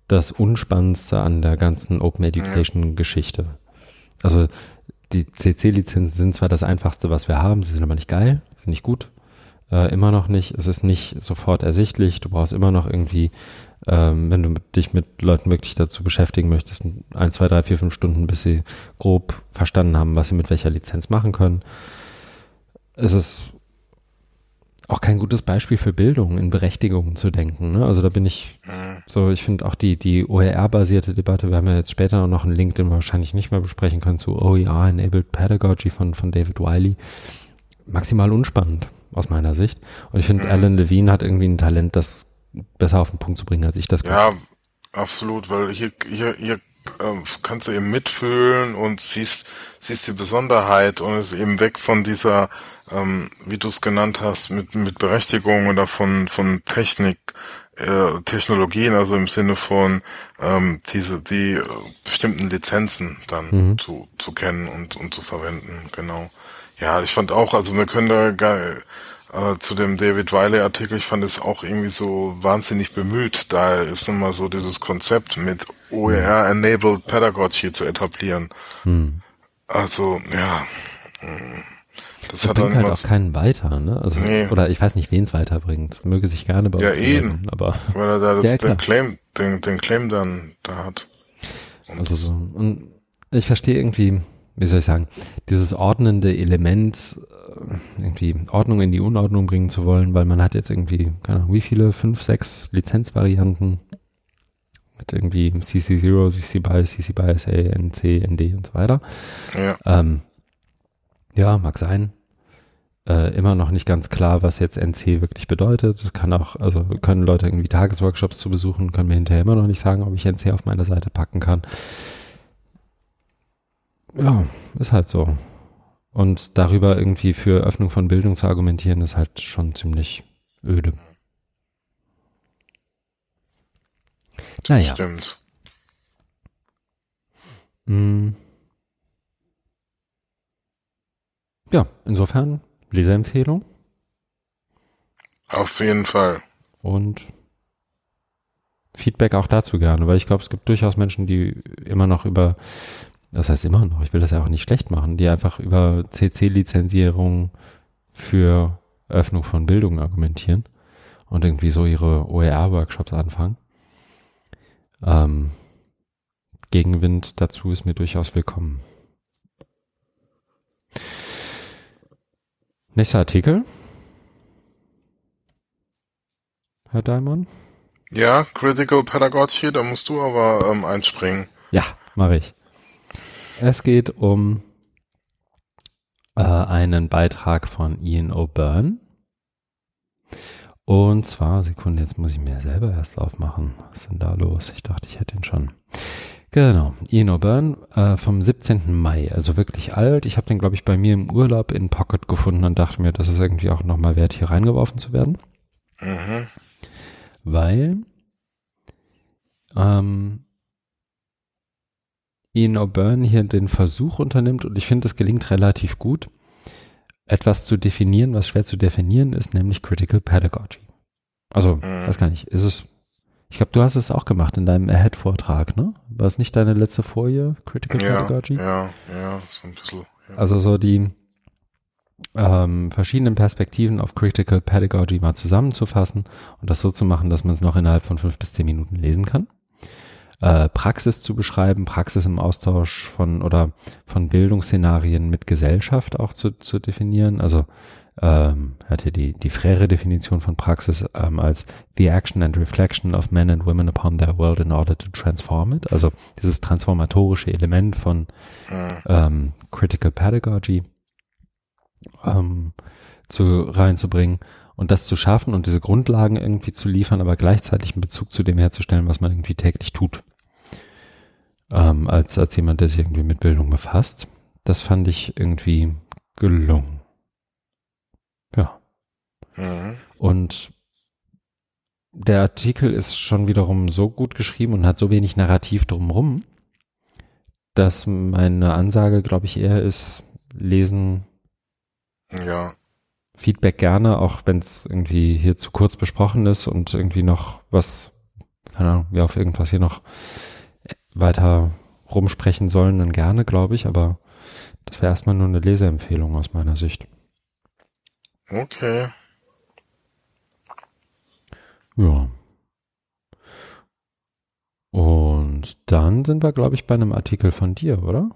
das Unspannendste an der ganzen Open Education Geschichte. Also die CC-Lizenzen sind zwar das einfachste, was wir haben, sie sind aber nicht geil, sind nicht gut, äh, immer noch nicht, es ist nicht sofort ersichtlich, du brauchst immer noch irgendwie ähm, wenn du dich mit Leuten wirklich dazu beschäftigen möchtest, ein, zwei, drei, vier, fünf Stunden, bis sie grob verstanden haben, was sie mit welcher Lizenz machen können. Es ist auch kein gutes Beispiel für Bildung in Berechtigungen zu denken. Ne? Also da bin ich mhm. so, ich finde auch die, die OER-basierte Debatte, wir haben ja jetzt später noch einen Link, den wir wahrscheinlich nicht mehr besprechen können, zu OER Enabled Pedagogy von, von David Wiley, maximal unspannend aus meiner Sicht. Und ich finde, mhm. Alan Levine hat irgendwie ein Talent, das besser auf den Punkt zu bringen, als ich das kann. Ja, absolut, weil hier, hier, hier äh, kannst du eben mitfühlen und siehst, siehst die Besonderheit und ist eben weg von dieser, ähm, wie du es genannt hast, mit, mit Berechtigung oder von, von Technik, äh, Technologien, also im Sinne von ähm, diese, die äh, bestimmten Lizenzen dann mhm. zu, zu kennen und, und zu verwenden, genau. Ja, ich fand auch, also wir können da geil, äh, zu dem David Wiley-Artikel, ich fand es auch irgendwie so wahnsinnig bemüht. Da ist immer so dieses Konzept mit OER-Enabled Pedagogy zu etablieren. Hm. Also, ja. Hm, das, das bringt halt auch keinen weiter, ne? Also, nee. oder ich weiß nicht, wen es weiterbringt. Möge sich gerne bei ja, uns melden, aber. Weil er da das, ja, den Claim, den, den Claim dann da hat. Und also so. Und ich verstehe irgendwie, wie soll ich sagen, dieses ordnende Element, äh, irgendwie Ordnung in die Unordnung bringen zu wollen, weil man hat jetzt irgendwie, keine Ahnung, wie viele, fünf, sechs Lizenzvarianten mit irgendwie CC0, CC BY, CC BY SA, NC, ND und so weiter. Ja, ähm, ja mag sein. Äh, immer noch nicht ganz klar, was jetzt NC wirklich bedeutet. Das kann auch, also können Leute irgendwie Tagesworkshops zu besuchen, können mir hinterher immer noch nicht sagen, ob ich NC auf meine Seite packen kann. Ja, ist halt so. Und darüber irgendwie für Öffnung von Bildung zu argumentieren, ist halt schon ziemlich öde. Das naja. Stimmt. Hm. Ja, insofern Leserempfehlung. Auf jeden Fall. Und Feedback auch dazu gerne, weil ich glaube, es gibt durchaus Menschen, die immer noch über, das heißt immer noch, ich will das ja auch nicht schlecht machen, die einfach über CC-Lizenzierung für Öffnung von Bildung argumentieren und irgendwie so ihre OER-Workshops anfangen. Ähm, Gegenwind dazu ist mir durchaus willkommen. Nächster Artikel. Herr Daimon? Ja, Critical Pedagogy, da musst du aber ähm, einspringen. Ja, mache ich. Es geht um äh, einen Beitrag von Ian O'Byrne. Und zwar, Sekunde, jetzt muss ich mir selber erst aufmachen. Was ist denn da los? Ich dachte, ich hätte ihn schon. Genau, Ian O'Byrne äh, vom 17. Mai, also wirklich alt. Ich habe den, glaube ich, bei mir im Urlaub in Pocket gefunden und dachte mir, das ist irgendwie auch nochmal wert, hier reingeworfen zu werden. Mhm. Weil ähm, Ian O'Byrne hier den Versuch unternimmt und ich finde, es gelingt relativ gut, etwas zu definieren, was schwer zu definieren ist, nämlich Critical Pedagogy. Also, mhm. weiß gar nicht, ist es, ich glaube, du hast es auch gemacht in deinem Ahead-Vortrag, ne? War es nicht deine letzte Folie, Critical ja, Pedagogy? Ja, ja, so ein bisschen. Ja. Also so die ähm, verschiedenen Perspektiven auf Critical Pedagogy mal zusammenzufassen und das so zu machen, dass man es noch innerhalb von fünf bis zehn Minuten lesen kann äh, Praxis zu beschreiben, Praxis im Austausch von oder von Bildungsszenarien mit Gesellschaft auch zu, zu definieren. Also ähm, hat hier die, die frere Definition von Praxis ähm, als the action and reflection of men and women upon their world in order to transform it. Also dieses transformatorische Element von ähm, Critical Pedagogy ähm, zu reinzubringen und das zu schaffen und diese Grundlagen irgendwie zu liefern, aber gleichzeitig einen Bezug zu dem herzustellen, was man irgendwie täglich tut. Ähm, als, als jemand, der sich irgendwie mit Bildung befasst. Das fand ich irgendwie gelungen. Mhm. Und der Artikel ist schon wiederum so gut geschrieben und hat so wenig Narrativ drumherum, dass meine Ansage, glaube ich, eher ist, lesen. Ja. Feedback gerne, auch wenn es irgendwie hier zu kurz besprochen ist und irgendwie noch was, keine Ahnung, wir auf irgendwas hier noch weiter rumsprechen sollen, dann gerne, glaube ich, aber das wäre erstmal nur eine Leseempfehlung aus meiner Sicht. Okay. Ja. Und dann sind wir, glaube ich, bei einem Artikel von dir, oder?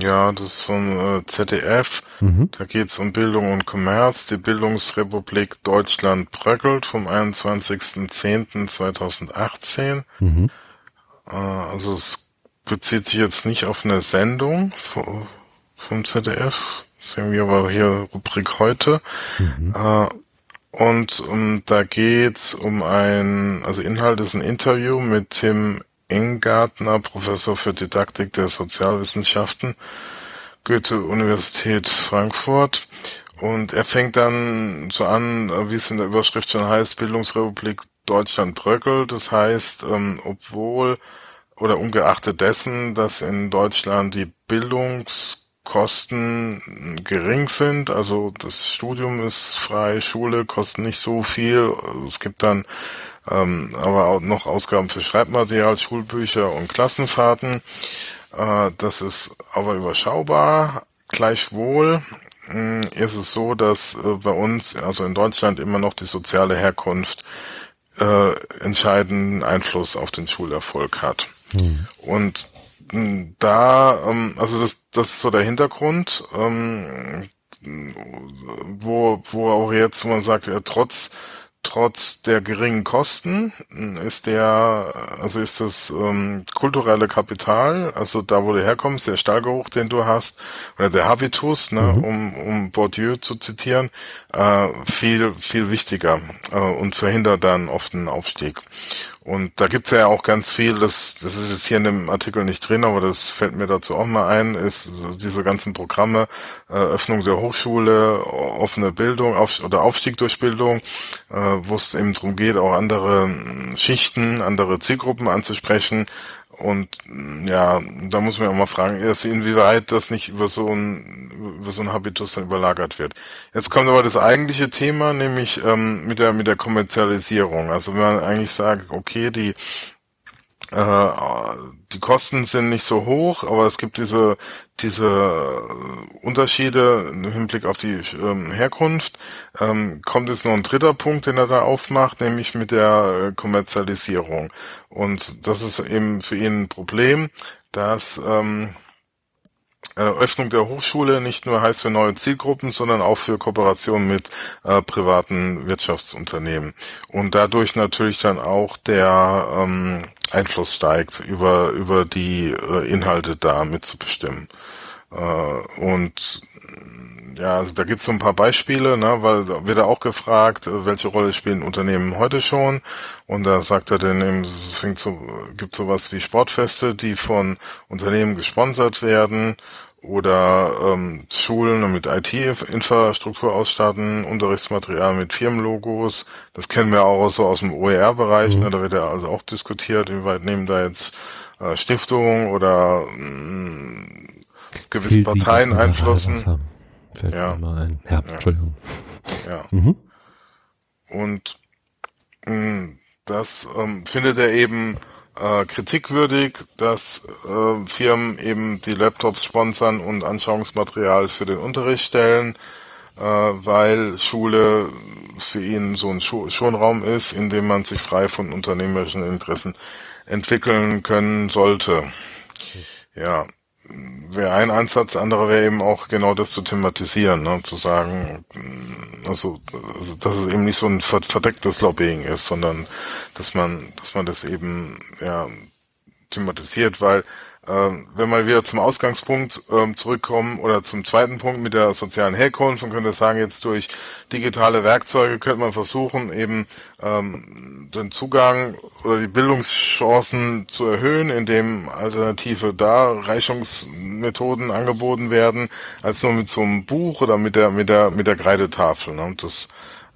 Ja, das ist von äh, ZDF. Mhm. Da geht's um Bildung und Kommerz. Die Bildungsrepublik Deutschland bröckelt vom 21.10.2018. Mhm. Äh, also es bezieht sich jetzt nicht auf eine Sendung vom, ZDF. Sehen wir aber hier Rubrik heute. Mhm. Äh, und um, ähm, da geht's um ein, also Inhalt ist ein Interview mit Tim Ingartner, Professor für Didaktik der Sozialwissenschaften, Goethe-Universität Frankfurt. Und er fängt dann so an, wie es in der Überschrift schon heißt, Bildungsrepublik Deutschland bröckelt. Das heißt, ähm, obwohl oder ungeachtet dessen, dass in Deutschland die Bildungskosten gering sind, also das Studium ist frei, Schule kostet nicht so viel, es gibt dann ähm, aber auch noch Ausgaben für Schreibmaterial, Schulbücher und Klassenfahrten. Äh, das ist aber überschaubar. Gleichwohl mh, hm, ist es so, dass äh, bei uns, also in Deutschland, immer noch die soziale Herkunft äh, entscheidenden Einfluss auf den Schulerfolg hat. Mhm. Und da, ähm, also das, das ist so der Hintergrund, ähm, wo, wo auch jetzt, wo man sagt, ja, trotz trotz der geringen Kosten ist der, also ist das ähm, kulturelle Kapital, also da wo du herkommst, der Stahlgeruch, den du hast, oder der Habitus, ne, mhm. um, um Bourdieu zu zitieren, äh, viel, viel wichtiger äh, und verhindert dann oft einen Aufstieg. Und da gibt's ja auch ganz viel, das, das ist jetzt hier in dem Artikel nicht drin, aber das fällt mir dazu auch mal ein, ist so diese ganzen Programme, äh, Öffnung der Hochschule, offene Bildung auf, oder Aufstieg durch Bildung, äh, wo es eben darum geht, auch andere Schichten, andere Zielgruppen anzusprechen, und ja, da muss man auch mal fragen, erst inwieweit das nicht über so ein über so ein Habitus dann überlagert wird. Jetzt kommt aber das eigentliche Thema, nämlich ähm, mit der mit der Kommerzialisierung. Also wenn man eigentlich sagt, okay, die äh, die Kosten sind nicht so hoch, aber es gibt diese diese Unterschiede im Hinblick auf die ähm, Herkunft. Ähm, kommt jetzt noch ein dritter Punkt, den er da aufmacht, nämlich mit der äh, Kommerzialisierung. Und das ist eben für ihn ein Problem, dass ähm, Öffnung der Hochschule nicht nur heißt für neue Zielgruppen, sondern auch für Kooperation mit äh, privaten Wirtschaftsunternehmen. Und dadurch natürlich dann auch der ähm, Einfluss steigt, über, über die äh, Inhalte da mitzubestimmen. Äh, und ja, also da gibt's so ein paar Beispiele, ne, weil da wird auch gefragt, äh, welche Rolle spielen Unternehmen heute schon. Und da sagt er dann eben, es fängt so, gibt sowas wie Sportfeste, die von Unternehmen gesponsert werden oder ähm, Schulen mit IT-Infrastruktur ausstatten, Unterrichtsmaterial mit Firmenlogos. Das kennen wir auch so aus dem OER-Bereich. Mhm. Ne? Da wird ja also auch diskutiert, wie weit nehmen da jetzt äh, Stiftungen oder mh, mm, gewisse Parteien einflussen. ja. Ein. ja, ja, Entschuldigung. Ja. Mhm. Und mh, mm, das ähm, findet er eben äh, kritikwürdig, dass äh, Firmen eben die Laptops sponsern und Anschauungsmaterial für den Unterricht stellen, äh, weil Schule für ihn so ein Schonraum ist, in dem man sich frei von unternehmerischen Interessen entwickeln können sollte. Ja, wäre ein Ansatz, anderer wäre eben auch genau das zu thematisieren, ne? zu sagen, also, also dass es eben nicht so ein verdecktes Lobbying ist, sondern dass man, dass man das eben ja thematisiert, weil ähm, wenn wir wieder zum Ausgangspunkt ähm, zurückkommen oder zum zweiten Punkt mit der sozialen Herkunft, man könnte sagen, jetzt durch digitale Werkzeuge könnte man versuchen, eben ähm, den Zugang oder die Bildungschancen zu erhöhen, indem alternative Darreichungsmethoden angeboten werden, als nur mit so einem Buch oder mit der mit der mit der Kreidetafel. Ne? Und das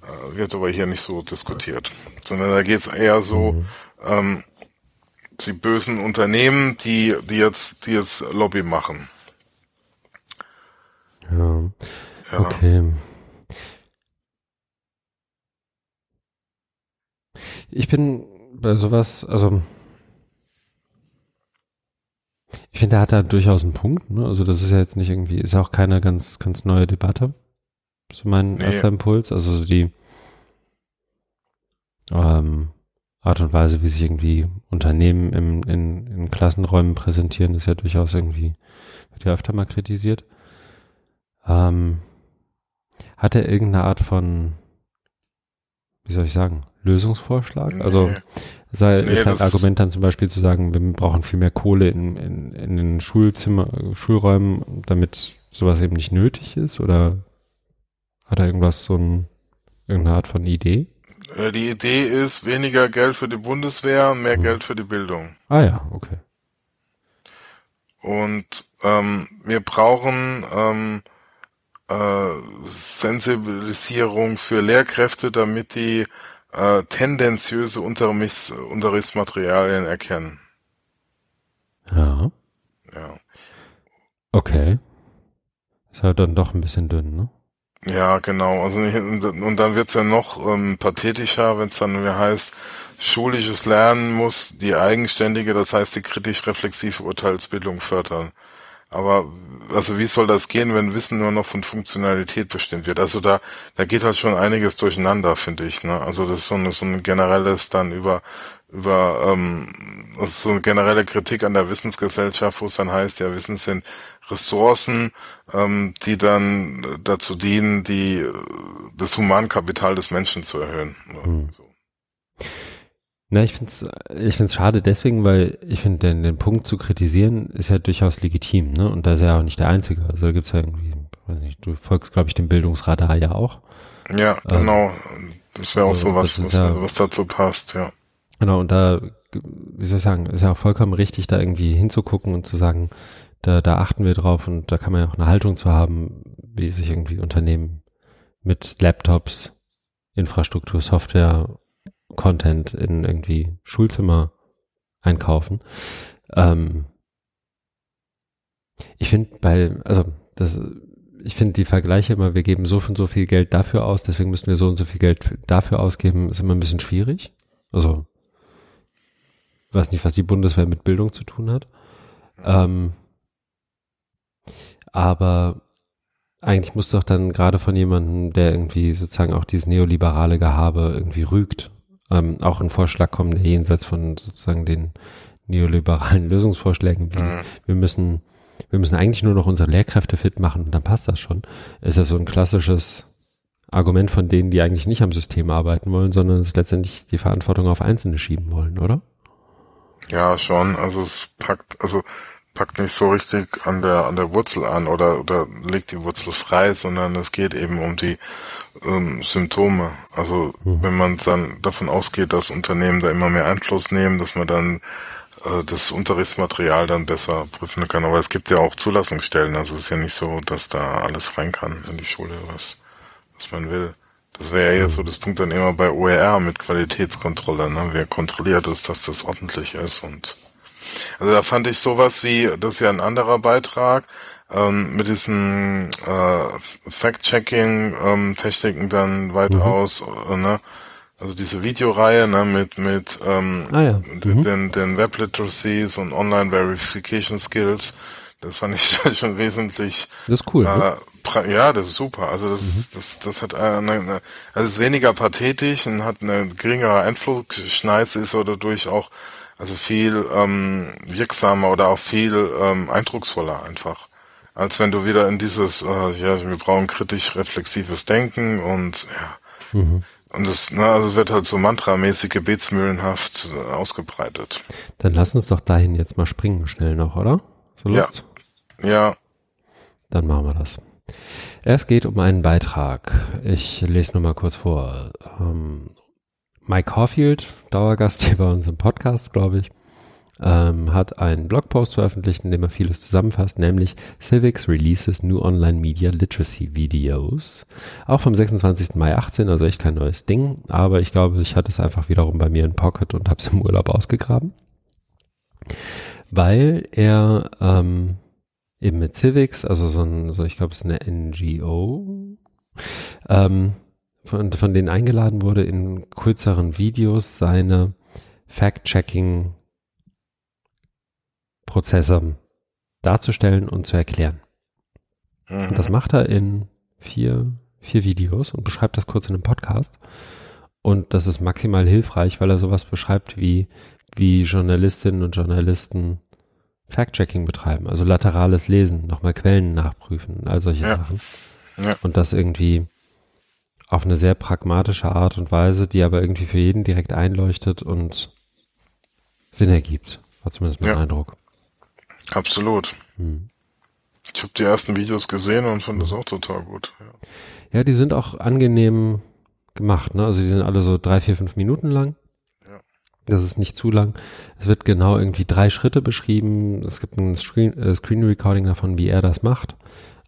äh, wird aber hier nicht so diskutiert, sondern da geht es eher so mhm. ähm, die bösen Unternehmen, die, die jetzt, die jetzt Lobby machen. Ja. ja. Okay. Ich bin bei sowas, also ich finde, er hat da durchaus einen Punkt. Ne? Also das ist ja jetzt nicht irgendwie, ist ja auch keine ganz, ganz neue Debatte. So mein nee. erster Impuls. Also die ähm, Art und Weise, wie sich irgendwie Unternehmen im, in, in Klassenräumen präsentieren, ist ja durchaus irgendwie, wird ja öfter mal kritisiert. Ähm, hat er irgendeine Art von, wie soll ich sagen, Lösungsvorschlag? Nee. Also sei, nee, ist halt Argument dann zum Beispiel zu sagen, wir brauchen viel mehr Kohle in, in, in den Schulzimmer, Schulräumen, damit sowas eben nicht nötig ist? Oder hat er irgendwas so ein, irgendeine Art von Idee? Äh, die Idee ist weniger Geld für die Bundeswehr, mehr mhm. Geld für die Bildung. Ah ja, okay. Und ähm, wir brauchen ähm, äh, Sensibilisierung für Lehrkräfte, damit die äh, tendenziöse Unterrichts Unterrichtsmaterialien erkennen. Ja. Ja. Okay. Ist halt dann doch ein bisschen dünn, ne? Ja, genau. Also und dann wird's ja noch ähm, pathetischer, wenn es dann wieder heißt, schulisches Lernen muss die eigenständige, das heißt die kritisch-reflexive Urteilsbildung fördern. Aber also wie soll das gehen, wenn Wissen nur noch von Funktionalität bestimmt wird? Also da, da geht halt schon einiges durcheinander, finde ich. Ne? Also das ist so, ein so ein generelles dann über über ähm, ist so eine generelle Kritik an der Wissensgesellschaft, wo es dann heißt, ja, Wissen sind Ressourcen, ähm, die dann dazu dienen, die das Humankapital des Menschen zu erhöhen. Hm. So. Na, ich finde es ich find's schade deswegen, weil ich finde, den, den Punkt zu kritisieren ist ja durchaus legitim, ne? Und da ist er ja auch nicht der Einzige. Also da gibt's ja irgendwie, weiß nicht, du folgst, glaube ich, dem Bildungsradar ja auch. Ja, ähm, genau. Das wäre auch so was, was, ja, was dazu passt, ja. Genau, und da, wie soll ich sagen, ist ja auch vollkommen richtig, da irgendwie hinzugucken und zu sagen, da, da achten wir drauf und da kann man ja auch eine Haltung zu haben, wie sich irgendwie Unternehmen mit Laptops, Infrastruktur, Software Content in irgendwie Schulzimmer einkaufen. Ähm, ich finde bei, also das, ich finde die Vergleiche immer, wir geben so und so viel Geld dafür aus, deswegen müssen wir so und so viel Geld dafür ausgeben, ist immer ein bisschen schwierig. Also, weiß nicht, was die Bundeswehr mit Bildung zu tun hat. Ähm, aber eigentlich muss doch dann gerade von jemandem, der irgendwie sozusagen auch dieses neoliberale Gehabe irgendwie rügt, ähm, auch ein Vorschlag kommen, der jenseits von sozusagen den neoliberalen Lösungsvorschlägen, wie mhm. wir müssen, wir müssen eigentlich nur noch unsere Lehrkräfte fit machen und dann passt das schon. Ist das so ein klassisches Argument von denen, die eigentlich nicht am System arbeiten wollen, sondern es letztendlich die Verantwortung auf Einzelne schieben wollen, oder? Ja, schon. Also es packt, also packt nicht so richtig an der an der Wurzel an oder oder legt die Wurzel frei, sondern es geht eben um die ähm, Symptome. Also mhm. wenn man dann davon ausgeht, dass Unternehmen da immer mehr Einfluss nehmen, dass man dann äh, das Unterrichtsmaterial dann besser prüfen kann. Aber es gibt ja auch Zulassungsstellen. Also es ist ja nicht so, dass da alles rein kann in die Schule, was was man will. Das wäre ja so das Punkt dann immer bei OER mit Qualitätskontrolle. Ne? Wer kontrolliert es, dass das ordentlich ist und also da fand ich sowas wie, das ist ja ein anderer Beitrag, ähm, mit diesen äh, Fact-Checking-Techniken ähm, dann weitaus, mhm. äh, ne? Also diese Videoreihe ne, mit mit ähm, ah, ja. mhm. den, den Web Literacies und Online Verification Skills, das fand ich schon wesentlich. Das ist cool. Äh, ne? Ja, das ist super. Also das mhm. das das hat eine, eine also ist weniger pathetisch und hat eine geringere Einflussschneise, ist oder dadurch auch also viel ähm, wirksamer oder auch viel ähm, eindrucksvoller einfach. Als wenn du wieder in dieses, äh, ja, wir brauchen kritisch reflexives Denken und ja. Mhm. Und das, na, also wird halt so mantramäßig gebetsmühlenhaft äh, ausgebreitet. Dann lass uns doch dahin jetzt mal springen, schnell noch, oder? So Lust? Ja. Ja. Dann machen wir das. Es geht um einen Beitrag. Ich lese nur mal kurz vor. Ähm, Mike Horfield, Dauergast hier bei uns im Podcast, glaube ich, ähm, hat einen Blogpost veröffentlicht, in dem er vieles zusammenfasst, nämlich Civics Releases New Online Media Literacy Videos. Auch vom 26. Mai 18, also echt kein neues Ding, aber ich glaube, ich hatte es einfach wiederum bei mir in Pocket und habe es im Urlaub ausgegraben. Weil er ähm, eben mit Civics, also so ein, so ich glaube, es ist eine NGO, ähm, von, von denen eingeladen wurde, in kürzeren Videos seine Fact-Checking-Prozesse darzustellen und zu erklären. Mhm. Und das macht er in vier, vier Videos und beschreibt das kurz in einem Podcast. Und das ist maximal hilfreich, weil er sowas beschreibt wie, wie Journalistinnen und Journalisten Fact-Checking betreiben, also laterales Lesen, nochmal Quellen nachprüfen, all solche ja. Sachen. Ja. Und das irgendwie auf eine sehr pragmatische Art und Weise, die aber irgendwie für jeden direkt einleuchtet und Sinn ergibt. War zumindest mein ja. Eindruck. Absolut. Hm. Ich habe die ersten Videos gesehen und fand das auch total gut. Ja. ja, die sind auch angenehm gemacht. Ne? Also die sind alle so drei, vier, fünf Minuten lang. Ja. Das ist nicht zu lang. Es wird genau irgendwie drei Schritte beschrieben. Es gibt ein Screen, äh, Screen Recording davon, wie er das macht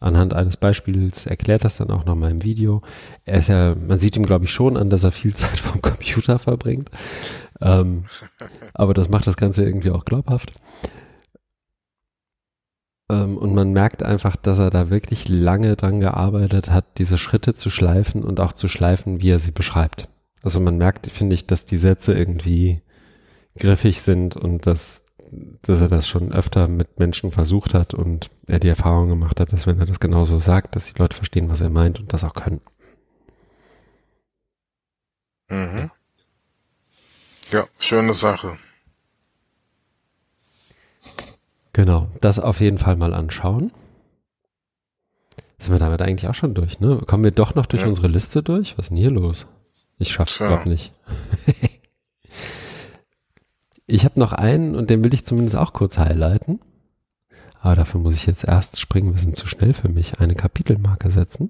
anhand eines Beispiels erklärt das dann auch nochmal im Video. Er ist ja, man sieht ihm, glaube ich, schon an, dass er viel Zeit vom Computer verbringt. Ähm, aber das macht das Ganze irgendwie auch glaubhaft. Ähm, und man merkt einfach, dass er da wirklich lange dran gearbeitet hat, diese Schritte zu schleifen und auch zu schleifen, wie er sie beschreibt. Also man merkt, finde ich, dass die Sätze irgendwie griffig sind und dass dass er das schon öfter mit Menschen versucht hat und er die Erfahrung gemacht hat, dass wenn er das genauso sagt, dass die Leute verstehen, was er meint und das auch können. Mhm. Ja, schöne Sache. Genau, das auf jeden Fall mal anschauen. Sind wir damit eigentlich auch schon durch, ne? Kommen wir doch noch durch ja. unsere Liste durch? Was ist denn hier los? Ich schaff's ja. glaube nicht. ich habe noch einen und den will ich zumindest auch kurz highlighten. Aber dafür muss ich jetzt erst springen, wir sind zu schnell für mich, eine Kapitelmarke setzen.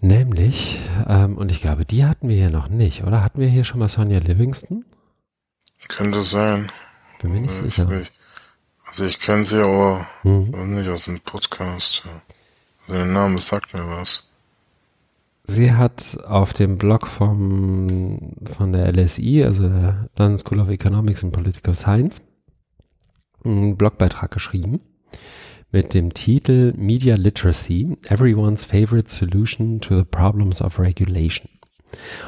Nämlich, ähm, und ich glaube, die hatten wir hier noch nicht, oder? Hatten wir hier schon mal Sonja Livingston? Könnte sein. Bin mir nicht ich, sicher. Ich, also ich kenne sie aber mhm. nicht aus dem Podcast. Ja. Also der Name sagt mir was. Sie hat auf dem Blog vom, von der LSI, also der London School of Economics and Political Science, einen Blogbeitrag geschrieben mit dem Titel Media Literacy, Everyone's Favorite Solution to the Problems of Regulation.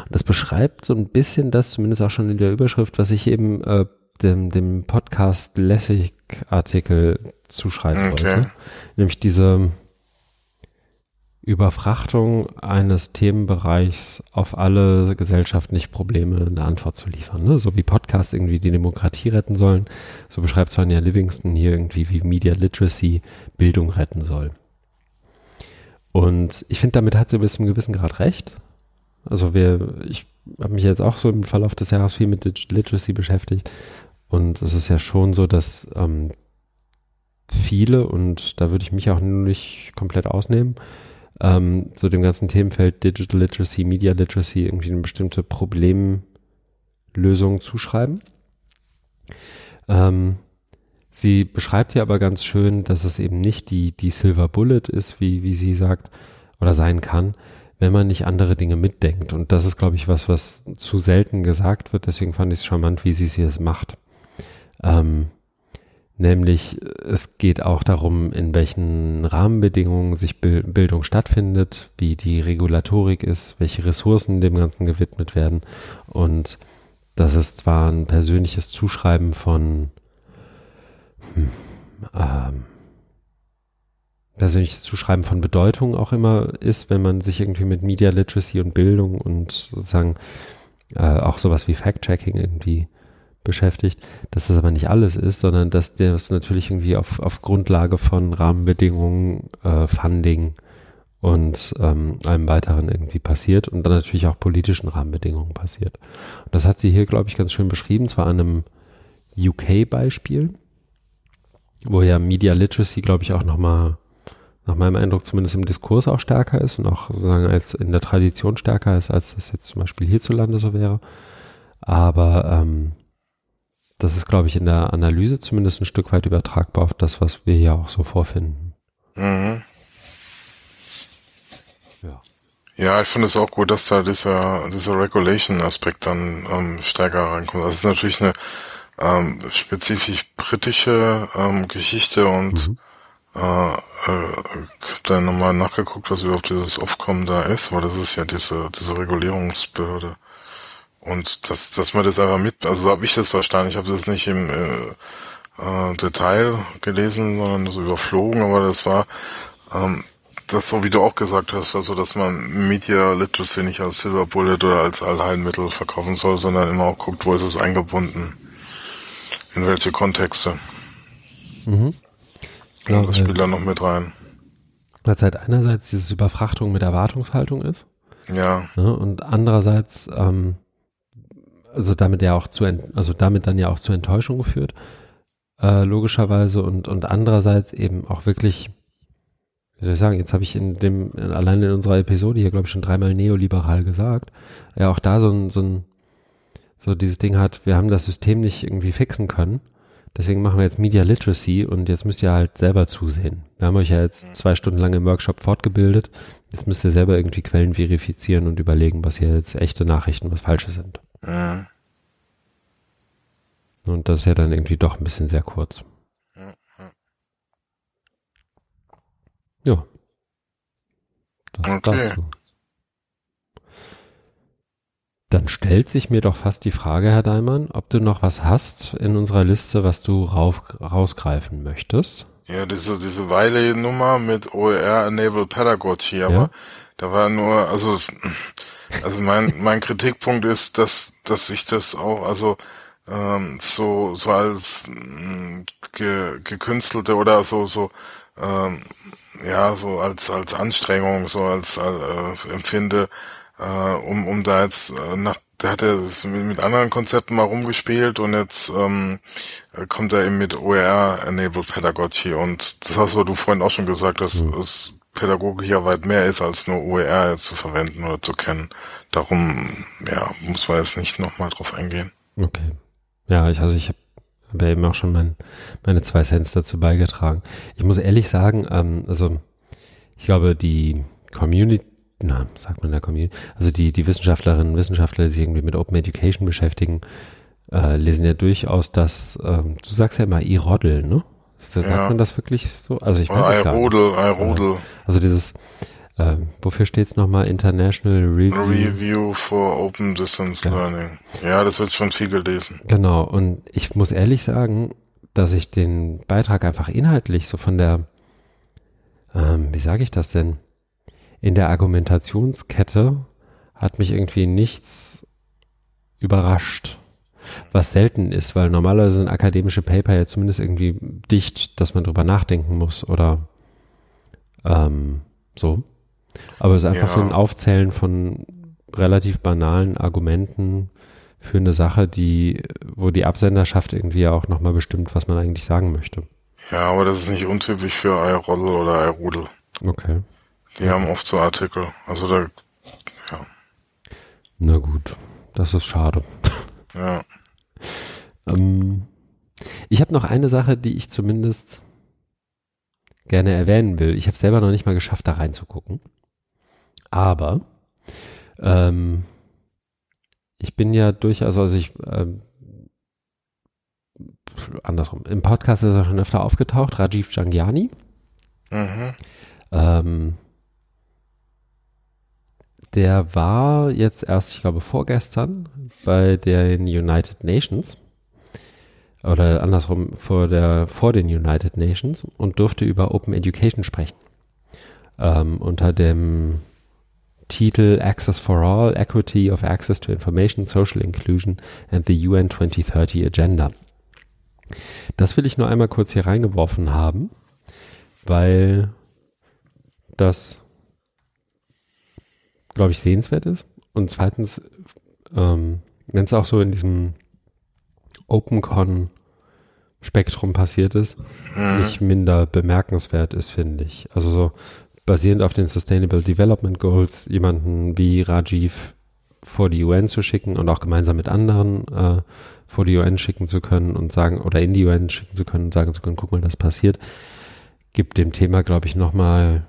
Und das beschreibt so ein bisschen das, zumindest auch schon in der Überschrift, was ich eben äh, dem, dem Podcast Lessig Artikel zuschreiben okay. wollte. Nämlich diese Überfrachtung eines Themenbereichs auf alle gesellschaftlichen Probleme eine Antwort zu liefern. Ne? So wie Podcasts irgendwie die Demokratie retten sollen, so beschreibt Sonja Livingston hier irgendwie, wie Media Literacy Bildung retten soll. Und ich finde, damit hat sie bis zu einem gewissen Grad recht. Also wir, ich habe mich jetzt auch so im Verlauf des Jahres viel mit Digital Literacy beschäftigt. Und es ist ja schon so, dass ähm, viele, und da würde ich mich auch nicht komplett ausnehmen, ähm, so dem ganzen Themenfeld Digital Literacy, Media Literacy irgendwie eine bestimmte Problemlösung zuschreiben. Ähm, sie beschreibt hier aber ganz schön, dass es eben nicht die, die Silver Bullet ist, wie, wie sie sagt, oder sein kann, wenn man nicht andere Dinge mitdenkt. Und das ist, glaube ich, was, was zu selten gesagt wird. Deswegen fand ich es charmant, wie sie es hier macht. Ähm, nämlich, es geht auch darum, in welchen Rahmenbedingungen sich Bildung stattfindet, wie die Regulatorik ist, welche Ressourcen dem Ganzen gewidmet werden. Und das ist zwar ein persönliches Zuschreiben von hm, ähm, persönliches Zuschreiben von Bedeutung auch immer ist, wenn man sich irgendwie mit Media Literacy und Bildung und sozusagen äh, auch sowas wie Fact-Checking irgendwie beschäftigt, dass das aber nicht alles ist, sondern dass das natürlich irgendwie auf, auf Grundlage von Rahmenbedingungen, äh, Funding und ähm, allem weiteren irgendwie passiert und dann natürlich auch politischen Rahmenbedingungen passiert. Und das hat sie hier, glaube ich, ganz schön beschrieben, zwar an einem UK-Beispiel, wo ja Media Literacy, glaube ich, auch nochmal nach meinem Eindruck zumindest im Diskurs auch stärker ist und auch sozusagen als in der Tradition stärker ist, als das jetzt zum Beispiel hierzulande so wäre. Aber ähm, das ist, glaube ich, in der Analyse zumindest ein Stück weit übertragbar auf das, was wir hier auch so vorfinden. Mhm. Ja. Ja, ich finde es auch gut, dass da dieser, dieser Regulation-Aspekt dann ähm, stärker reinkommt. Das ist natürlich eine ähm, spezifisch britische ähm, Geschichte und mhm. äh, äh, dann nochmal nachgeguckt, was überhaupt dieses Aufkommen da ist, weil das ist ja diese, diese Regulierungsbehörde. Und dass, dass man das einfach mit, also so habe ich das verstanden. Ich habe das nicht im äh, äh, Detail gelesen, sondern so überflogen, aber das war ähm, das so wie du auch gesagt hast, also dass man Media Literacy nicht als Silver Bullet oder als Allheilmittel verkaufen soll, sondern immer auch guckt, wo ist es eingebunden, in welche Kontexte. Mhm. Ja, das spielt da noch mit rein. Weil es halt einerseits diese Überfrachtung mit Erwartungshaltung ist. Ja. Ne, und andererseits ähm, also damit ja auch zu, also damit dann ja auch zu Enttäuschung geführt, äh, logischerweise und, und andererseits eben auch wirklich, wie soll ich sagen, jetzt habe ich in dem, allein in unserer Episode hier, glaube ich, schon dreimal neoliberal gesagt, ja auch da so ein, so ein, so dieses Ding hat, wir haben das System nicht irgendwie fixen können, deswegen machen wir jetzt Media Literacy und jetzt müsst ihr halt selber zusehen. Wir haben euch ja jetzt zwei Stunden lang im Workshop fortgebildet, jetzt müsst ihr selber irgendwie Quellen verifizieren und überlegen, was hier jetzt echte Nachrichten, was falsche sind. Mhm. Und das ist ja dann irgendwie doch ein bisschen sehr kurz. Ja. Das okay. Dazu. Dann stellt sich mir doch fast die Frage, Herr Daimann, ob du noch was hast in unserer Liste, was du rauf, rausgreifen möchtest. Ja, diese, diese Wiley-Nummer mit OER-Enabled Pedagogy, aber ja. da war nur, also, also mein, mein Kritikpunkt ist, dass, dass ich das auch, also, ähm, so, so als mm, ge, gekünstelte oder so, so, ähm, ja, so als, als Anstrengung, so als, äh, empfinde, äh, um, um da jetzt äh, nach da hat er mit, mit anderen Konzepten mal rumgespielt und jetzt ähm, kommt er eben mit OER-Enabled Pedagogy und das hast du vorhin auch schon gesagt, dass mhm. es Pädagogik ja weit mehr ist, als nur OER zu verwenden oder zu kennen. Darum, ja, muss man jetzt nicht nochmal drauf eingehen. Okay. Ja, ich, also ich habe hab ja eben auch schon mein, meine zwei Cents dazu beigetragen. Ich muss ehrlich sagen, ähm, also ich glaube, die Community na, sagt man in der Community, also die, die Wissenschaftlerinnen und Wissenschaftler, die sich irgendwie mit Open Education beschäftigen, äh, lesen ja durchaus das, ähm, du sagst ja immer E-Roddel, ne? Sagt ja. man das wirklich so? Also ich weiß nicht. Rodel, Rodel. Also dieses, äh, wofür steht es nochmal? International Review. Review for Open Distance ja. Learning. Ja, das wird schon viel gelesen. Genau, und ich muss ehrlich sagen, dass ich den Beitrag einfach inhaltlich so von der, ähm, wie sage ich das denn? In der Argumentationskette hat mich irgendwie nichts überrascht. Was selten ist, weil normalerweise sind akademische Paper ja zumindest irgendwie dicht, dass man drüber nachdenken muss oder ähm, so. Aber es ist einfach ja. so ein Aufzählen von relativ banalen Argumenten für eine Sache, die, wo die Absenderschaft irgendwie auch nochmal bestimmt, was man eigentlich sagen möchte. Ja, aber das ist nicht untypisch für iRoddle oder iRudel. Okay. Die haben oft so Artikel. Also da, ja. Na gut, das ist schade. Ja. ähm, ich habe noch eine Sache, die ich zumindest gerne erwähnen will. Ich habe selber noch nicht mal geschafft, da reinzugucken. Aber ähm, ich bin ja durchaus, also ich ähm, andersrum. Im Podcast ist er schon öfter aufgetaucht, Rajiv Jangiani. Mhm. Ähm, der war jetzt erst, ich glaube, vorgestern bei den United Nations oder andersrum vor, der, vor den United Nations und durfte über Open Education sprechen. Ähm, unter dem Titel Access for All, Equity of Access to Information, Social Inclusion and the UN 2030 Agenda. Das will ich nur einmal kurz hier reingeworfen haben, weil das glaube ich, sehenswert ist. Und zweitens, ähm, wenn es auch so in diesem OpenCon-Spektrum passiert ist, mhm. nicht minder bemerkenswert ist, finde ich. Also so basierend auf den Sustainable Development Goals jemanden wie Rajiv vor die UN zu schicken und auch gemeinsam mit anderen äh, vor die UN schicken zu können und sagen, oder in die UN schicken zu können und sagen zu können, guck mal, das passiert, gibt dem Thema, glaube ich, nochmal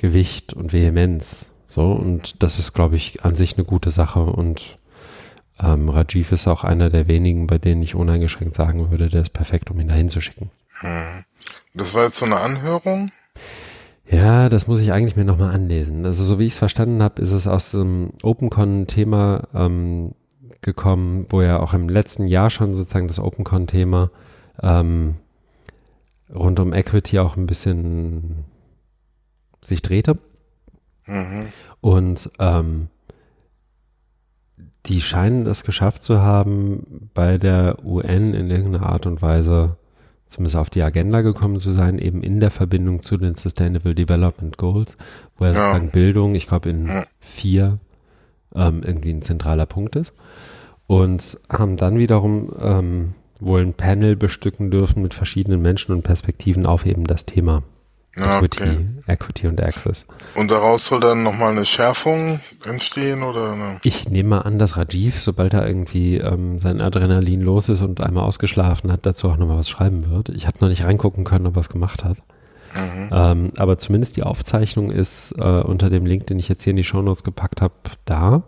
Gewicht und Vehemenz. So, und das ist, glaube ich, an sich eine gute Sache. Und ähm, Rajiv ist auch einer der wenigen, bei denen ich uneingeschränkt sagen würde, der ist perfekt, um ihn dahin zu schicken. Hm. Das war jetzt so eine Anhörung? Ja, das muss ich eigentlich mir nochmal anlesen. Also so wie ich es verstanden habe, ist es aus dem OpenCon-Thema ähm, gekommen, wo ja auch im letzten Jahr schon sozusagen das OpenCon-Thema ähm, rund um Equity auch ein bisschen sich drehte. Mhm. Und ähm, die scheinen es geschafft zu haben, bei der UN in irgendeiner Art und Weise zumindest auf die Agenda gekommen zu sein, eben in der Verbindung zu den Sustainable Development Goals, wo ja sozusagen Bildung, ich glaube in vier, ähm, irgendwie ein zentraler Punkt ist. Und haben dann wiederum ähm, wohl ein Panel bestücken dürfen mit verschiedenen Menschen und Perspektiven auf eben das Thema Equity, okay. Equity und Access. Und daraus soll dann nochmal eine Schärfung entstehen oder? Ne? Ich nehme mal an, dass Rajiv, sobald er irgendwie ähm, sein Adrenalin los ist und einmal ausgeschlafen hat, dazu auch nochmal was schreiben wird. Ich habe noch nicht reingucken können, ob er es gemacht hat. Mhm. Ähm, aber zumindest die Aufzeichnung ist äh, unter dem Link, den ich jetzt hier in die Shownotes gepackt habe, da.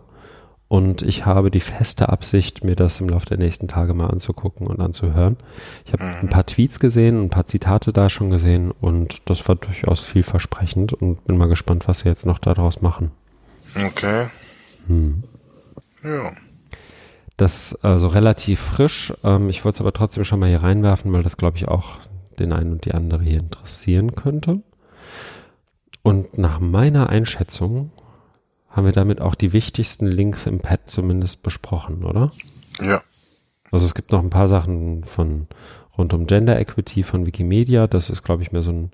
Und ich habe die feste Absicht, mir das im Laufe der nächsten Tage mal anzugucken und anzuhören. Ich habe ein paar Tweets gesehen, ein paar Zitate da schon gesehen und das war durchaus vielversprechend und bin mal gespannt, was sie jetzt noch daraus machen. Okay. Hm. Ja. Das also relativ frisch. Ähm, ich wollte es aber trotzdem schon mal hier reinwerfen, weil das glaube ich auch den einen und die andere hier interessieren könnte. Und nach meiner Einschätzung haben wir damit auch die wichtigsten Links im Pad zumindest besprochen, oder? Ja. Also es gibt noch ein paar Sachen von rund um Gender Equity von Wikimedia. Das ist, glaube ich, mehr so ein,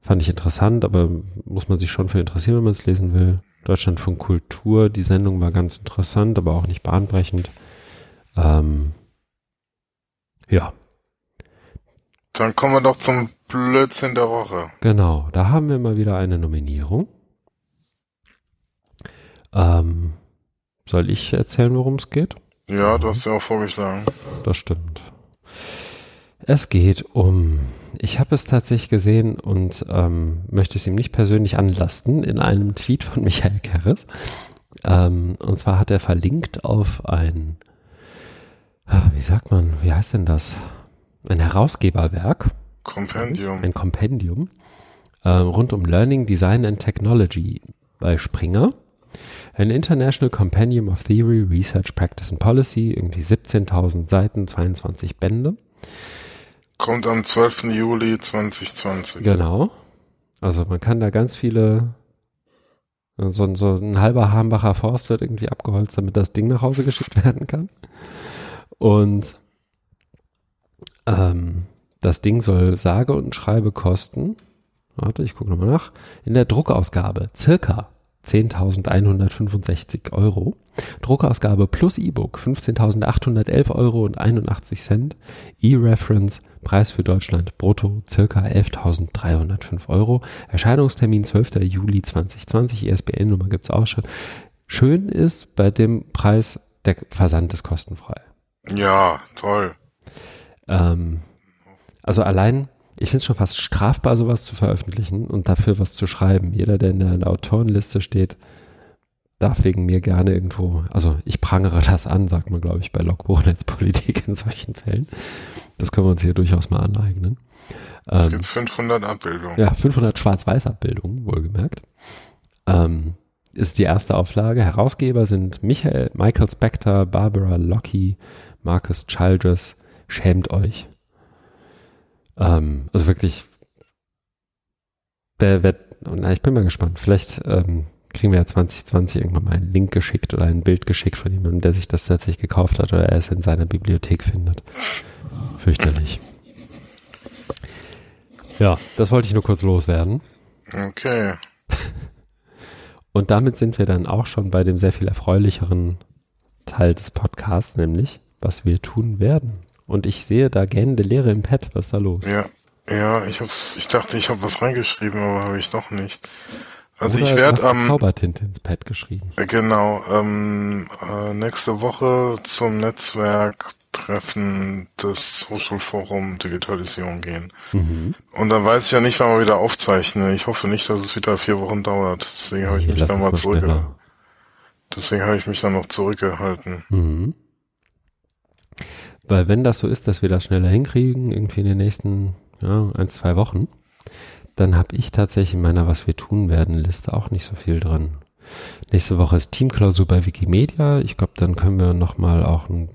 fand ich interessant, aber muss man sich schon für interessieren, wenn man es lesen will. Deutschland von Kultur, die Sendung war ganz interessant, aber auch nicht bahnbrechend. Ähm, ja. Dann kommen wir doch zum Blödsinn der Woche. Genau, da haben wir mal wieder eine Nominierung. Ähm, soll ich erzählen, worum es geht? Ja, du hast ja auch vorgeschlagen. Das stimmt. Es geht um, ich habe es tatsächlich gesehen und ähm, möchte es ihm nicht persönlich anlasten, in einem Tweet von Michael Kerres. Ähm, und zwar hat er verlinkt auf ein, ah, wie sagt man, wie heißt denn das? Ein Herausgeberwerk. Kompendium. Ein Kompendium äh, rund um Learning, Design and Technology bei Springer. Ein International Compendium of Theory, Research, Practice and Policy, irgendwie 17.000 Seiten, 22 Bände. Kommt am 12. Juli 2020. Genau. Also man kann da ganz viele, so, so ein halber Hambacher Forst wird irgendwie abgeholzt, damit das Ding nach Hause geschickt werden kann. Und ähm, das Ding soll sage und schreibe kosten, warte, ich gucke nochmal nach, in der Druckausgabe circa 10.165 Euro. Druckausgabe plus E-Book 15.811 Euro und 81 Cent. E-Reference Preis für Deutschland brutto circa 11.305 Euro. Erscheinungstermin 12. Juli 2020. ISBN-Nummer gibt's auch schon. Schön ist bei dem Preis, der Versand ist kostenfrei. Ja, toll. Ähm, also allein ich finde es schon fast strafbar, sowas zu veröffentlichen und dafür was zu schreiben. Jeder, der in der, in der Autorenliste steht, darf wegen mir gerne irgendwo, also ich prangere das an, sagt man, glaube ich, bei Logbuchnetzpolitik in solchen Fällen. Das können wir uns hier durchaus mal aneignen. Es ähm, gibt 500 Abbildungen. Ja, 500 Schwarz-Weiß-Abbildungen, wohlgemerkt. Ähm, ist die erste Auflage. Herausgeber sind Michael, Michael Spector, Barbara Lockie, Marcus Childress. Schämt euch. Ähm, also wirklich, wer, wer, na, ich bin mal gespannt. Vielleicht ähm, kriegen wir ja 2020 irgendwann mal einen Link geschickt oder ein Bild geschickt von jemandem, der sich das tatsächlich gekauft hat oder er es in seiner Bibliothek findet. Fürchterlich. Ja, das wollte ich nur kurz loswerden. Okay. Und damit sind wir dann auch schon bei dem sehr viel erfreulicheren Teil des Podcasts, nämlich was wir tun werden. Und ich sehe da gähnende Leere im Pad. Was ist da los? Ja, ja, ich hab's, ich dachte, ich habe was reingeschrieben, aber habe ich doch nicht. Also Oder ich werde am ähm, Zaubertinte ins Pad geschrieben. Genau, ähm, äh, nächste Woche zum Netzwerktreffen des Hochschulforum Digitalisierung gehen. Mhm. Und dann weiß ich ja nicht, wann wir wieder aufzeichnen. Ich hoffe nicht, dass es wieder vier Wochen dauert. Deswegen habe ich mich dann mal zurückgehalten. Deswegen habe ich mich dann noch zurückgehalten. Mhm. Weil wenn das so ist, dass wir das schneller hinkriegen, irgendwie in den nächsten ja, ein, zwei Wochen, dann habe ich tatsächlich in meiner Was wir tun werden Liste auch nicht so viel drin. Nächste Woche ist Teamklausur bei Wikimedia. Ich glaube, dann können wir nochmal auch ein,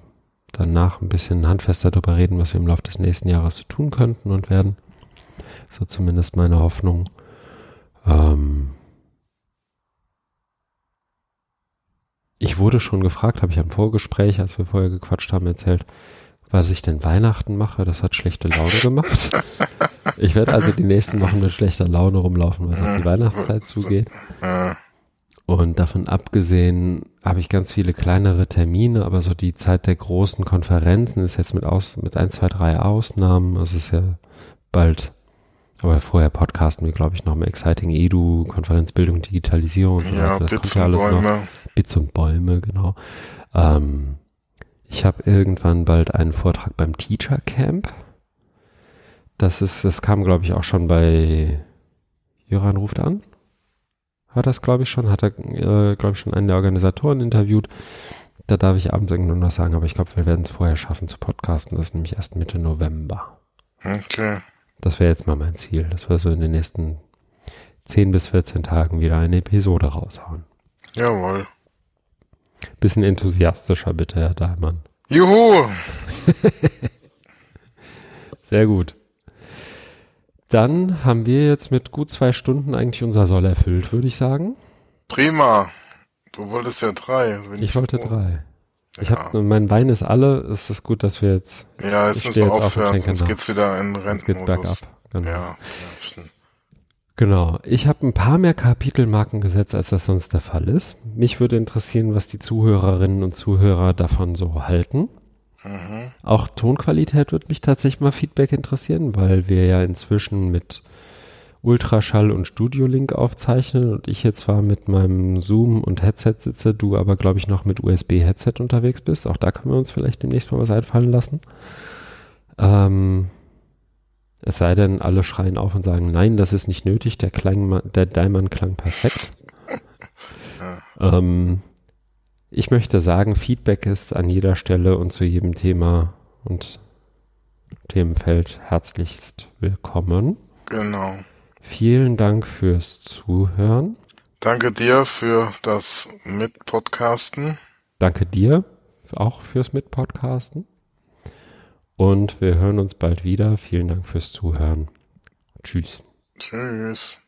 danach ein bisschen handfester darüber reden, was wir im Laufe des nächsten Jahres so tun könnten und werden. So zumindest meine Hoffnung. Ähm ich wurde schon gefragt, habe ich am Vorgespräch, als wir vorher gequatscht haben, erzählt, was ich denn Weihnachten mache. Das hat schlechte Laune gemacht. Ich werde also die nächsten Wochen mit schlechter Laune rumlaufen, was auf die Weihnachtszeit zugeht. Und davon abgesehen habe ich ganz viele kleinere Termine, aber so die Zeit der großen Konferenzen ist jetzt mit aus, mit ein, zwei, drei Ausnahmen. Es ist ja bald, aber vorher podcasten wir, glaube ich, noch mal Exciting Edu, Konferenzbildung, Digitalisierung und so ja, weiter. Das Bits kommt ja alles Bäume. noch. Bits und Bäume, genau. Ähm, ich habe irgendwann bald einen Vortrag beim Teacher Camp. Das ist, das kam, glaube ich, auch schon bei Jöran ruft an. Hat das, glaube ich, schon, hat er, äh, glaube ich, schon einen der Organisatoren interviewt. Da darf ich abends irgendwann was sagen, aber ich glaube, wir werden es vorher schaffen zu podcasten. Das ist nämlich erst Mitte November. Okay. Das wäre jetzt mal mein Ziel, dass wir so in den nächsten 10 bis 14 Tagen wieder eine Episode raushauen. Jawohl. Bisschen enthusiastischer bitte, Herr Dahlmann. Juhu! Sehr gut. Dann haben wir jetzt mit gut zwei Stunden eigentlich unser Soll erfüllt, würde ich sagen. Prima. Du wolltest ja drei. Ich wollte froh. drei. Ich ja. habe mein Wein ist alle. Es ist gut, dass wir jetzt. Ja, jetzt müssen wir aufhören. Jetzt geht's wieder in Rentenmodus. Jetzt geht's bergab. Genau. Ja, ja Genau. Ich habe ein paar mehr Kapitelmarken gesetzt, als das sonst der Fall ist. Mich würde interessieren, was die Zuhörerinnen und Zuhörer davon so halten. Mhm. Auch Tonqualität würde mich tatsächlich mal Feedback interessieren, weil wir ja inzwischen mit Ultraschall und Studio-Link aufzeichnen und ich jetzt zwar mit meinem Zoom und Headset sitze, du aber glaube ich noch mit USB-Headset unterwegs bist. Auch da können wir uns vielleicht demnächst mal was einfallen lassen. Ähm, es sei denn, alle schreien auf und sagen, nein, das ist nicht nötig, der, Klang, der Daimann klang perfekt. ähm, ich möchte sagen, Feedback ist an jeder Stelle und zu jedem Thema und Themenfeld herzlichst willkommen. Genau. Vielen Dank fürs Zuhören. Danke dir für das Mitpodcasten. Danke dir auch fürs Mitpodcasten. Und wir hören uns bald wieder. Vielen Dank fürs Zuhören. Tschüss. Tschüss.